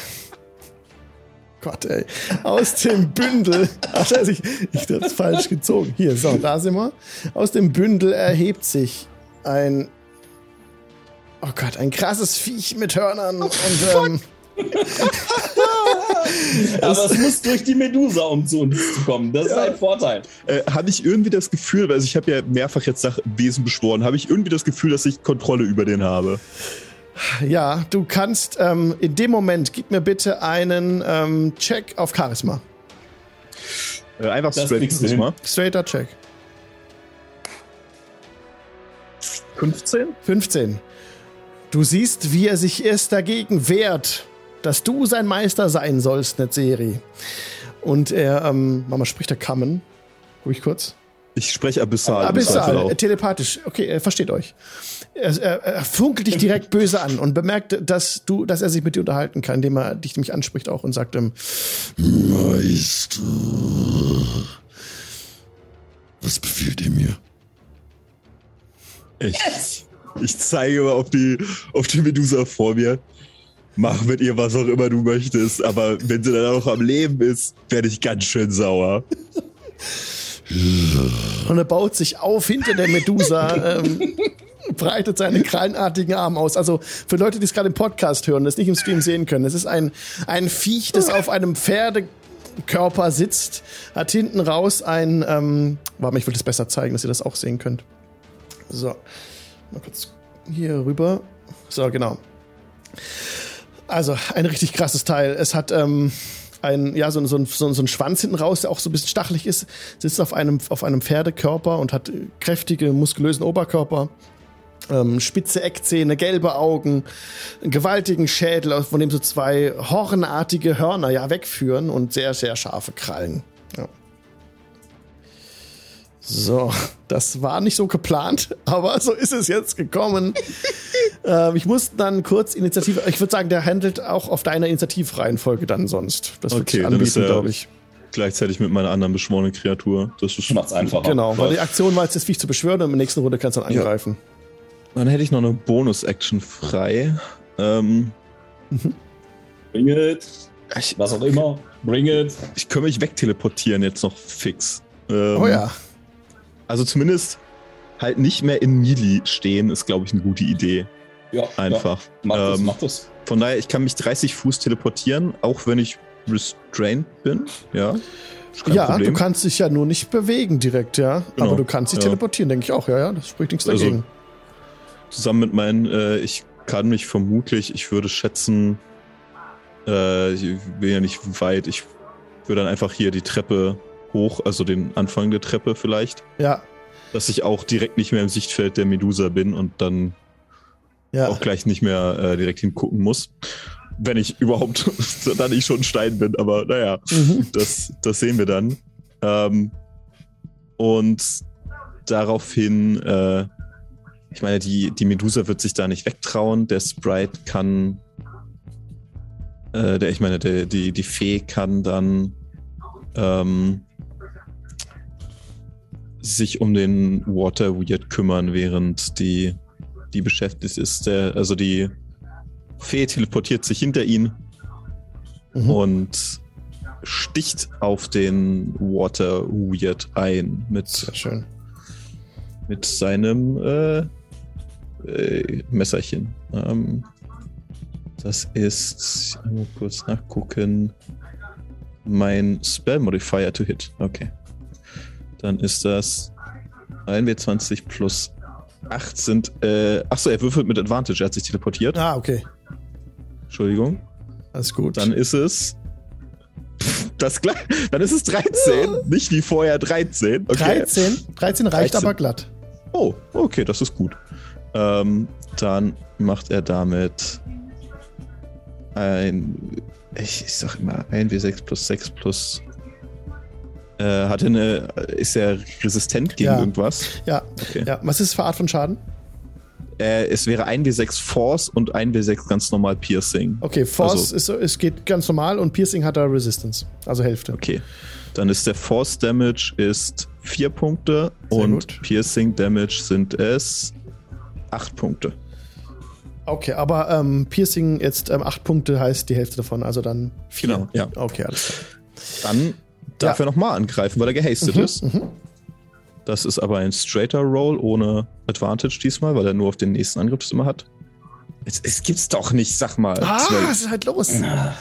Gott, ey. Aus dem Bündel. Ach, scheiße, ich, ich das falsch gezogen. Hier, so, da sind wir. Aus dem Bündel erhebt sich ein. Oh Gott, ein krasses Viech mit Hörnern. Oh, und, ähm, Aber es muss durch die Medusa, um zu uns zu kommen. Das ja. ist ein Vorteil. Äh, habe ich irgendwie das Gefühl, also ich habe ja mehrfach jetzt nach Wesen beschworen, habe ich irgendwie das Gefühl, dass ich Kontrolle über den habe? Ja, du kannst ähm, in dem Moment, gib mir bitte einen ähm, Check auf Charisma. Äh, einfach das straight Charisma. Straighter Check. 15? 15. Du siehst, wie er sich erst dagegen wehrt, dass du sein Meister sein sollst, Netzeri. Und er, ähm, Mama spricht der Kammen. Ruhig kurz. Ich spreche Abyssal. Abyssal, telepathisch. Okay, er versteht euch. Er, er, er, funkelt dich direkt böse an und bemerkt, dass du, dass er sich mit dir unterhalten kann, indem er dich nämlich anspricht auch und sagt, ähm, Meister, was befiehlt ihr mir? Ich yes. Ich zeige mal auf die, auf die Medusa vor mir. Mach mit ihr, was auch immer du möchtest. Aber wenn sie dann auch am Leben ist, werde ich ganz schön sauer. Und er baut sich auf hinter der Medusa, ähm, breitet seine krallenartigen Arme aus. Also für Leute, die es gerade im Podcast hören, das nicht im Stream sehen können, es ist ein, ein Viech, das auf einem Pferdekörper sitzt, hat hinten raus ein, ähm, warte, ich will das besser zeigen, dass ihr das auch sehen könnt. So, mal kurz hier rüber. So, genau. Also ein richtig krasses Teil. Es hat ähm, ein, ja, so, so, so, so ein Schwanz hinten raus, der auch so ein bisschen stachelig ist, sitzt auf einem, auf einem Pferdekörper und hat kräftige, muskulösen Oberkörper. Ähm, spitze Eckzähne, gelbe Augen, einen gewaltigen Schädel, von dem so zwei hornartige Hörner ja wegführen und sehr, sehr scharfe Krallen. Ja. So, das war nicht so geplant, aber so ist es jetzt gekommen. ähm, ich muss dann kurz Initiative, ich würde sagen, der handelt auch auf deiner Initiativreihenfolge dann sonst. Das wird okay, anbieten, glaube ich. Gleichzeitig mit meiner anderen beschworenen Kreatur. Das ist macht's einfacher. Genau, weil die Aktion war jetzt das Viech zu beschwören und in der nächsten Runde kannst du dann angreifen. Ja. Dann hätte ich noch eine Bonus-Action frei. Ähm, mhm. Bring it. Ich, Was auch immer. Bring it. Ich kann mich wegteleportieren jetzt noch fix. Ähm, oh ja. Also zumindest halt nicht mehr in Melee stehen, ist, glaube ich, eine gute Idee. Ja. Einfach. Ja. Mach das, ähm, mach das. Von daher, ich kann mich 30 Fuß teleportieren, auch wenn ich restrained bin. Ja. Ja, Problem. du kannst dich ja nur nicht bewegen direkt, ja. Genau. Aber du kannst dich ja. teleportieren, denke ich auch, ja, ja. Das spricht nichts also, dagegen. Zusammen mit meinen, äh, ich kann mich vermutlich, ich würde schätzen, äh, ich bin ja nicht weit, ich würde dann einfach hier die Treppe hoch, also den Anfang der Treppe vielleicht. Ja. Dass ich auch direkt nicht mehr im Sichtfeld der Medusa bin und dann ja. auch gleich nicht mehr äh, direkt hingucken muss. Wenn ich überhaupt dann ich schon Stein bin, aber naja, mhm. das, das sehen wir dann. Ähm, und daraufhin, äh, ich meine, die, die Medusa wird sich da nicht wegtrauen. Der Sprite kann, äh, der, ich meine, der, die, die Fee kann dann ähm, sich um den Water Weird kümmern, während die, die beschäftigt ist. Der, also die Fee teleportiert sich hinter ihn mhm. und sticht auf den Water Weird ein mit, Sehr schön. mit seinem äh, äh, Messerchen. Ähm, das ist, ich muss kurz nachgucken, mein Spell Modifier to Hit. Okay. Dann ist das 1w20 plus 8 sind. Äh, achso, er würfelt mit Advantage. Er hat sich teleportiert. Ah, okay. Entschuldigung. Alles gut. Dann ist es. Das gleich, dann ist es 13, oh. nicht wie vorher 13. Okay. 13? 13 reicht 13. aber glatt. Oh, okay, das ist gut. Ähm, dann macht er damit ein. Ich, ich sag immer 1w6 plus 6 plus äh, hat eine, ist er resistent gegen ja. irgendwas? Ja. Okay. ja. Was ist für Art von Schaden? Äh, es wäre 1w6 Force und 1w6 ganz normal Piercing. Okay, Force also, ist, es geht ganz normal und Piercing hat er Resistance, also Hälfte. Okay. Dann ist der Force Damage ist 4 Punkte Sehr und gut. Piercing Damage sind es 8 Punkte. Okay, aber ähm, Piercing jetzt 8 ähm, Punkte heißt die Hälfte davon, also dann 4. Genau, ja. Okay, alles klar. Dann darf ja. er nochmal angreifen, weil er gehastet mhm, ist. Mhm. Das ist aber ein straighter Roll ohne Advantage diesmal, weil er nur auf den nächsten Angriff immer hat. Es, es, gibt's doch nicht, sag mal. Ah, was ist halt los?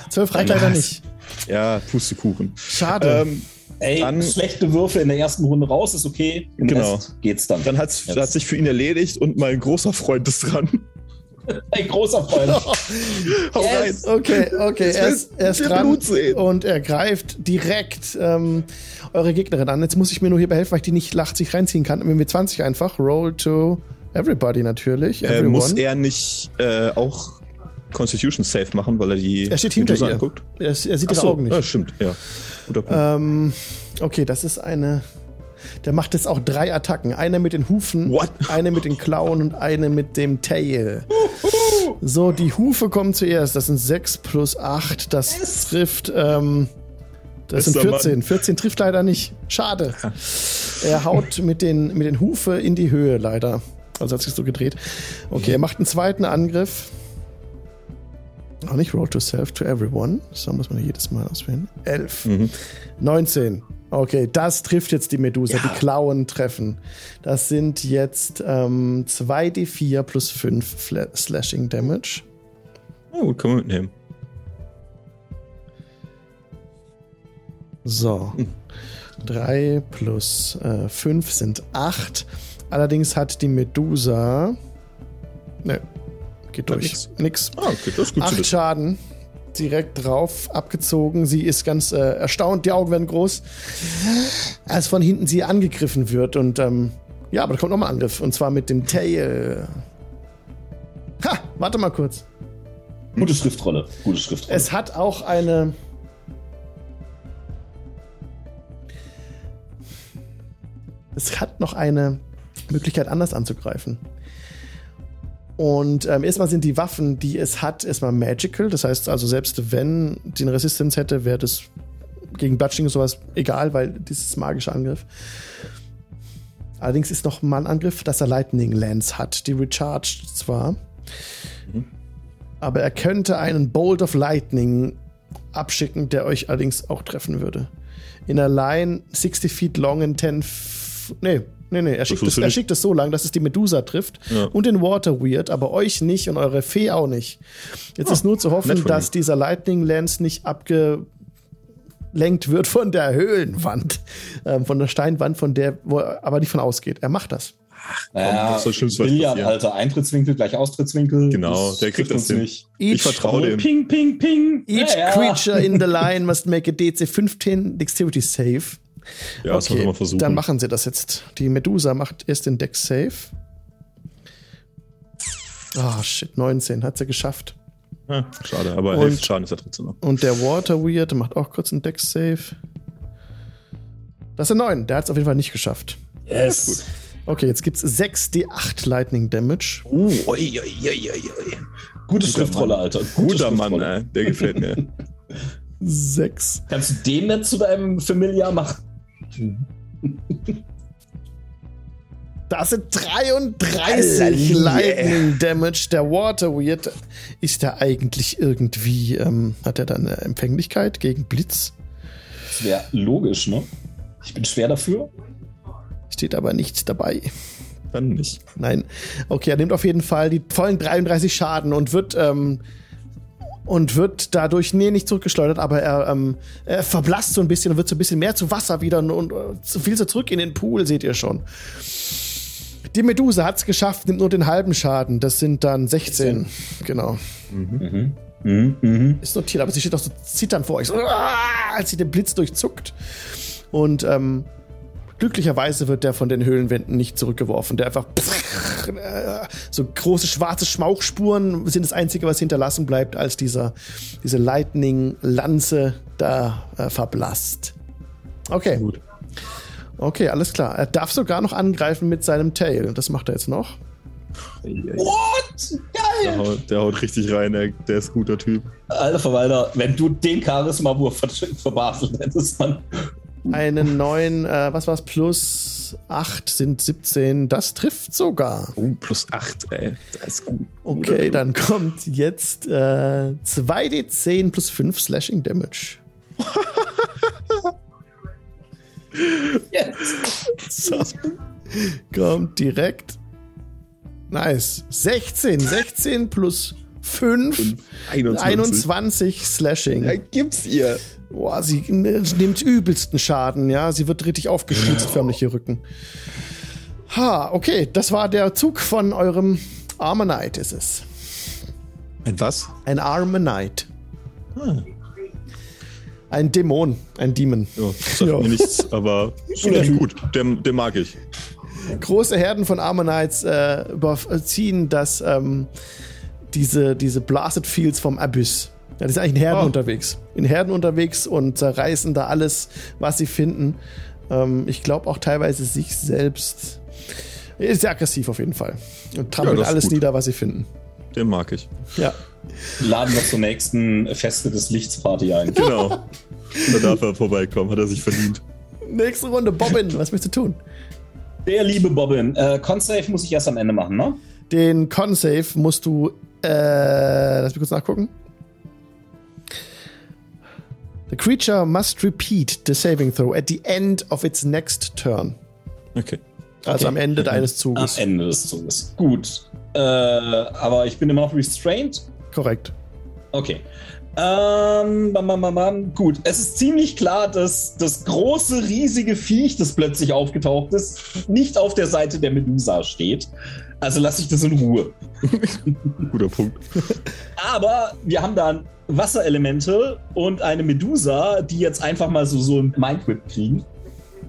Zwölf reicht leider nicht. Ja, Pustekuchen. Schade. Ähm, Ey, dann, schlechte Würfe in der ersten Runde raus, ist okay. Im genau. Rest geht's dann. Dann hat's, hat sich für ihn erledigt und mein großer Freund ist dran. Ein großer Freund. yes. Okay, okay. Er ist, er ist dran und er greift direkt ähm, eure Gegnerin an. Jetzt muss ich mir nur hier behelfen, weil ich die nicht lacht sich reinziehen kann. Wenn wir 20 einfach. Roll to everybody natürlich. Äh, muss er nicht äh, auch Constitution Safe machen, weil er die Er steht hinter ihr. Anguckt? Er, er sieht ihre Augen nicht. Ja, stimmt, ja. Ähm, okay, das ist eine der macht jetzt auch drei Attacken. Eine mit den Hufen, What? eine mit den Klauen und eine mit dem Tail. So, die Hufe kommen zuerst. Das sind 6 plus 8. Das yes. trifft. Ähm, das sind 14. Mann. 14 trifft leider nicht. Schade. Er haut mit den, mit den Hufe in die Höhe, leider. Also hat sich so gedreht. Okay, er macht einen zweiten Angriff. Auch nicht Roll to Self to Everyone. So muss man jedes Mal auswählen. 11. Mhm. 19. Okay, das trifft jetzt die Medusa. Ja. Die Klauen treffen. Das sind jetzt ähm, 2d4 plus 5 Slashing Damage. Oh, kann man mitnehmen. So. Hm. 3 plus äh, 5 sind 8. Allerdings hat die Medusa. Ne, geht durch. Nix. nix. Ah, okay, das ist gut 8 Schaden. Direkt drauf, abgezogen. Sie ist ganz äh, erstaunt, die Augen werden groß. Als von hinten sie angegriffen wird. Und ähm, ja, aber da kommt nochmal Angriff. Und zwar mit dem Tail. Ha, warte mal kurz. Gute Schriftrolle. Gute Schriftrolle. Es hat auch eine es hat noch eine Möglichkeit, anders anzugreifen. Und ähm, erstmal sind die Waffen, die es hat, erstmal magical. Das heißt also, selbst wenn die eine Resistance hätte, wäre das gegen Bludging und sowas egal, weil dieses magische Angriff. Allerdings ist noch mal ein Angriff, dass er Lightning Lance hat. Die recharged zwar. Mhm. Aber er könnte einen Bolt of Lightning abschicken, der euch allerdings auch treffen würde. In a line 60 feet long and 10 Nee, nee, nee. Er schickt, es, er schickt es so lang, dass es die Medusa trifft ja. und den Water Weird, aber euch nicht und eure Fee auch nicht. Jetzt oh, ist nur zu hoffen, dass dieser Lightning Lance nicht abgelenkt wird von der Höhlenwand, äh, von der Steinwand, von der, wo er aber nicht von ausgeht. Er macht das. Ach, komm, ja, so schlimm Billard, Alter. Eintrittswinkel gleich Austrittswinkel. Genau, der kriegt uns nicht. ich vertraue dem. Ping, ping, ping. Each ja, ja. creature in the line must make a DC 15 Dexterity Save. Ja, das okay, muss versuchen. Dann machen sie das jetzt. Die Medusa macht erst den Deck Save. Ah, oh, shit, 19. Hat sie geschafft. Ja, schade, aber und, 11 Schaden ist ja trotzdem noch. Und der Water Weird macht auch kurz einen Deck Save. Das ist ein 9. Der hat es auf jeden Fall nicht geschafft. Yes. Gut. Okay, jetzt gibt's 6 D8 Lightning Damage. Uh, oi, oi, oi, oi. Gute Schriftrolle, Alter. Gute Guter Mann, ey. der gefällt mir. 6. Kannst du den nicht zu deinem Familiar machen? Das sind 33 Lightning Damage. Der Water Weird ist er eigentlich irgendwie, ähm, hat er dann eine Empfänglichkeit gegen Blitz? Das wäre logisch, ne? Ich bin schwer dafür. Steht aber nichts dabei. Dann nicht. Nein. Okay, er nimmt auf jeden Fall die vollen 33 Schaden und wird ähm, und wird dadurch, nee, nicht zurückgeschleudert, aber er, ähm, er verblasst so ein bisschen und wird so ein bisschen mehr zu Wasser wieder und, und zu viel so zurück in den Pool, seht ihr schon. Die Medusa hat es geschafft, nimmt nur den halben Schaden. Das sind dann 16. 16. Genau. Mhm. Mhm. Mhm. Ist notiert, aber sie steht auch so zittern vor euch, so, als sie den Blitz durchzuckt. Und ähm, Glücklicherweise wird der von den Höhlenwänden nicht zurückgeworfen. Der einfach so große schwarze Schmauchspuren sind das Einzige, was hinterlassen bleibt, als dieser, diese Lightning-Lanze da äh, verblasst. Okay. Gut. Okay, alles klar. Er darf sogar noch angreifen mit seinem Tail. Das macht er jetzt noch. What? Geil! Der haut, der haut richtig rein, der, der ist ein guter Typ. Alter Verwalter, wenn du den Charisma-Wurf verbaselt hättest, man einen neuen, äh, was war's, plus 8 sind 17. Das trifft sogar. Oh, plus 8, ey. Das ist gut. Okay, dann kommt jetzt äh, 2d10 plus 5 Slashing Damage. yes. So. Kommt direkt. Nice. 16. 16 plus 5. 21. 21 Slashing. Ja, gibt's ihr. Boah, sie nimmt übelsten Schaden, ja. Sie wird richtig aufgestützt, förmlich ihr Rücken. Ha, okay, das war der Zug von eurem Armonite, ist es. Ein was? Ein Armonite. Hm. Ein Dämon, ein Demon. Ja, sagt ja. mir nichts, aber gut, den, den mag ich. Große Herden von Ammonites äh, überziehen das, ähm, diese, diese Blasted Fields vom Abyss. Ja, die sind eigentlich in Herden oh. unterwegs. In Herden unterwegs und zerreißen da alles, was sie finden. Ähm, ich glaube auch teilweise sich selbst. Ist sehr aggressiv auf jeden Fall. Und trampelt ja, alles gut. nieder, was sie finden. Den mag ich. Ja. Laden wir zur nächsten Feste des Lichts Party ein. Genau. da darf er vorbeikommen, hat er sich verdient. Nächste Runde, Bobbin, was möchtest du tun? Der liebe Bobbin. Äh, Con-Save muss ich erst am Ende machen, ne? Den Con-Save musst du, äh, lass mich kurz nachgucken. The creature must repeat the saving throw at the end of its next turn. Okay. Also Okay. am Ende deines Zuges. Am Ende des Zuges. Gut. Äh, aber ich bin immer noch restrained. Korrekt. Okay. Ähm, bam, bam, bam, bam. Gut, es ist ziemlich klar, dass das große, riesige Viech, das plötzlich aufgetaucht ist, nicht auf der Seite der Medusa steht. Also lasse ich das in Ruhe. Guter Punkt. Aber wir haben dann Wasserelemente und eine Medusa, die jetzt einfach mal so, so ein Mindwhip kriegen.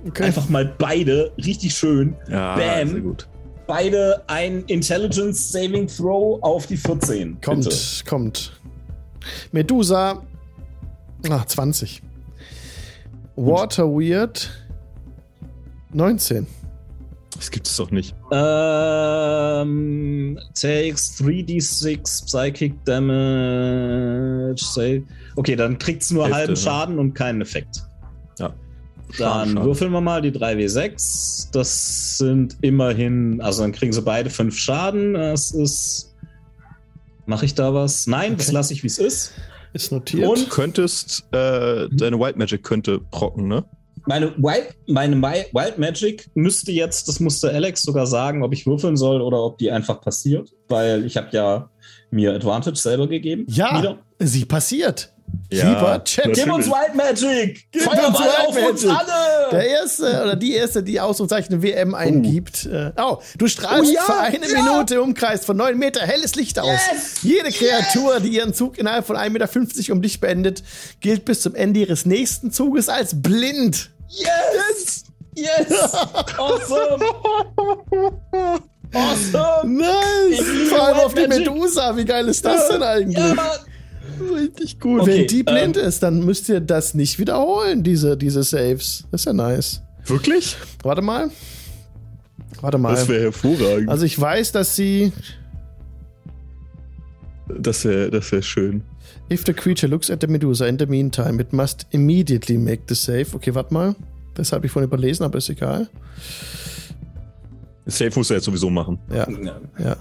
Okay. Einfach mal beide richtig schön. Ja, Bam. sehr gut. Beide ein Intelligence Saving Throw auf die 14. Kommt, Bitte. kommt. Medusa. Ah, 20. Water Weird. 19. Das gibt es doch nicht. Ähm, takes 3d6 Psychic Damage. Say. Okay, dann kriegt's nur Hälfte, halben ne? Schaden und keinen Effekt. Ja. Dann würfeln wir mal die 3w6. Das sind immerhin, also dann kriegen sie beide fünf Schaden. Das ist. Mache ich da was? Nein, das Okay. lasse ich, wie es ist. Ist notiert. Und- Du könntest, äh, deine White Magic könnte procken, ne? Meine Wild, meine Wild Magic müsste jetzt, das musste Alex sogar sagen, ob ich würfeln soll oder ob die einfach passiert, weil ich habe ja mir Advantage selber gegeben. ja, Wieder. sie passiert. Ja, Lieber Chat. natürlich. Gib uns Wild Magic! Gib Feuerball uns Wild auf uns Magic. alle! Der erste oder die erste, die Ausrufezeichen WM eingibt. Äh, oh, du strahlst Oh ja, für eine ja. Minute im Umkreis von 9 Meter helles Licht aus. Yes, Jede Kreatur, die ihren Zug innerhalb von 1,50 Meter um dich beendet, gilt bis zum Ende ihres nächsten Zuges als blind. Yes! Yes! Awesome! Awesome! Nice! Vor allem auf die. Medusa. Wie geil ist das denn eigentlich? Ja, Mann! Richtig gut. Okay, Wenn die blind ähm, ist, dann müsst ihr das nicht wiederholen, diese, diese Saves. Das ist ja nice. Wirklich? Warte mal. Warte mal. Das wäre hervorragend. Also ich weiß, dass sie das wäre das wär schön. If the creature looks at the Medusa in the meantime, it must immediately make the save. Okay, warte mal. Das habe ich vorhin überlesen, aber ist egal. Safe muss er jetzt sowieso machen. Ja, ja.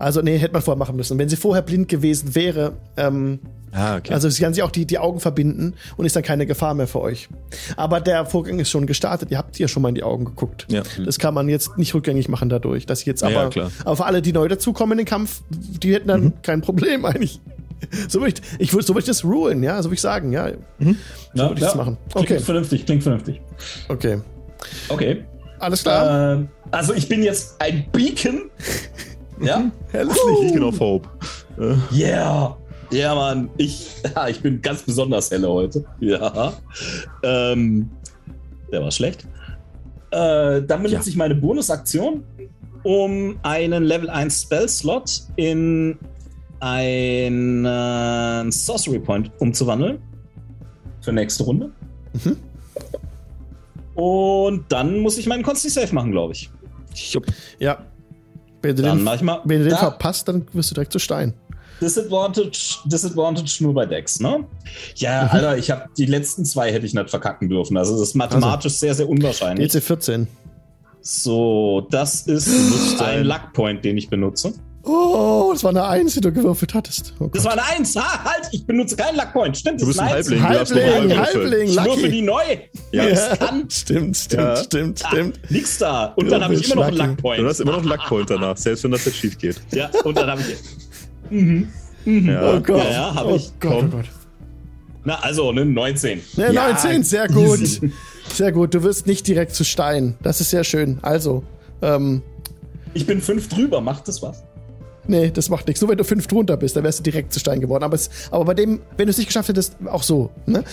Also, nee, hätte man vorher machen müssen. Wenn sie vorher blind gewesen wäre, ähm, Ah, okay. also sie kann sich auch die, die Augen verbinden und ist dann keine Gefahr mehr für euch. Aber der Vorgang ist schon gestartet. Ihr habt ja schon mal in die Augen geguckt. Ja. Das kann man jetzt nicht rückgängig machen dadurch. Dass jetzt Ja, aber, ja, klar. aber für alle, die neu dazukommen in den Kampf, die hätten dann Mhm. kein Problem eigentlich. So würde ich, ich so würde ich das rulen, ja, so würde ich sagen, ja. Mhm. So würde ich das machen. Klingt Okay, vernünftig, klingt vernünftig. okay. Okay. Alles klar. Ähm, also ich bin jetzt ein Beacon. ja? Hope. Äh, Yeah. Ja, Mann. Ich, ja, ich bin ganz besonders helle heute. Ja. Ähm, der war schlecht. Äh, dann benutze Ja. ich meine Bonusaktion, um einen Level 1 Spell-Slot in einen Sorcery Point umzuwandeln. Für nächste Runde. Mhm. Und dann muss ich meinen Consti Save machen, glaube ich. jupp. Ja. Wenn du Dann den, mach ich mal. wenn du den Da. verpasst, dann wirst du direkt zu Stein. Disadvantage, Disadvantage nur bei Dex, ne? Ja, Mhm. Alter, ich habe die letzten zwei hätte ich nicht verkacken dürfen. Also das ist mathematisch sehr, sehr unwahrscheinlich. DC 14. So, das ist ein sein. Luck Point, den ich benutze. Oh, das war eine Eins, die du gewürfelt hattest. Oh Das war eine Eins. Ha, halt, ich benutze keinen Luck Point. Stimmt, Du das bist ein Halbling. Halbling, würfeln. Halbling, Ich würfel die neu. Ja, das kann. Stimmt, stimmt, Ja. stimmt, Ah, stimmt. nix da. Und dann habe ich immer noch einen lucky. Luck Point. Du hast immer noch einen Luckpoint danach, selbst wenn das jetzt schief geht. Ja, und dann habe ich. Mhm. Mhm. Ja. Oh Gott. Ja, ja, hab oh ich. Gott, oh. Gott. Na, also, ne, 19. Ja, Ja, 19, sehr gut. easy. Sehr gut. Du wirst nicht direkt zu Stein. Das ist sehr schön. Also, ähm, Ich bin fünf drüber. Macht das was? Nee, das macht nichts. Nur wenn du fünf drunter bist, dann wärst du direkt zu Stein geworden. Aber, es, aber bei dem, wenn du es nicht geschafft hättest, auch so. Ne?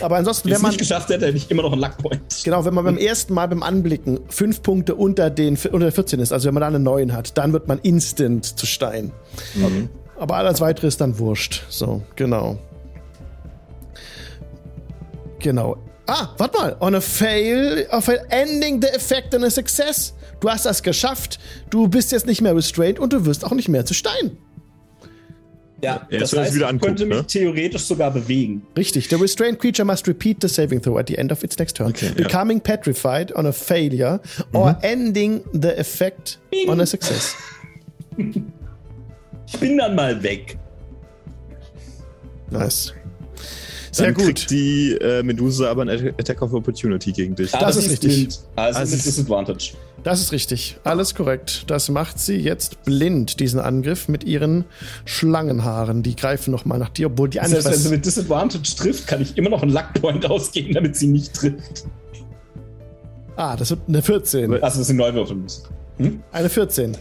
Aber ansonsten, Wenn wenn man. nicht geschafft hätte, hätte ich immer noch einen Luck Point. Genau, wenn man beim ersten Mal beim Anblicken fünf Punkte unter den unter der 14 ist, also wenn man da einen neuen hat, dann wird man instant zu Stein. Aber alles weitere ist dann wurscht. So, genau. Genau. Ah, warte mal. On a fail, of ending the effect in a success. Du hast das geschafft. Du bist jetzt nicht mehr restrained und du wirst auch nicht mehr zu Stein. Ja, ja das heißt, wieder anguckt, könnte mich ne? theoretisch sogar bewegen. Richtig. The restrained creature must repeat the saving throw at the end of its next turn, okay, becoming ja. petrified on a failure mhm. or ending the effect Bing. on a success. ich bin dann mal weg. Nice. Sehr Dann gut. kriegt die äh, Medusa aber ein Attack of Opportunity gegen dich. Das, das ist richtig. Also, also mit Disadvantage. Das ist richtig. Alles korrekt. Das macht sie jetzt blind, diesen Angriff mit ihren Schlangenhaaren. Die greifen nochmal nach dir, obwohl die andere. Selbst wenn sie mit Disadvantage trifft, kann ich immer noch einen Luckpoint ausgeben, damit sie nicht trifft. Ah, das wird eine 14. Also, das sind neu würfeln müssen. Hm? Eine 14.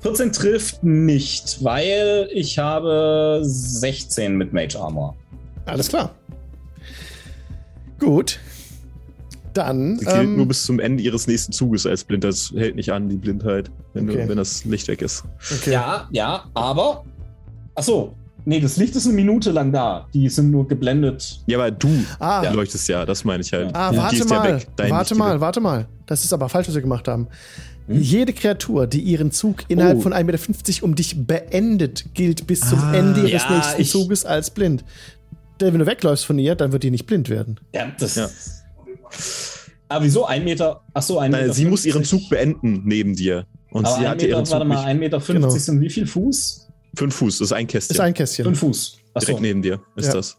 14 trifft nicht, weil ich habe 16 mit Mage Armor. Alles klar. Gut. Dann. Sie ähm, nur bis zum Ende ihres nächsten Zuges als blind. Das hält nicht an, die Blindheit, wenn, okay. du, wenn das Licht weg ist. Okay. Ja, ja, aber. Achso. Nee, das Licht ist eine Minute lang da. Die sind nur geblendet. Ja, aber du ah. leuchtest ja, das meine ich halt. Ah, warte mal. Ja warte mal, warte mal. Das ist aber falsch, was wir gemacht haben. Hm? Jede Kreatur, die ihren Zug innerhalb oh. von 1,50 Meter um dich beendet, gilt bis zum ah, Ende ihres ja, nächsten Zuges als blind wenn du wegläufst von ihr, dann wird die nicht blind werden. Ja, das. Ja. Aber wieso? Ein Meter. Ach so, ein Nein, Meter. Sie 50. muss ihren Zug beenden neben dir. Und Aber sie hat Meter, ihren Zug. Warte mal, 1,50 Meter 50 genau. sind wie viel Fuß? Fünf Fuß, das ist ein Kästchen. Das ist ein Kästchen. Fünf Fuß. Achso. Direkt neben dir ist ja. das.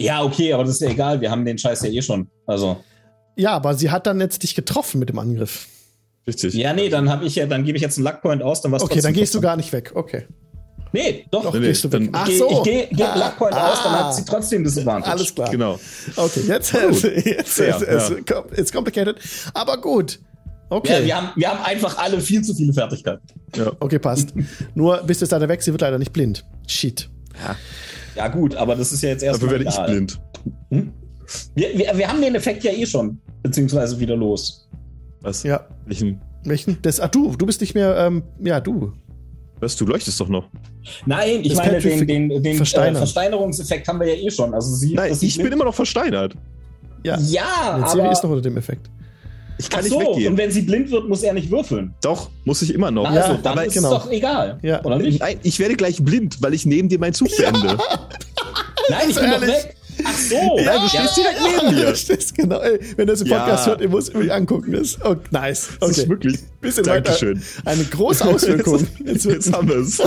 Ja, okay, aber das ist ja egal. Wir haben den Scheiß ja eh schon. Also. Ja, aber sie hat dann jetzt dich getroffen mit dem Angriff. Richtig. Ja, nee, dann habe ich ja, dann gebe ich jetzt einen Luckpoint aus, dann was Okay, dann gehst du gar nicht weg. Okay. Nee, doch. doch nee, gehst du weg. Ach so. Ich gehe geh ah, Luckpoint ah, aus, dann hat sie trotzdem das Advantage. Alles klar. Genau. Okay, jetzt, jetzt, jetzt, ja, jetzt, ja. it's complicated. Aber gut. Okay. Ja, wir, haben, wir haben einfach alle viel zu viele Fertigkeiten. Ja. Okay, passt. Nur bist du jetzt leider weg, sie wird leider nicht blind. Shit. Ja. Ja, gut, aber das ist ja jetzt erst. Dafür werde ich blind. Hm? Wir, wir, wir haben den Effekt ja eh schon, beziehungsweise wieder los. Was? Ja. Welchen? Welchen? Das, ach, du, du bist nicht mehr, ähm, ja, du. Was, du leuchtest doch noch. Nein, ich das meine, den, den, den äh, Versteinerungseffekt haben wir ja eh schon. Also sie, Nein, ich bin immer noch versteinert. Ja, ja aber... Siri ist noch unter dem Effekt. Ich kann Ach so, nicht weggehen. und wenn sie blind wird, muss er nicht würfeln. Doch, muss ich immer noch. Also, ja, dann aber ist genau. es doch egal. Ja. Oder nicht? Nein, ich werde gleich blind, weil ich neben dir meinen Zug beende. Nein, ich bin doch weg. Ach so. Ja, du stehst direkt neben mir. Du stehst genau. Ey, wenn du das im Podcast ja. hört, ihr müsst mich angucken. Das, oh, nice. Okay. Das ist wirklich. Bisschen Dankeschön. Eine große Auswirkung. jetzt, jetzt haben wir es.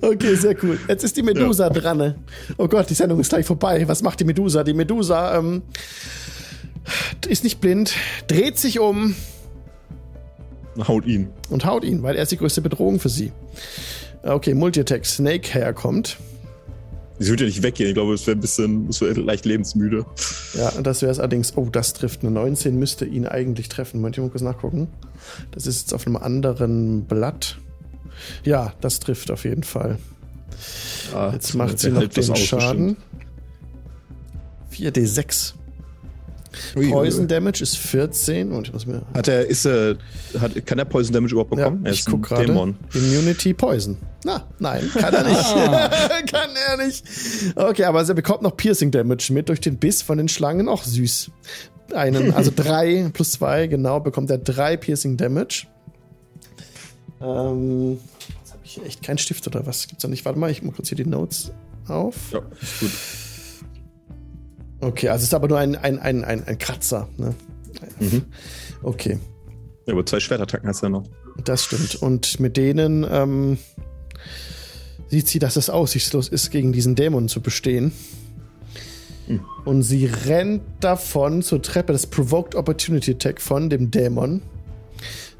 Okay, sehr cool. Jetzt ist die Medusa ja. dran. Ne? Oh Gott, die Sendung ist gleich vorbei. Was macht die Medusa? Die Medusa ähm, ist nicht blind, dreht sich um. Haut ihn. Und haut ihn, weil er ist die größte Bedrohung für sie. Okay, Multi-Attack. Snake Hair kommt. Sie würde ja nicht weggehen. Ich glaube, es wäre ein bisschen, es wäre leicht lebensmüde. Ja, das wäre es allerdings. Oh, das trifft eine 19, müsste ihn eigentlich treffen. Moment, ich muss kurz nachgucken. Das ist jetzt auf einem anderen Blatt. Ja, das trifft auf jeden Fall. Ja, jetzt macht sie noch den Schaden. 4d6. Poison Damage ist 14 und ich muss mir. Hat er, ist er, hat, kann er Poison Damage überhaupt bekommen? Ja, ich guck gerade. Immunity Poison. Na, nein, kann er nicht. Ah. kann er nicht. Okay, aber er bekommt noch Piercing Damage mit durch den Biss von den Schlangen. Auch süß. Einen, also drei plus zwei, genau, bekommt er drei Piercing Damage. Ähm, jetzt habe ich echt keinen Stift oder was? Gibt's da nicht? Warte mal, ich mache kurz hier die Notes auf. Ja, ist gut. Okay, also es ist aber nur ein, ein, ein, ein, ein Kratzer. Ne? Mhm. Okay. Ja, aber zwei Schwertattacken hast du ja noch. Das stimmt. Und mit denen ähm, sieht sie, dass es aussichtslos ist, gegen diesen Dämon zu bestehen. Mhm. Und sie rennt davon zur Treppe. Das Provoked Opportunity Attack von dem Dämon,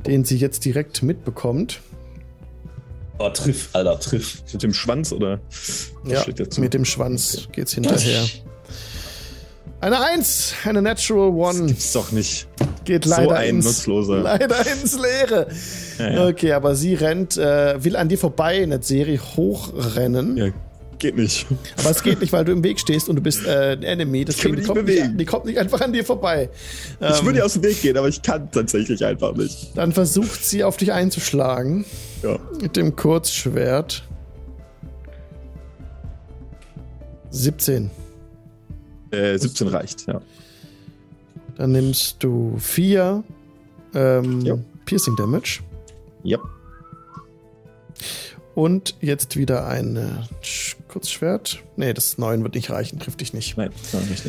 den sie jetzt direkt mitbekommt. Oh, triff, Alter, triff. Mit dem Schwanz, oder? Ja, mit dem Schwanz geht's hinterher. Eine Eins, eine Natural One. Das gibt's doch nicht. Geht leider, so ein ins, Nutzloser. leider ins Leere. Ja, ja. Okay, aber sie rennt, äh, will an dir vorbei in der Serie hochrennen. Ja, geht nicht. Aber es geht nicht, weil du im Weg stehst und du bist äh, ein Enemy. Deswegen die kommt, nicht, die kommt nicht einfach an dir vorbei. Ähm, ich würde ähm, aus dem Weg gehen, aber ich kann tatsächlich einfach nicht. Dann versucht sie auf dich einzuschlagen. Ja. Mit dem Kurzschwert. 17. Äh, 17 reicht, ja. Dann nimmst du 4 ähm, Piercing Damage. Ja. Und jetzt wieder ein äh, Kurzschwert. Nee, das 9 wird nicht reichen, trifft dich nicht. Nein, nein, nicht.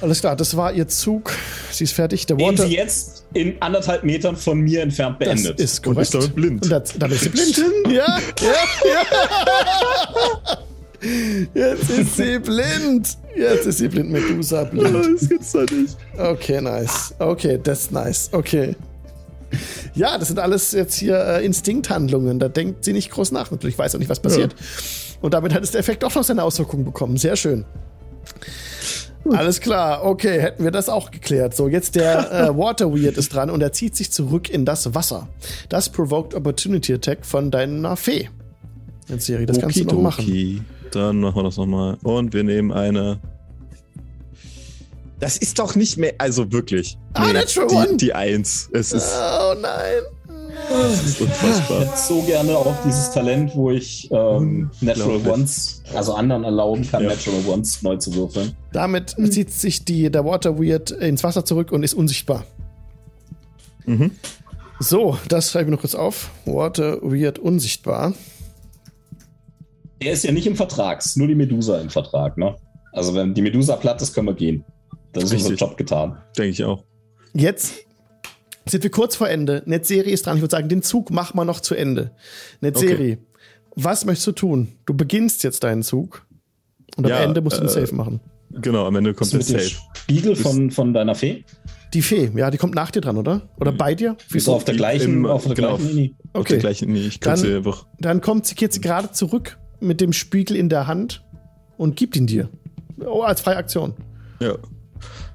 Alles klar, das war ihr Zug. Sie ist fertig. Der Den sie jetzt in anderthalb Metern von mir entfernt beendet. Das ist korrekt. Und ist damit blind. Und das, dann ist sie blind. Ja, ja, ja. Jetzt ist sie blind. Jetzt ist sie blind. Medusa blind. Das gibt's doch nicht. Okay, nice. Okay, das ist nice. Okay. Ja, das sind alles jetzt hier äh, Instinkthandlungen. Da denkt sie nicht groß nach. Natürlich weiß auch nicht, was passiert. Ja. Und damit hat es der Effekt auch noch seine Auswirkungen bekommen. Sehr schön. Alles klar, okay, hätten wir das auch geklärt. So, jetzt der äh, Water Weird ist dran und er zieht sich zurück in das Wasser. Das provoked Opportunity Attack von deiner Fee. Jetzt, Siri, das kannst du noch machen. Dann machen wir das nochmal. Und wir nehmen eine. Das ist doch nicht mehr. Also wirklich. Ah, nee, Natural die, One. Die Eins. Es ist. Oh nein. Das ist unfassbar. Ich hätte so gerne auch dieses Talent, wo ich ähm, Natural Ones, also anderen erlauben kann, ja. Natural Ones neu zu würfeln. Damit mhm. zieht sich die, der Water Weird ins Wasser zurück und ist unsichtbar. Mhm. So, das schreibe ich noch kurz auf. Water Weird unsichtbar. Er ist ja nicht im Vertrag, es ist nur die Medusa im Vertrag, ne? Also wenn die Medusa platt ist, können wir gehen. Dann ist unser Job getan. Denke ich auch. Jetzt sind wir kurz vor Ende. Netzeri ist dran. Ich würde sagen, den Zug machen wir noch zu Ende. Netzeri, okay. was möchtest du tun? Du beginnst jetzt deinen Zug und am ja, Ende musst du einen äh, Safe machen. Genau, am Ende kommt der Safe. Spiegel von, von deiner Fee? Die Fee, ja, die kommt nach dir dran, oder? Oder bei dir? Wieso auf der gleichen, Im, auf der genau, gleichen Linie? Okay. Auf der gleichen Linie. Ich dann, sie einfach. Dann kommt sie, sie gerade zurück mit dem Spiegel in der Hand und gibt ihn dir. Oh, als freie Aktion. Ja.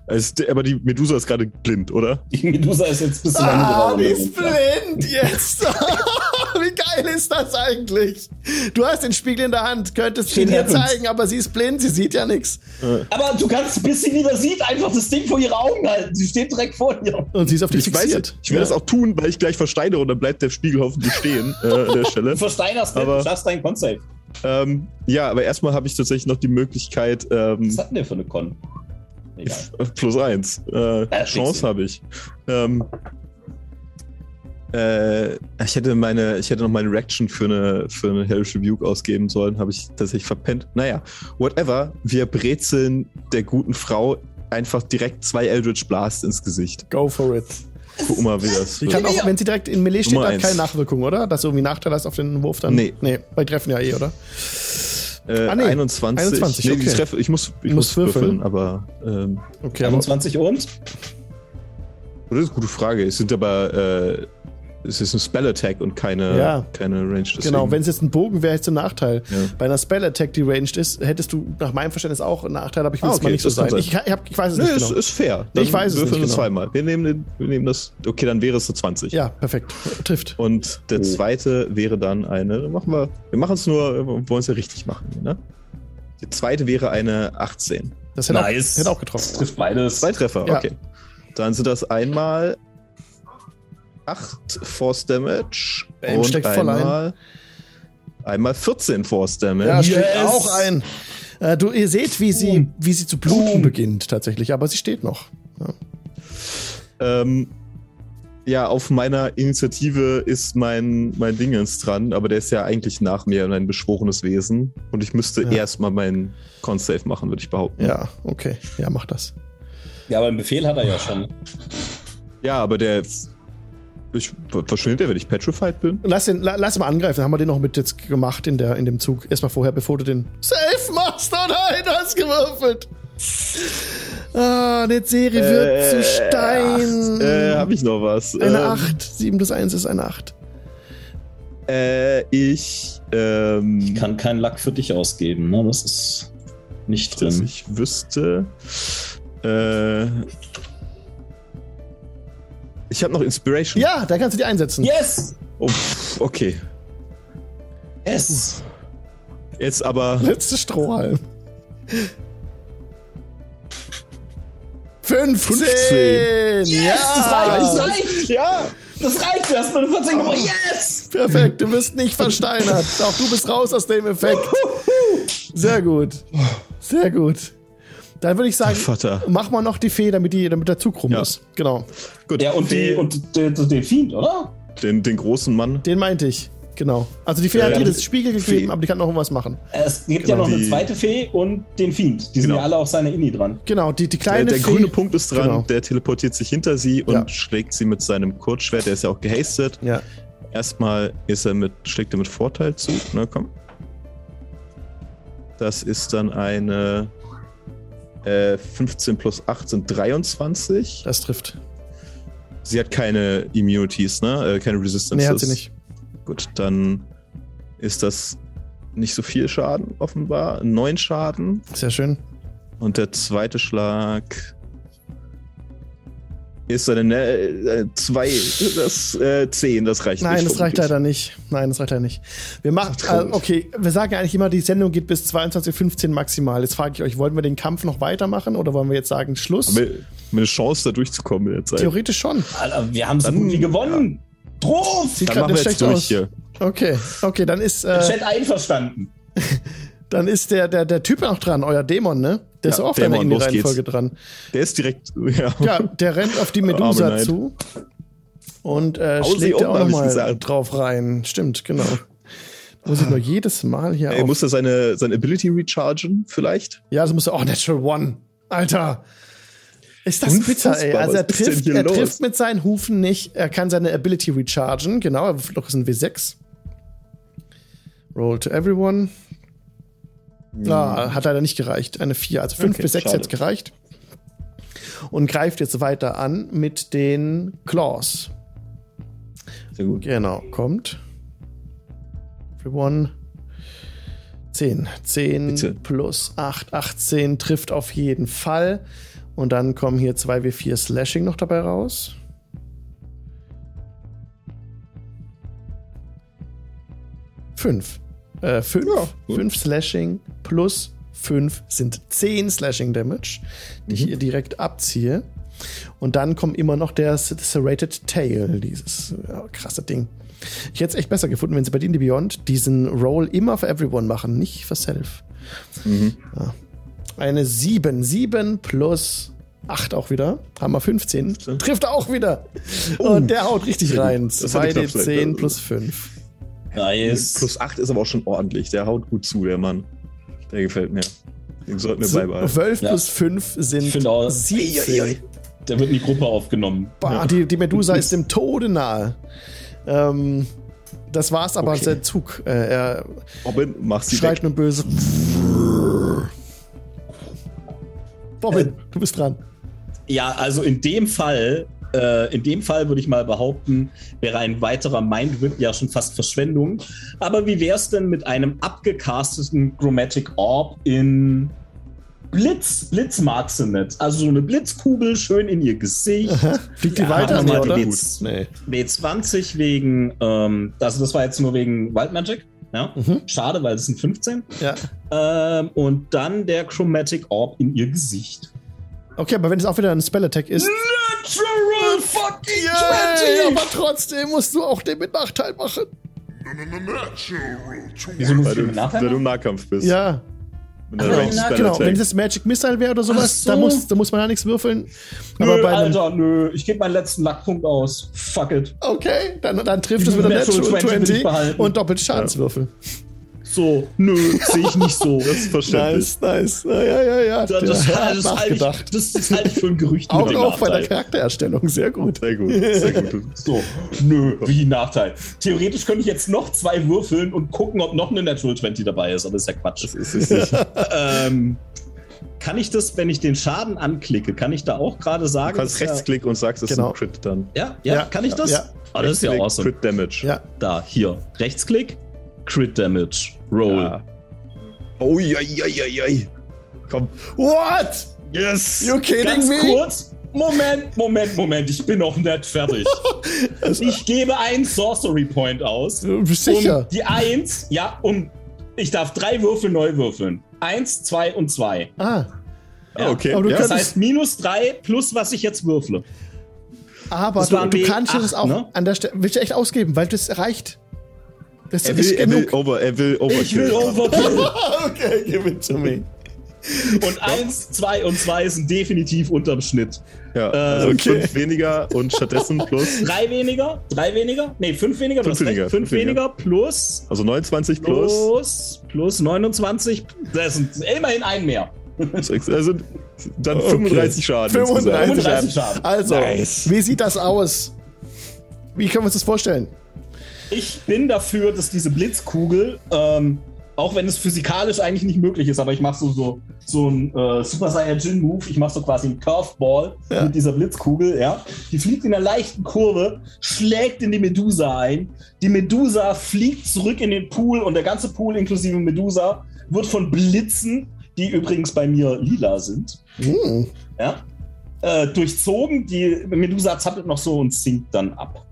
Ist, aber die Medusa ist gerade blind, oder? Die Medusa ist jetzt bis zum ah, Ende. Die ist blind jetzt. Wie geil ist das eigentlich? Du hast den Spiegel in der Hand, könntest ihn ihr zeigen, aber sie ist blind, sie sieht ja nichts. Aber du kannst, bis sie wieder sieht, einfach das Ding vor ihre Augen halten. Sie steht direkt vor dir. Und sie ist auf dich ich fixiert. Weiß, ich werde ja. das auch tun, weil ich gleich versteine und dann bleibt der Spiegel hoffentlich stehen äh, an der Stelle. Du versteinerst aber, du schaffst deinen Con-Save. Ähm, ja, aber erstmal habe ich tatsächlich noch die Möglichkeit. Ähm, Was hat denn der für eine Con? Plus eins. Äh, Chance habe ich. Ähm, äh, ich hätte meine, ich hätte noch meine Reaction für eine, für eine Hellish Rebuke ausgeben sollen, habe ich tatsächlich verpennt. Naja, whatever. Wir brezeln der guten Frau einfach direkt zwei Eldritch Blast ins Gesicht. Go for it. Guck mal, wie das. Die kann auch, wenn sie direkt in Melee steht, hat keine Nachwirkung, oder? Dass du irgendwie Nachteil hast auf den Wurf dann? Nee. Nee, bei Treffen ja eh, oder? Äh, ah, nee. 21. 21 nee, okay. ich, treff, ich muss, ich muss würfeln. würfeln, aber. Ähm, okay, 21 und? Das ist eine gute Frage. Es sind aber. Äh, es ist ein Spell Attack und keine, ja. keine Ranged. Deswegen. Genau, wenn es jetzt ein Bogen wäre, hättest du einen Nachteil. Ja. Bei einer Spell Attack, die ranged ist, hättest du nach meinem Verständnis auch einen Nachteil, aber ich will es ah, okay, mal nicht so sein. Ich, ich, hab, ich, weiß es nee, nicht genau. Ist, ist fair. Dann ich weiß es nicht. Genau. zweimal. Wir nehmen, den, wir nehmen das. Okay, dann wäre es eine 20. Ja, perfekt. Trifft. Und der oh. zweite wäre dann eine. Machen wir. Wir machen es nur, wir wollen es ja richtig machen. Ne? Die zweite wäre eine 18. Das hätte, nice. auch, hätte auch getroffen. Trifft beides. Zwei Treffer, ja. okay. Dann sind das einmal 8 Force Damage Bam, und einmal, ein. einmal 14 Force Damage. Ja, steckt yes. auch ein. Äh, du, ihr seht, wie sie, wie sie zu bluten beginnt tatsächlich, aber sie steht noch. Ja. Ähm, ja, auf meiner Initiative ist mein, mein Dingens dran, aber der ist ja eigentlich nach mir ein beschworenes Wesen. Und ich müsste ja. erstmal meinen Con-Save machen, würde ich behaupten. Ja, okay. Ja, mach das. Ja, aber einen Befehl hat er ja schon. Ja, aber der ich, verschwindet er, wenn ich petrified bin? Lass, den, lass mal angreifen. Dann haben wir den noch mit jetzt gemacht in, der, in dem Zug. Erstmal vorher, bevor du den Safe machst. Oh nein, du hast gewürfelt. Ah, eine Serie wird äh, zu Stein. Acht, äh, hab ich noch was? Eine ähm, 8. 7 plus 1 ist eine 8. Äh, ich, ähm, Ich kann keinen Lack für dich ausgeben, ne? Das ist nicht drin. Dass ich wüsste. Äh, ich habe noch Inspiration. Ja, da kannst du die einsetzen. Yes! Oh, okay. Yes! Jetzt aber. Letzte Strohhalm. 15! 15. Yes, ja! Das reicht, das reicht! Ja! Das reicht. Du oh. Mal, yes! Perfekt, du wirst nicht versteinert. Auch du bist raus aus dem Effekt. Sehr gut. Sehr gut. Dann würde ich sagen, mach mal noch die Fee, damit, die, damit der Zug rum ja. ist. Genau. Gut. Ja, und, die, und den, den Fiend, oder? Den, den großen Mann. Den meinte ich. Genau. Also die Fee hat dir das Spiegel gegeben, Fee. aber die kann noch irgendwas machen. Es gibt genau. ja noch eine zweite Fee und den Fiend. Die genau. sind ja alle auf seine Inni dran. Genau, die, die kleine Der, der grüne Punkt ist dran, genau. der teleportiert sich hinter sie und ja. schlägt sie mit seinem Kurzschwert, der ist ja auch gehastet. Ja. Erstmal ist er mit, schlägt er mit Vorteil zu. Na komm. Das ist dann eine äh, 15 plus 8 sind 23. Das trifft. Sie hat keine Immunities, ne? Äh, keine Resistances. Nee, hat sie nicht. Gut, dann ist das nicht so viel Schaden offenbar. Neun Schaden. Sehr schön. Und der zweite Schlag ist eine äh, zwei, das äh, zehn, das reicht Nein, nicht. Nein, das reicht leider nicht. Nein, das reicht leider nicht. Wir machen, äh, okay, wir sagen ja eigentlich immer, die Sendung geht bis 22.15 maximal. Jetzt frage ich euch, wollen wir den Kampf noch weitermachen oder wollen wir jetzt sagen Schluss? Haben wir eine Chance, da durchzukommen in der Zeit? Theoretisch schon. Alter, wir haben so gut wie gewonnen. Ja. Drauf! Sieht dann machen wir jetzt durch aus. hier. Okay, okay, dann ist. Äh, Chat einverstanden. dann ist der, der, der Typ noch dran, euer Dämon, ne? Der ja, ist auch Dämon, in die Reihenfolge dran. Der ist direkt. Ja, ja der rennt auf die Medusa zu. Und äh, schlägt er auch nochmal drauf rein. Stimmt, genau. Muss ich nur jedes Mal hier. Ey, muss er seine, seine Ability rechargen, vielleicht? Ja, das muss er. Oh, Natural One. Alter. Ist das bitter, ey. Also er trifft, er trifft mit seinen Hufen nicht. Er kann seine Ability rechargen. Genau, er doch ist ein W6. Roll to everyone. Mhm. Ah, hat leider nicht gereicht. Eine 4. Also 5 okay, bis 6 jetzt gereicht. Und greift jetzt weiter an mit den Claws. Sehr gut. Genau, kommt. Everyone. 10. 10 Bitte. plus 8. 18 trifft auf jeden Fall. Und dann kommen hier 2w4 Slashing noch dabei raus. Fünf. Äh, fünf. Ja, fünf Slashing plus fünf sind zehn Slashing Damage, die mhm. ich ihr direkt abziehe. Und dann kommt immer noch der Serrated Tail, dieses ja, krasse Ding. Ich hätte es echt besser gefunden, wenn sie bei D&D Beyond diesen Roll immer für Everyone machen, nicht für Self. Mhm. Ja. Eine 7. 7 plus 8 auch wieder. Haben wir 15. 15. Trifft auch wieder. Oh. Und der haut richtig rein. 2d10 plus 5. Nice. Plus 8 ist aber auch schon ordentlich. Der haut gut zu, der Mann. Der gefällt mir. Den sollten wir so, beibehalten. 12 ja. plus 5 sind ich auch, 17. Der wird in die Gruppe aufgenommen. Bah, ja. die, die Medusa ist dem Tode nahe. Ähm, das war's aber okay. sein Zug. Äh, er Robin, mach sie schreit weg. nur böse. Robin, äh, du bist dran. Ja, also in dem Fall äh, in dem Fall würde ich mal behaupten, wäre ein weiterer Mindwhip ja schon fast Verschwendung. Aber wie wäre es denn mit einem abgecasteten Chromatic Orb in Blitz? Blitz mag sie nicht. Also so eine Blitzkugel schön in ihr Gesicht. Fliegt die ja, weiter? W, nee. W20 wegen, ähm, also das war jetzt nur wegen Wild Magic. Ja? Mhm. Schade, weil es sind 15. Ja. Ähm, und dann der Chromatic Orb in ihr Gesicht. Okay, aber wenn es auch wieder ein Spell-Attack ist. Natural fucking yeah, 20! Aber trotzdem musst du auch den mit Nachteil machen. Wieso musst du mit Nachteil? Weil du im Nahkampf bist. Ja. Ach, na, genau, wenn das Magic Missile wäre oder sowas, so. da, muss, da muss man ja nichts würfeln. Nö, Aber bei Alter, nö. Ich gebe meinen letzten Lackpunkt aus. Fuck it. Okay, dann, dann trifft es wieder Natural 20, 20 und doppelt Schadenswürfel. Ja. So, nö, sehe ich nicht so. Das ist verständlich. Nice, nice. Ja, ja, ja. Das, das, das, halte ich, das, das halte ich für ein Gerücht. auch auch bei der Charaktererstellung. Sehr gut. Sehr gut. Sehr gut. so, nö, wie Nachteil. Theoretisch könnte ich jetzt noch zwei würfeln und gucken, ob noch eine Natural 20 dabei ist, aber das ist ja Quatsch. Das ist es nicht. ähm, kann ich das, wenn ich den Schaden anklicke, kann ich da auch gerade sagen? Du kannst Rechtsklick und sagst, es genau. ist ein Crit dann. Ja, ja, ja kann ich das? Ja. Oh, das ist ja awesome. Crit Damage. Ja. Da, hier. Rechtsklick, Crit Damage. Roll. Ja. Oh, ja, ja, ja, ja. Komm. What? Yes. You kidding Ganz me? kurz. Moment, Moment, Moment. Ich bin noch nicht fertig. ich gebe einen Sorcery Point aus. Du bist sicher? Um die Eins, ja, um. Ich darf drei Würfel neu würfeln. Eins, zwei und zwei. Ah. Ja. Okay. Aber du ja. Das heißt minus drei plus was ich jetzt würfle. Aber du, du kannst es auch ne? an der Stelle. Willst du echt ausgeben, weil das reicht. Das er, will, er will over, er will overkill. Ich will overkill. okay, give it to me. Und eins, zwei und zwei sind definitiv unterm Schnitt. Ja, also äh, okay. fünf weniger und stattdessen plus. Drei weniger? Drei weniger? Nee, fünf weniger. Fünf weniger. Fünf, fünf weniger plus. Also 29 plus. Plus, plus 29. Das sind immerhin ein mehr. Also dann okay. 35 Schaden. 35, 35 Schaden. Also, nice. wie sieht das aus? Wie können wir uns das vorstellen? Ich bin dafür, dass diese Blitzkugel ähm, auch wenn es physikalisch eigentlich nicht möglich ist, aber ich mache so, so, so einen äh, Super Saiyajin Move. Ich mache so quasi einen Curveball ja. mit dieser Blitzkugel, ja. Die fliegt in einer leichten Kurve, schlägt in die Medusa ein. Die Medusa fliegt zurück in den Pool und der ganze Pool inklusive Medusa wird von Blitzen, die übrigens bei mir lila sind, mhm. ja, äh, durchzogen. Die Medusa zappelt noch so und sinkt dann ab.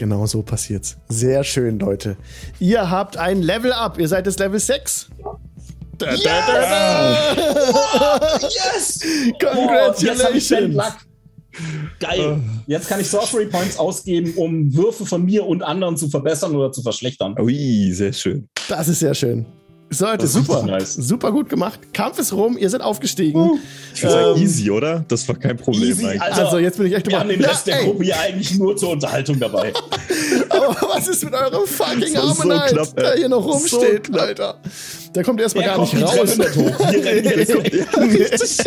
Genau so passiert's. Sehr schön, Leute. Ihr habt ein Level Up. Ihr seid das Level 6. Da, yes! Da, da, da. yes! Congratulations! Oh, Geil. Jetzt kann ich Sorcery Points ausgeben, um Würfe von mir und anderen zu verbessern oder zu verschlechtern. Ui, sehr schön. Das ist sehr schön. So, Leute, super. Nice. Super gut gemacht. Kampf ist rum, ihr seid aufgestiegen. Uh, ich würde sagen, ähm, easy, oder? Das war kein Problem easy, eigentlich. Also, also, jetzt bin ich echt Wir haben den Rest ja, der Gruppe hier eigentlich nur zur Unterhaltung dabei. Aber was ist mit eurem fucking Harmonite, so der hier noch rumsteht, so Alter? Der kommt erstmal gar nicht raus. Nicht ja, richtig.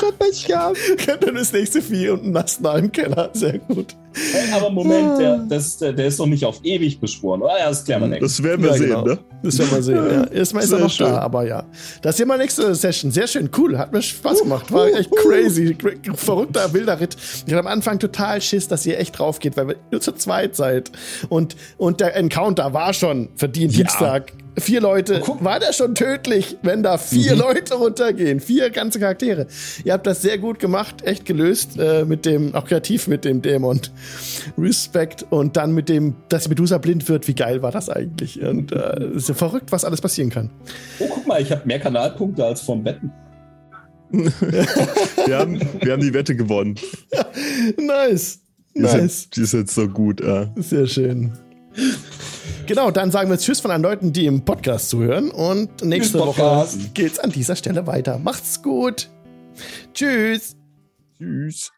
Schaut mich gehabt. Dann das nächste Vieh und ein Nastner im Keller. Sehr gut. Hey, aber Moment, der, das, der, der ist doch nicht auf ewig beschworen. Oh, ja, das klären wir Das werden wir ja, sehen, genau. ne? Das werden wir sehen, ja. Erstmal ist er noch schön. da, aber ja. Das ist ja mal nächste Session. Sehr schön, cool. Hat mir Spaß gemacht. War echt crazy. Verrückter, wilder Ritt. Ich hatte am Anfang total Schiss, dass ihr echt drauf geht, weil ihr nur zu zweit seid. Und, und der Encounter war schon verdient ja. Dienstag vier Leute, oh, war der schon tödlich, wenn da vier mhm. Leute runtergehen, vier ganze Charaktere. Ihr habt das sehr gut gemacht, echt gelöst äh, mit dem, auch kreativ mit dem Dämon. Respekt und dann mit dem, dass Medusa blind wird, wie geil war das eigentlich? Und äh, ist ja verrückt, was alles passieren kann. Oh, guck mal, ich habe mehr Kanalpunkte als vom Betten. wir, haben, wir haben die Wette gewonnen. nice. Die nice. Ist, die ist jetzt so gut. Ja. Sehr schön. Genau, dann sagen wir Tschüss von allen Leuten, die im Podcast zuhören. Und nächste Woche geht's an dieser Stelle weiter. Macht's gut. Tschüss. Tschüss.